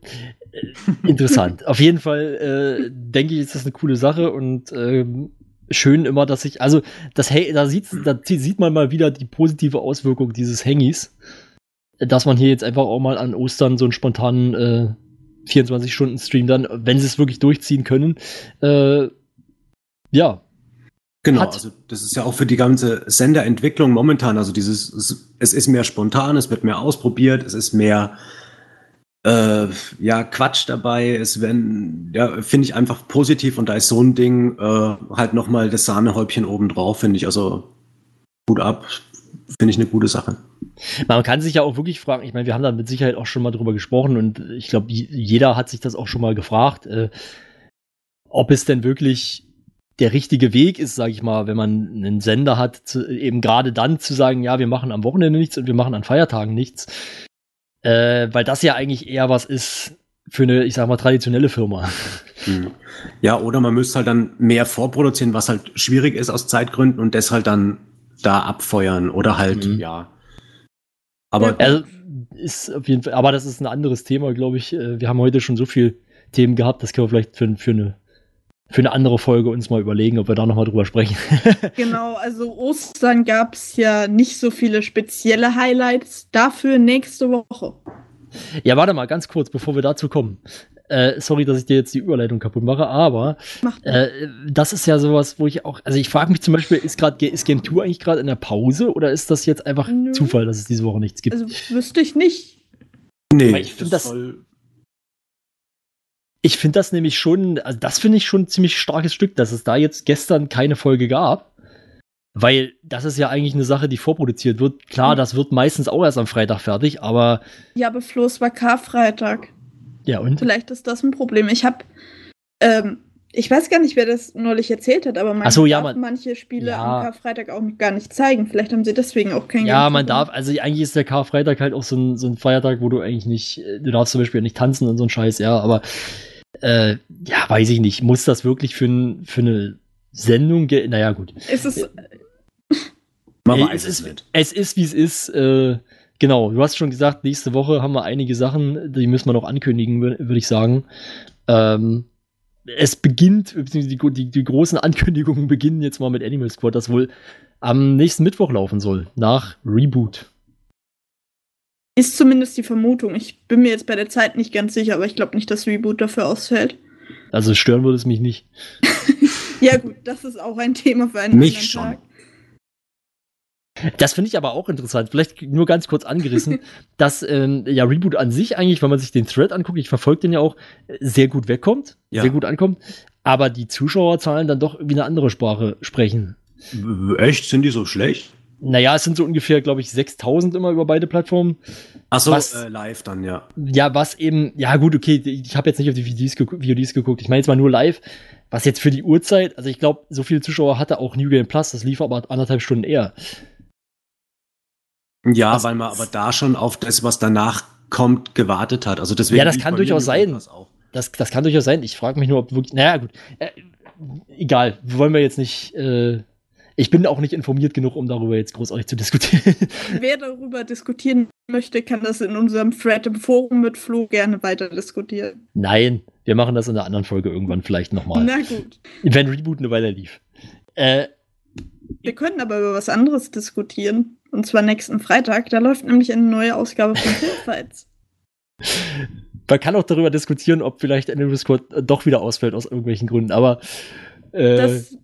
Äh, Interessant. Auf jeden Fall äh, denke ich, ist das eine coole Sache und ähm, schön immer, dass ich, also das Hey, da sieht, da sieht man mal wieder die positive Auswirkung dieses Hangis, dass man hier jetzt einfach auch mal an Ostern so einen spontanen äh, 24-Stunden-Stream dann, wenn sie es wirklich durchziehen können, äh, ja, Genau, Hat- also das ist ja auch für die ganze Senderentwicklung momentan, also dieses, es- es ist mehr spontan, es wird mehr ausprobiert, es ist mehr äh, ja, Quatsch dabei, es werden, ja, finde ich einfach positiv und da ist so ein Ding äh, halt nochmal das Sahnehäubchen oben drauf, finde ich, also gut ab, finde ich eine gute Sache. Man kann sich ja auch wirklich fragen, ich meine, wir haben da mit Sicherheit auch schon mal drüber gesprochen und ich glaube, jeder hat sich das auch schon mal gefragt, äh, ob es denn wirklich der richtige Weg ist, sage ich mal, wenn man einen Sender hat, zu, eben gerade dann zu sagen, ja, wir machen am Wochenende nichts und wir machen an Feiertagen nichts, äh, weil das ja eigentlich eher was ist für eine, ich sag mal, traditionelle Firma. Hm. Ja, oder man müsste halt dann mehr vorproduzieren, was halt schwierig ist aus Zeitgründen und das halt dann da abfeuern oder halt, Mhm. ja. Aber. Also ist auf jeden Fall, aber das ist ein anderes Thema, glaube ich. Äh, Wir haben heute schon so viel Themen gehabt, das können wir vielleicht für, für eine für eine andere Folge uns mal überlegen, ob wir da nochmal drüber sprechen. (laughs) Genau, also Ostern gab es ja nicht so viele spezielle Highlights. Dafür nächste Woche. ja, warte mal, ganz kurz, bevor wir dazu kommen. Äh, sorry, dass ich dir jetzt die Überleitung kaputt mache, aber äh, das ist ja sowas, wo ich auch, also ich frage mich zum Beispiel, ist gerade ist Game 2 eigentlich gerade in der Pause oder ist das jetzt einfach Nö. Zufall, dass es diese Woche nichts gibt? Also wüsste ich nicht. Nee, ich find das- Ich finde das nämlich schon, also das finde ich schon ein ziemlich starkes Stück, dass es da jetzt gestern keine Folge gab. Weil das ist ja eigentlich eine Sache, die vorproduziert wird. Klar, Mhm. das wird meistens auch erst am Freitag fertig, aber Ja, aber Flo, es war Karfreitag. ja und? Vielleicht ist das ein Problem. Ich habe, ähm, ich weiß gar nicht, wer das neulich erzählt hat, aber man so, ja, darf man- manche Spiele Ja. am Karfreitag auch gar nicht zeigen. Vielleicht haben sie deswegen auch kein Ja, Game man darf, also eigentlich ist der Karfreitag halt auch so ein, so ein Feiertag, wo du eigentlich nicht, du darfst zum Beispiel nicht tanzen und so ein Scheiß, ja, aber äh, ja, weiß ich nicht. Muss das wirklich für, ein, für eine Sendung gehen? Naja, gut. Es ist, (laughs) Man Äh, weiß es es ist, nicht. Es ist, wie es ist. Äh, genau, du hast schon gesagt, nächste Woche haben wir einige Sachen, die müssen wir noch ankündigen, wür- würde ich sagen. Ähm, es beginnt, beziehungsweise die, die, die großen Ankündigungen (laughs) beginnen jetzt mal mit Animal Squad, das wohl am nächsten Mittwoch laufen soll, nach Reboot. Ist zumindest die Vermutung. Ich bin mir jetzt bei der Zeit nicht ganz sicher, aber ich glaube nicht, dass Reboot dafür ausfällt. Also stören würde es mich nicht. (laughs) Ja, gut, das ist auch ein Thema für einen Mich anderen schon. Tag. Das finde ich aber auch interessant. Vielleicht nur ganz kurz angerissen, (laughs) dass ähm, ja Reboot an sich eigentlich, wenn man sich den Thread anguckt, ich verfolge den ja auch, sehr gut wegkommt, Ja. sehr gut ankommt, aber die Zuschauerzahlen dann doch wie eine andere Sprache sprechen. Echt? Sind die so schlecht? Naja, es sind so ungefähr, glaube ich, 6000 immer über beide Plattformen. Achso, äh, live dann, ja. Ja, was eben, ja gut, okay, ich habe jetzt nicht auf die VODs, gegu VODs geguckt, ich meine jetzt mal nur live. Was jetzt für die Uhrzeit, also ich glaube, so viele Zuschauer hatte auch New Game Plus, das lief aber anderthalb Stunden eher. Ja, Was- weil man aber da schon auf das, was danach kommt, gewartet hat. Also deswegen Ja, das kann durchaus sein. Auch. Das, das kann durchaus sein. Ich frage mich nur, ob wirklich. Naja, gut. Äh, egal, wollen wir jetzt nicht. Äh, ich bin auch nicht informiert genug, um darüber jetzt großartig zu diskutieren. (laughs) Wer darüber diskutieren möchte, kann das in unserem Thread im Forum mit Flo gerne weiter diskutieren. Nein, wir machen das in einer anderen Folge irgendwann vielleicht nochmal. Na gut. Wenn Reboot eine Weile lief. Äh, Wir können aber über was anderes diskutieren. Und zwar nächsten Freitag. Da läuft nämlich eine neue Ausgabe von (laughs) Filmfights. man kann auch darüber diskutieren, ob vielleicht Animal Squad doch wieder ausfällt aus irgendwelchen Gründen, aber. Äh, Das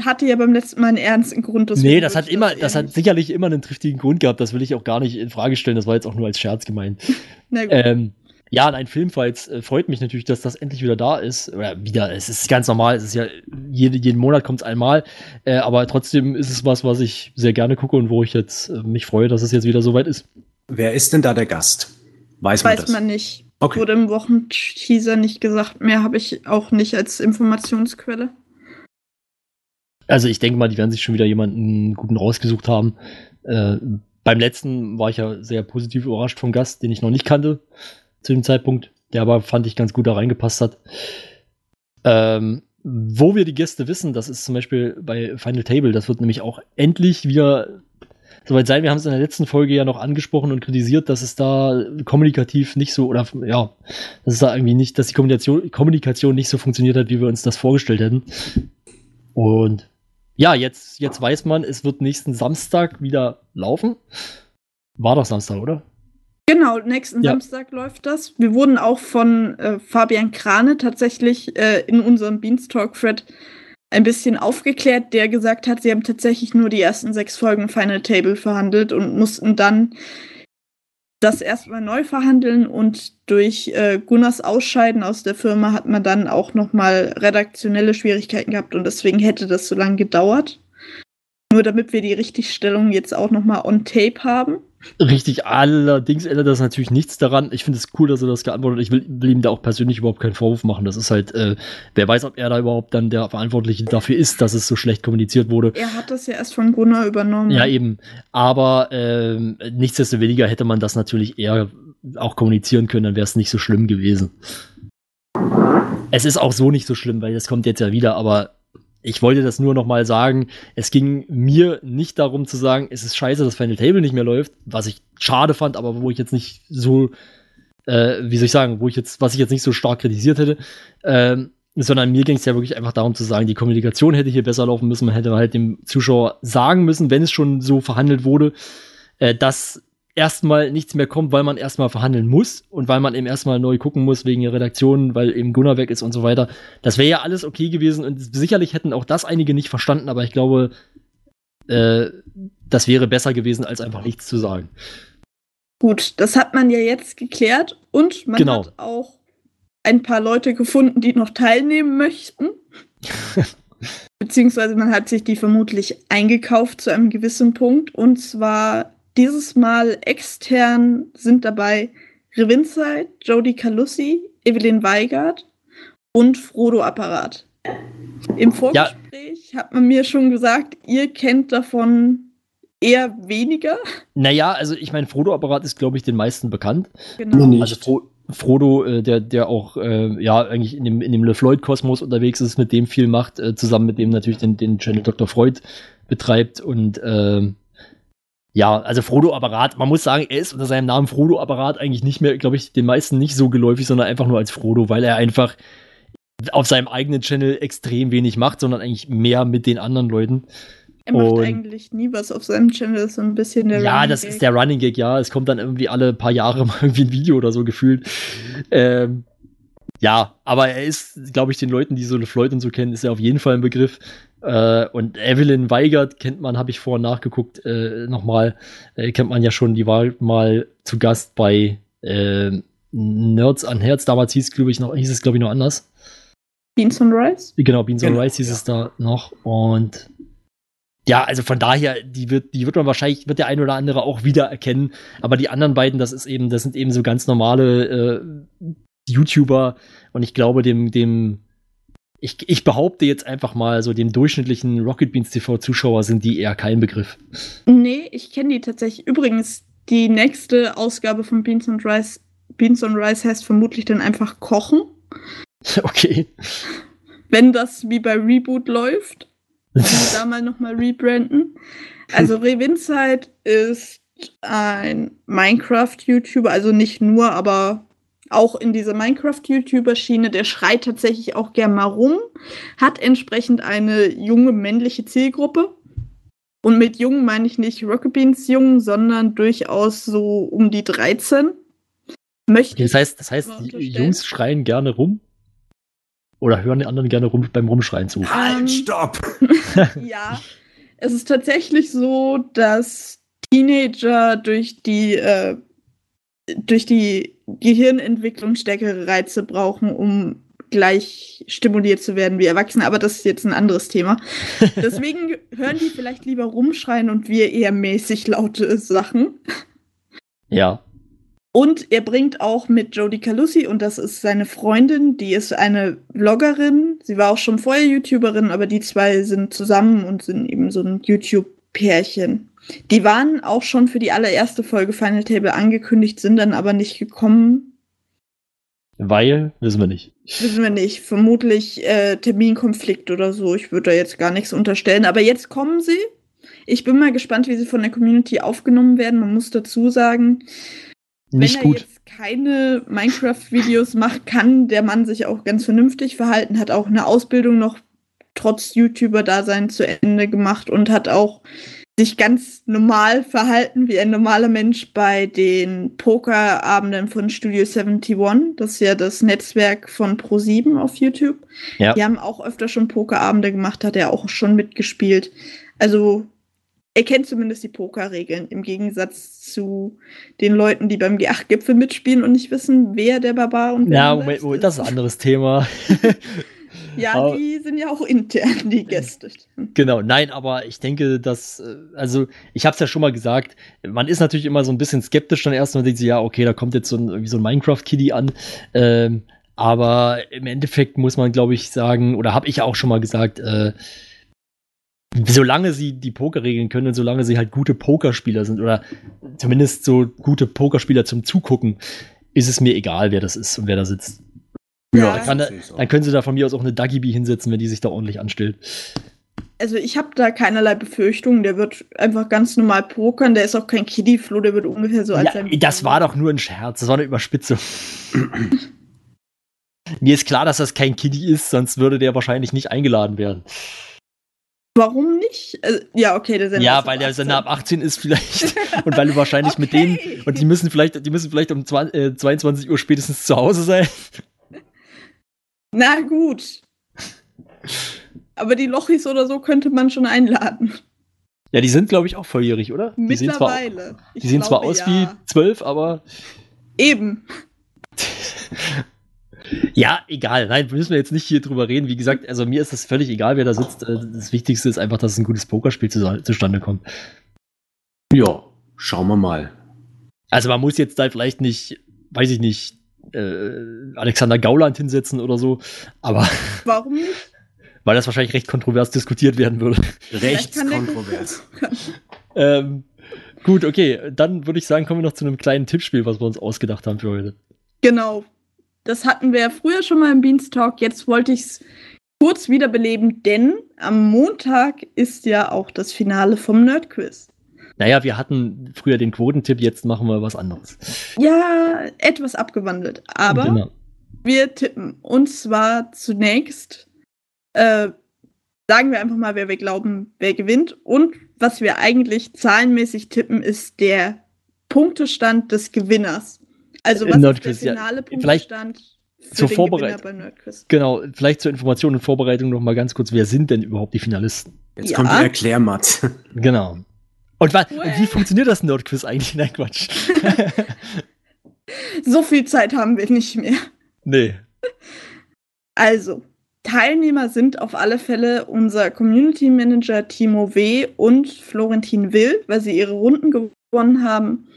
hatte ja beim letzten Mal einen ernsten Grund. nee, das hat immer, das hat sicherlich immer einen triftigen Grund gehabt. Das will ich auch gar nicht in Frage stellen. Das war jetzt auch nur als Scherz gemeint. (laughs) Na gut. Ähm, ja, nein, Filmfights äh, freut mich natürlich, dass das endlich wieder da ist. Oder wieder, es ist ganz normal, es ist ja, jede, jeden Monat kommt es einmal. Äh, aber trotzdem ist es was, was ich sehr gerne gucke und wo ich jetzt äh, mich freue, dass es jetzt wieder soweit ist. Wer ist denn da der Gast? Weiß man Weiß das? man nicht. Okay. Wurde im Wochenteaser nicht gesagt. Mehr habe ich auch nicht als Informationsquelle. Also ich denke mal, die werden sich schon wieder jemanden guten rausgesucht haben. Äh, beim letzten war ich ja sehr positiv überrascht vom Gast, den ich noch nicht kannte zu dem Zeitpunkt, der aber fand ich ganz gut da reingepasst hat. Ähm, wo wir die Gäste wissen, das ist zum Beispiel bei Final Table, das wird nämlich auch endlich wieder soweit sein. Wir haben es in der letzten Folge ja noch angesprochen und kritisiert, dass es da kommunikativ nicht so, oder ja, dass es da irgendwie nicht, dass die Kommunikation, Kommunikation nicht so funktioniert hat, wie wir uns das vorgestellt hätten. Und ja, jetzt, jetzt weiß man, es wird nächsten Samstag wieder laufen. War doch Samstag, oder? Genau, nächsten Ja. Samstag läuft das. Wir wurden auch von äh, Fabian Krane tatsächlich äh, in unserem Beanstalk-Thread ein bisschen aufgeklärt, der gesagt hat, sie haben tatsächlich nur die ersten sechs Folgen Final Table verhandelt und mussten dann das erstmal neu verhandeln und durch äh, Gunnars Ausscheiden aus der Firma hat man dann auch nochmal redaktionelle Schwierigkeiten gehabt und deswegen hätte das so lange gedauert. Nur damit wir die Richtigstellung jetzt auch nochmal on tape haben. Richtig, allerdings ändert das natürlich nichts daran. Ich finde es cool, dass er das geantwortet hat. Ich will, will ihm da auch persönlich überhaupt keinen Vorwurf machen. Das ist halt, äh, wer weiß, ob er da überhaupt dann der Verantwortliche dafür ist, dass es so schlecht kommuniziert wurde. Er hat das ja erst von Gunnar übernommen. Ja, eben. Aber ähm, nichtsdestoweniger hätte man das natürlich eher auch kommunizieren können, dann wäre es nicht so schlimm gewesen. Es ist auch so nicht so schlimm, weil das kommt jetzt ja wieder, aber ich wollte das nur noch mal sagen. Es ging mir nicht darum zu sagen, es ist scheiße, dass Final Table nicht mehr läuft, was ich schade fand, aber wo ich jetzt nicht so, äh, wie soll ich sagen, wo ich jetzt, was ich jetzt nicht so stark kritisiert hätte. Ähm, sondern mir ging es ja wirklich einfach darum zu sagen, die Kommunikation hätte hier besser laufen müssen. Man hätte halt dem Zuschauer sagen müssen, wenn es schon so verhandelt wurde, äh, dass erstmal nichts mehr kommt, weil man erstmal verhandeln muss und weil man eben erstmal neu gucken muss wegen der Redaktion, weil eben Gunnar weg ist und so weiter. Das wäre ja alles okay gewesen und sicherlich hätten auch das einige nicht verstanden, aber ich glaube, äh, das wäre besser gewesen, als einfach nichts zu sagen. Gut, das hat man ja jetzt geklärt und man Genau. hat auch ein paar Leute gefunden, die noch teilnehmen möchten. (laughs) Beziehungsweise man hat sich die vermutlich eingekauft zu einem gewissen Punkt. Und zwar dieses Mal extern sind dabei Revinside, Jodie Calussi, Evelyn Weigert und Frodo Apparat. Im Vorgespräch hat man mir schon gesagt, ihr kennt davon eher weniger. Naja, also ich meine, Frodo-Apparat ist, glaube ich, den meisten bekannt. Genau. Also Fro Frodo, äh, der, der auch äh, ja eigentlich in dem, in dem LeFloid-Kosmos unterwegs ist, mit dem viel macht, äh, zusammen mit dem natürlich den, den Channel Dr. Freud betreibt und ähm, ja, also Frodo-Apparat, man muss sagen, er ist unter seinem Namen Frodo-Apparat eigentlich nicht mehr, glaube ich, den meisten nicht so geläufig, sondern einfach nur als Frodo, weil er einfach auf seinem eigenen Channel extrem wenig macht, sondern eigentlich mehr mit den anderen Leuten. Er macht Und- eigentlich nie was auf seinem Channel, das ist so ein bisschen der ja, Running das Gag. ist der Running Gag, ja. Es kommt dann irgendwie alle paar Jahre (laughs) mal irgendwie ein Video oder so gefühlt. Ähm, ja, aber er ist, glaube ich, den Leuten, die so Floyd und so kennen, ist er auf jeden Fall ein Begriff. Äh, und Evelyn Weigert kennt man, habe ich vorhin nachgeguckt, äh, nochmal, äh, kennt man ja schon, die war mal zu Gast bei äh, Nerds an Herz. Damals hieß, glaube ich, noch, hieß es, glaube ich, noch anders. Beans and Rice? Genau, Beans Genau, Rice hieß ja. es da noch. Und ja, also von daher, die wird, die wird man wahrscheinlich, wird der ein oder andere auch wieder erkennen. Aber die anderen beiden, das ist eben, das sind eben so ganz normale äh, YouTuber. Und ich glaube, dem, dem, ich, ich behaupte jetzt einfach mal, so dem durchschnittlichen Rocket Beans TV-Zuschauer sind die eher kein Begriff. Nee, ich kenne die tatsächlich. Übrigens, die nächste Ausgabe von Beans and Rice, Beans and Rice heißt vermutlich dann einfach Kochen. (laughs) okay. Wenn das wie bei Reboot läuft, können wir da mal nochmal rebranden. Also (laughs) Revinside ist ein Minecraft-YouTuber, also nicht nur, aber auch in dieser Minecraft-YouTuber-Schiene, der schreit tatsächlich auch gern mal rum, hat entsprechend eine junge männliche Zielgruppe. Und mit jung meine ich nicht Rocket Beans jung, sondern durchaus so um die 13. Möchte Das heißt, das heißt. Jungs schreien gerne rum. Oder hören die anderen gerne rum, beim Rumschreien zu. Halt, stopp! (laughs) Ja, es ist tatsächlich so, dass Teenager durch die, äh, durch die Gehirnentwicklung stärkere Reize brauchen, um gleich stimuliert zu werden wie Erwachsene. Aber das ist jetzt ein anderes Thema. (laughs) Deswegen hören die vielleicht lieber rumschreien und wir eher mäßig laute Sachen. Ja. Und er bringt auch mit Jodie Calussi, und das ist seine Freundin, die ist eine Vloggerin. Sie war auch schon vorher YouTuberin, aber die zwei sind zusammen und sind eben so ein YouTube-Pärchen. Die waren auch schon für die allererste Folge Final Table angekündigt, sind dann aber nicht gekommen. Weil, wissen wir nicht. Wissen wir nicht. Vermutlich äh, Terminkonflikt oder so. Ich würde da jetzt gar nichts unterstellen. Aber jetzt kommen sie. Ich bin mal gespannt, wie sie von der Community aufgenommen werden. Man muss dazu sagen, Nicht wenn er gut. jetzt keine Minecraft-Videos macht, kann der Mann sich auch ganz vernünftig verhalten, hat auch eine Ausbildung noch trotz YouTuber-Dasein zu Ende gemacht und hat auch sich ganz normal verhalten wie ein normaler Mensch bei den Pokerabenden von Studio 71. Das ist ja das Netzwerk von Pro7 auf YouTube. Ja. Die haben auch öfter schon Pokerabende gemacht, hat er auch schon mitgespielt. Also er kennt zumindest die Pokerregeln, im Gegensatz zu den Leuten, die beim G8-Gipfel mitspielen und nicht wissen, wer der Barbar und wer Ja, Moment, Moment, das ist ein anderes Thema. (laughs) Ja, Aber- die sind ja auch intern, die Gäste. Genau, nein, aber ich denke, dass, äh, also ich habe es ja schon mal gesagt, man ist natürlich immer so ein bisschen skeptisch dann erst und denkt sich, ja, okay, da kommt jetzt so ein, irgendwie so ein Minecraft-Kiddie an. Ähm, aber im Endeffekt muss man, glaube ich, sagen, oder habe ich auch schon mal gesagt, äh, solange sie die Pokerregeln können und solange sie halt gute Pokerspieler sind oder zumindest so gute Pokerspieler zum Zugucken, ist es mir egal, wer das ist und wer da sitzt. Ja, Dann, kann dann können sie da von mir aus auch eine Duggy Bee hinsetzen, wenn die sich da ordentlich anstellt. Also ich habe da keinerlei Befürchtungen. Der wird einfach ganz normal pokern. Der ist auch kein Kiddie-Flo, der wird ungefähr so als Ja, sein- das war doch nur ein Scherz, das war eine Überspitzung. (laughs) Mir ist klar, dass das kein Kiddie ist, sonst würde der wahrscheinlich nicht eingeladen werden. Warum nicht? Also, ja, okay, der Sender ja, ist weil der 18. Sender ab 18 ist vielleicht. (laughs) und weil du wahrscheinlich mit denen. Okay. Und die müssen vielleicht, die müssen vielleicht um 20, äh, 22 Uhr spätestens zu Hause sein. Na gut. Aber die Lochis oder so könnte man schon einladen. Ja, die sind, glaube ich, auch volljährig, oder? Die sehen zwar, Mittlerweile. die sehen zwar aus wie zwölf, aber Eben. ja, egal. Nein, müssen wir jetzt nicht hier drüber reden. Wie gesagt, also mir ist das völlig egal, wer da sitzt. Äh, Das Wichtigste ist einfach, dass ein gutes Pokerspiel zu, zustande kommt. Ja, schauen wir mal. Also man muss jetzt da vielleicht nicht, weiß ich nicht, äh, Alexander Gauland hinsetzen oder so, aber (laughs) Warum nicht? weil das wahrscheinlich recht kontrovers diskutiert werden würde. Der Rechtskontrovers. (laughs) ähm, gut, okay, dann würde ich sagen, kommen wir noch zu einem kleinen Tippspiel, was wir uns ausgedacht haben für heute. Genau. Das hatten wir ja früher schon mal im Beanstalk. Jetzt wollte ich es kurz wiederbeleben, denn am Montag ist ja auch das Finale vom Nerdquiz. Naja, wir hatten früher den Quotentipp, jetzt machen wir was anderes. Ja, etwas abgewandelt. Aber Genau. wir tippen. Und zwar zunächst äh, sagen wir einfach mal, wer wir glauben, wer gewinnt. Und was wir eigentlich zahlenmäßig tippen, ist der Punktestand des Gewinners. Also was ist der Nerdquiz, ja. finale Vielleicht Punktestand für zur den Vorbereit- Gewinner beim Nerdquiz? Genau, vielleicht zur Information und Vorbereitung noch mal ganz kurz, wer sind denn überhaupt die Finalisten? Jetzt Ja. kommt die Erklärmatt. (laughs) Genau. Und, Well. und wie funktioniert das Nerdquiz eigentlich? (laughs) Nein, Quatsch. (laughs) So viel Zeit haben wir nicht mehr. nee. Also, Teilnehmer sind auf alle Fälle unser Community Manager Timo W. und Florentin Will, weil sie ihre Runden gewonnen haben.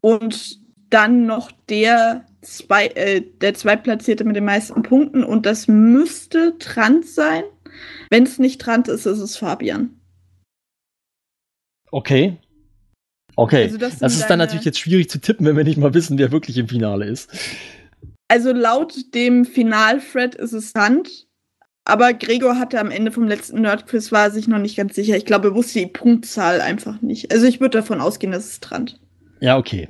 Und dann noch der, zwei, äh, der Zweitplatzierte mit den meisten Punkten. Und das müsste Trant sein. Wenn es nicht Trant ist, ist es Fabian. Okay. Okay. Also das das ist dann natürlich jetzt schwierig zu tippen, wenn wir nicht mal wissen, wer wirklich im Finale ist. Also laut dem Final-Thread ist es Trant. Aber Gregor hatte am Ende vom letzten Nerdquiz war er sich noch nicht ganz sicher. Ich glaube, er wusste die Punktzahl einfach nicht. Also ich würde davon ausgehen, dass es Trant. Ja, okay.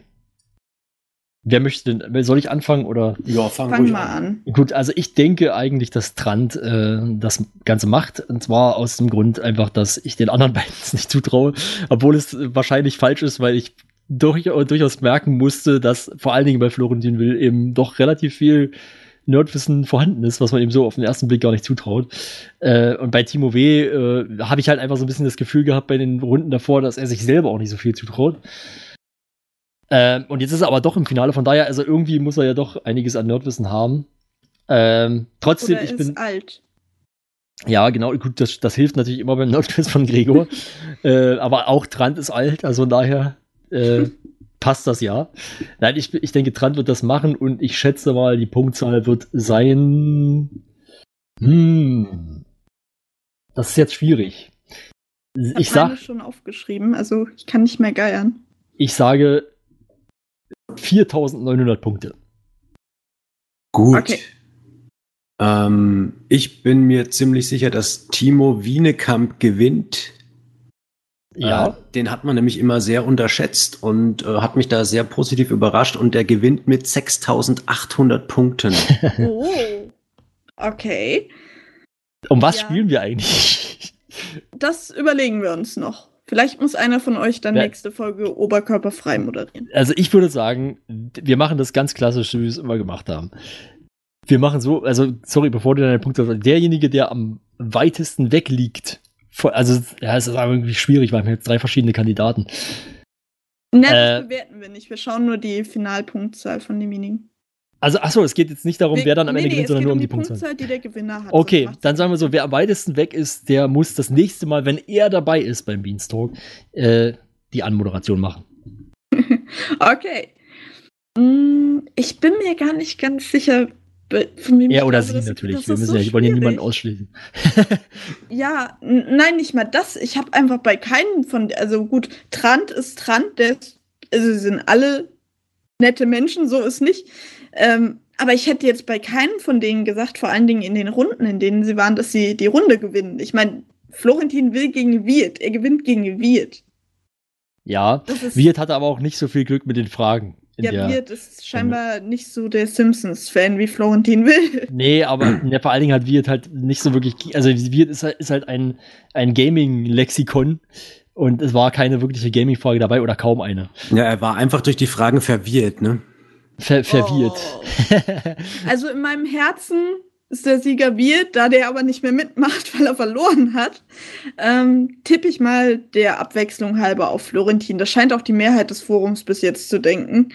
Wer möchte denn, soll ich anfangen oder? Ja, fang, Fang ruhig mal an. Gut, also ich denke eigentlich, dass Trant äh, das Ganze macht. Und zwar aus dem Grund einfach, dass ich den anderen (laughs) beiden es nicht zutraue. Obwohl es wahrscheinlich falsch ist, weil ich durch, durchaus merken musste, dass vor allen Dingen bei Florentin Will eben doch relativ viel Nerdwissen vorhanden ist, was man eben so auf den ersten Blick gar nicht zutraut. Äh, und bei Timo W. Äh, habe ich halt einfach so ein bisschen das Gefühl gehabt bei den Runden davor, dass er sich selber auch nicht so viel zutraut. Ähm, und jetzt ist er aber doch im Finale, von daher, also irgendwie muss er ja doch einiges an Nerdwissen haben. Ähm, trotzdem, Oder ich ist bin. alt. Ja, genau, gut, das, das hilft natürlich immer beim Nerdquiz von Gregor. (laughs) äh, aber auch Trant ist alt, also von daher äh, (laughs) passt das ja. Nein, ich, ich denke, Trant wird das machen und ich schätze mal, die Punktzahl wird sein. Hm. Das ist jetzt schwierig. Ich Ich habe sag, schon aufgeschrieben, also ich kann nicht mehr geiern. ich sage 4900 Punkte. Gut. Okay. Ähm, ich bin mir ziemlich sicher, dass Timo Wienekamp gewinnt. Ja. Äh, den hat man nämlich immer sehr unterschätzt und äh, hat mich da sehr positiv überrascht und der gewinnt mit 6800 Punkten. (laughs) Oh. Okay. Um was Ja. spielen wir eigentlich? Das überlegen wir uns noch. Vielleicht muss einer von euch dann Ja. nächste Folge oberkörperfrei moderieren. Also ich würde sagen, wir machen das ganz klassisch, wie wir es immer gemacht haben. Wir machen so, also sorry, bevor du deine Punkte sagst, derjenige, der am weitesten weg liegt, also ja, es ist aber irgendwie schwierig, weil wir haben jetzt drei verschiedene Kandidaten. Ne, das Äh. bewerten wir nicht. Wir schauen nur die Finalpunktzahl von demjenigen. Also achso, es geht jetzt nicht darum, wer dann am nee, Ende nee, gewinnt, sondern nur um die Punktzahl. Punktzahl, die der Gewinner hat. Okay, dann sagen wir so, wer am weitesten weg ist, der muss das nächste Mal, wenn er dabei ist beim Beanstalk, äh, die Anmoderation machen. (laughs) Okay. Mm, Ich bin mir gar nicht ganz sicher, von wem Er oder glaube, sie natürlich. Wir müssen so ja, wollen (laughs) ja niemanden ausschließen. Ja, nein, nicht mal das. Ich habe einfach bei keinem von, also gut, Trant ist Trant, der ist, also sie sind alle nette Menschen, so ist nicht. Ähm, aber ich hätte jetzt bei keinem von denen gesagt, vor allen Dingen in den Runden, in denen sie waren, dass sie die Runde gewinnen. Ich meine, Florentin will gegen Wirt, er gewinnt gegen Wirt. Ja, Wirt hatte aber auch nicht so viel Glück mit den Fragen. in Ja, der. Wirt ist scheinbar nicht so der Simpsons-Fan wie Florentin will. (laughs) Nee, aber ja, vor allen Dingen hat Wirt halt nicht so wirklich. Also Wirt ist halt, ist halt ein, ein Gaming-Lexikon und es war keine wirkliche Gaming-Frage dabei oder kaum eine. Ja, er war einfach durch die Fragen verwirrt, ne? Ver verwirrt. Oh. Also in meinem Herzen ist der Sieger Wirt, da der aber nicht mehr mitmacht, (laughs) weil er verloren hat, ähm, tippe ich mal der Abwechslung halber auf Florentin. Das scheint auch die Mehrheit des Forums bis jetzt zu denken.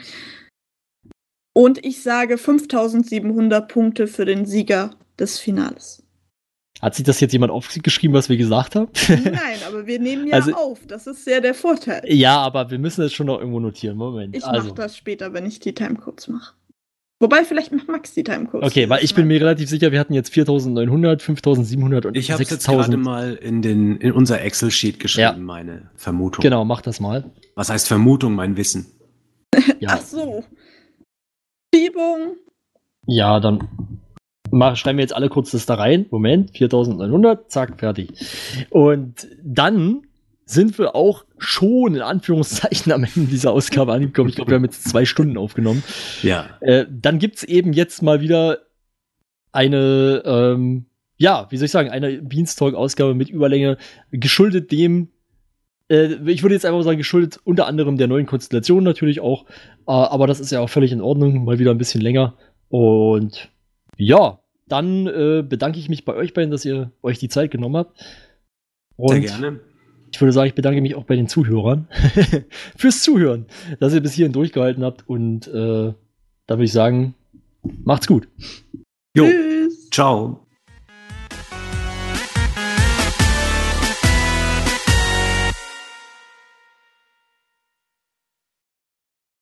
Und ich sage 5700 Punkte für den Sieger des Finales. Hat sich das jetzt jemand aufgeschrieben, was wir gesagt haben? Nein, aber wir nehmen ja Also- auf. Das ist ja der Vorteil. ja, aber wir müssen das schon noch irgendwo notieren. Moment. Ich also. mache das später, wenn ich die Timecodes mache. Wobei, vielleicht macht Max die Timecodes. Okay, weil ich bin mir relativ sicher, wir hatten jetzt 4900, 5700 und Ich habe jetzt gerade 6000. mal in, den, in unser Excel-Sheet geschrieben, Ja. meine Vermutung. Genau, mach das mal. Was heißt Vermutung, mein Wissen? (laughs) Ja, Ach so. Schiebung. ja dann mach, schreiben wir jetzt alle kurz das da rein. Moment, 4900, zack, fertig. Und dann sind wir auch schon in Anführungszeichen am Ende dieser Ausgabe angekommen. Ich glaube, wir haben jetzt zwei Stunden aufgenommen. Ja. Äh, dann gibt's eben jetzt mal wieder eine, ähm, ja, wie soll ich sagen, eine Beanstalk-Ausgabe mit Überlänge, geschuldet dem, äh, ich würde jetzt einfach sagen, geschuldet unter anderem der neuen Konstellation natürlich auch, äh, aber das ist ja auch völlig in Ordnung, mal wieder ein bisschen länger. Und ja, dann äh, bedanke ich mich bei euch beiden, dass ihr euch die Zeit genommen habt. Und Sehr gerne. ich würde sagen, ich bedanke mich auch bei den Zuhörern (laughs) fürs Zuhören, dass ihr bis hierhin durchgehalten habt. Und äh, da würde ich sagen, macht's gut. Jo, Tschüss. ciao.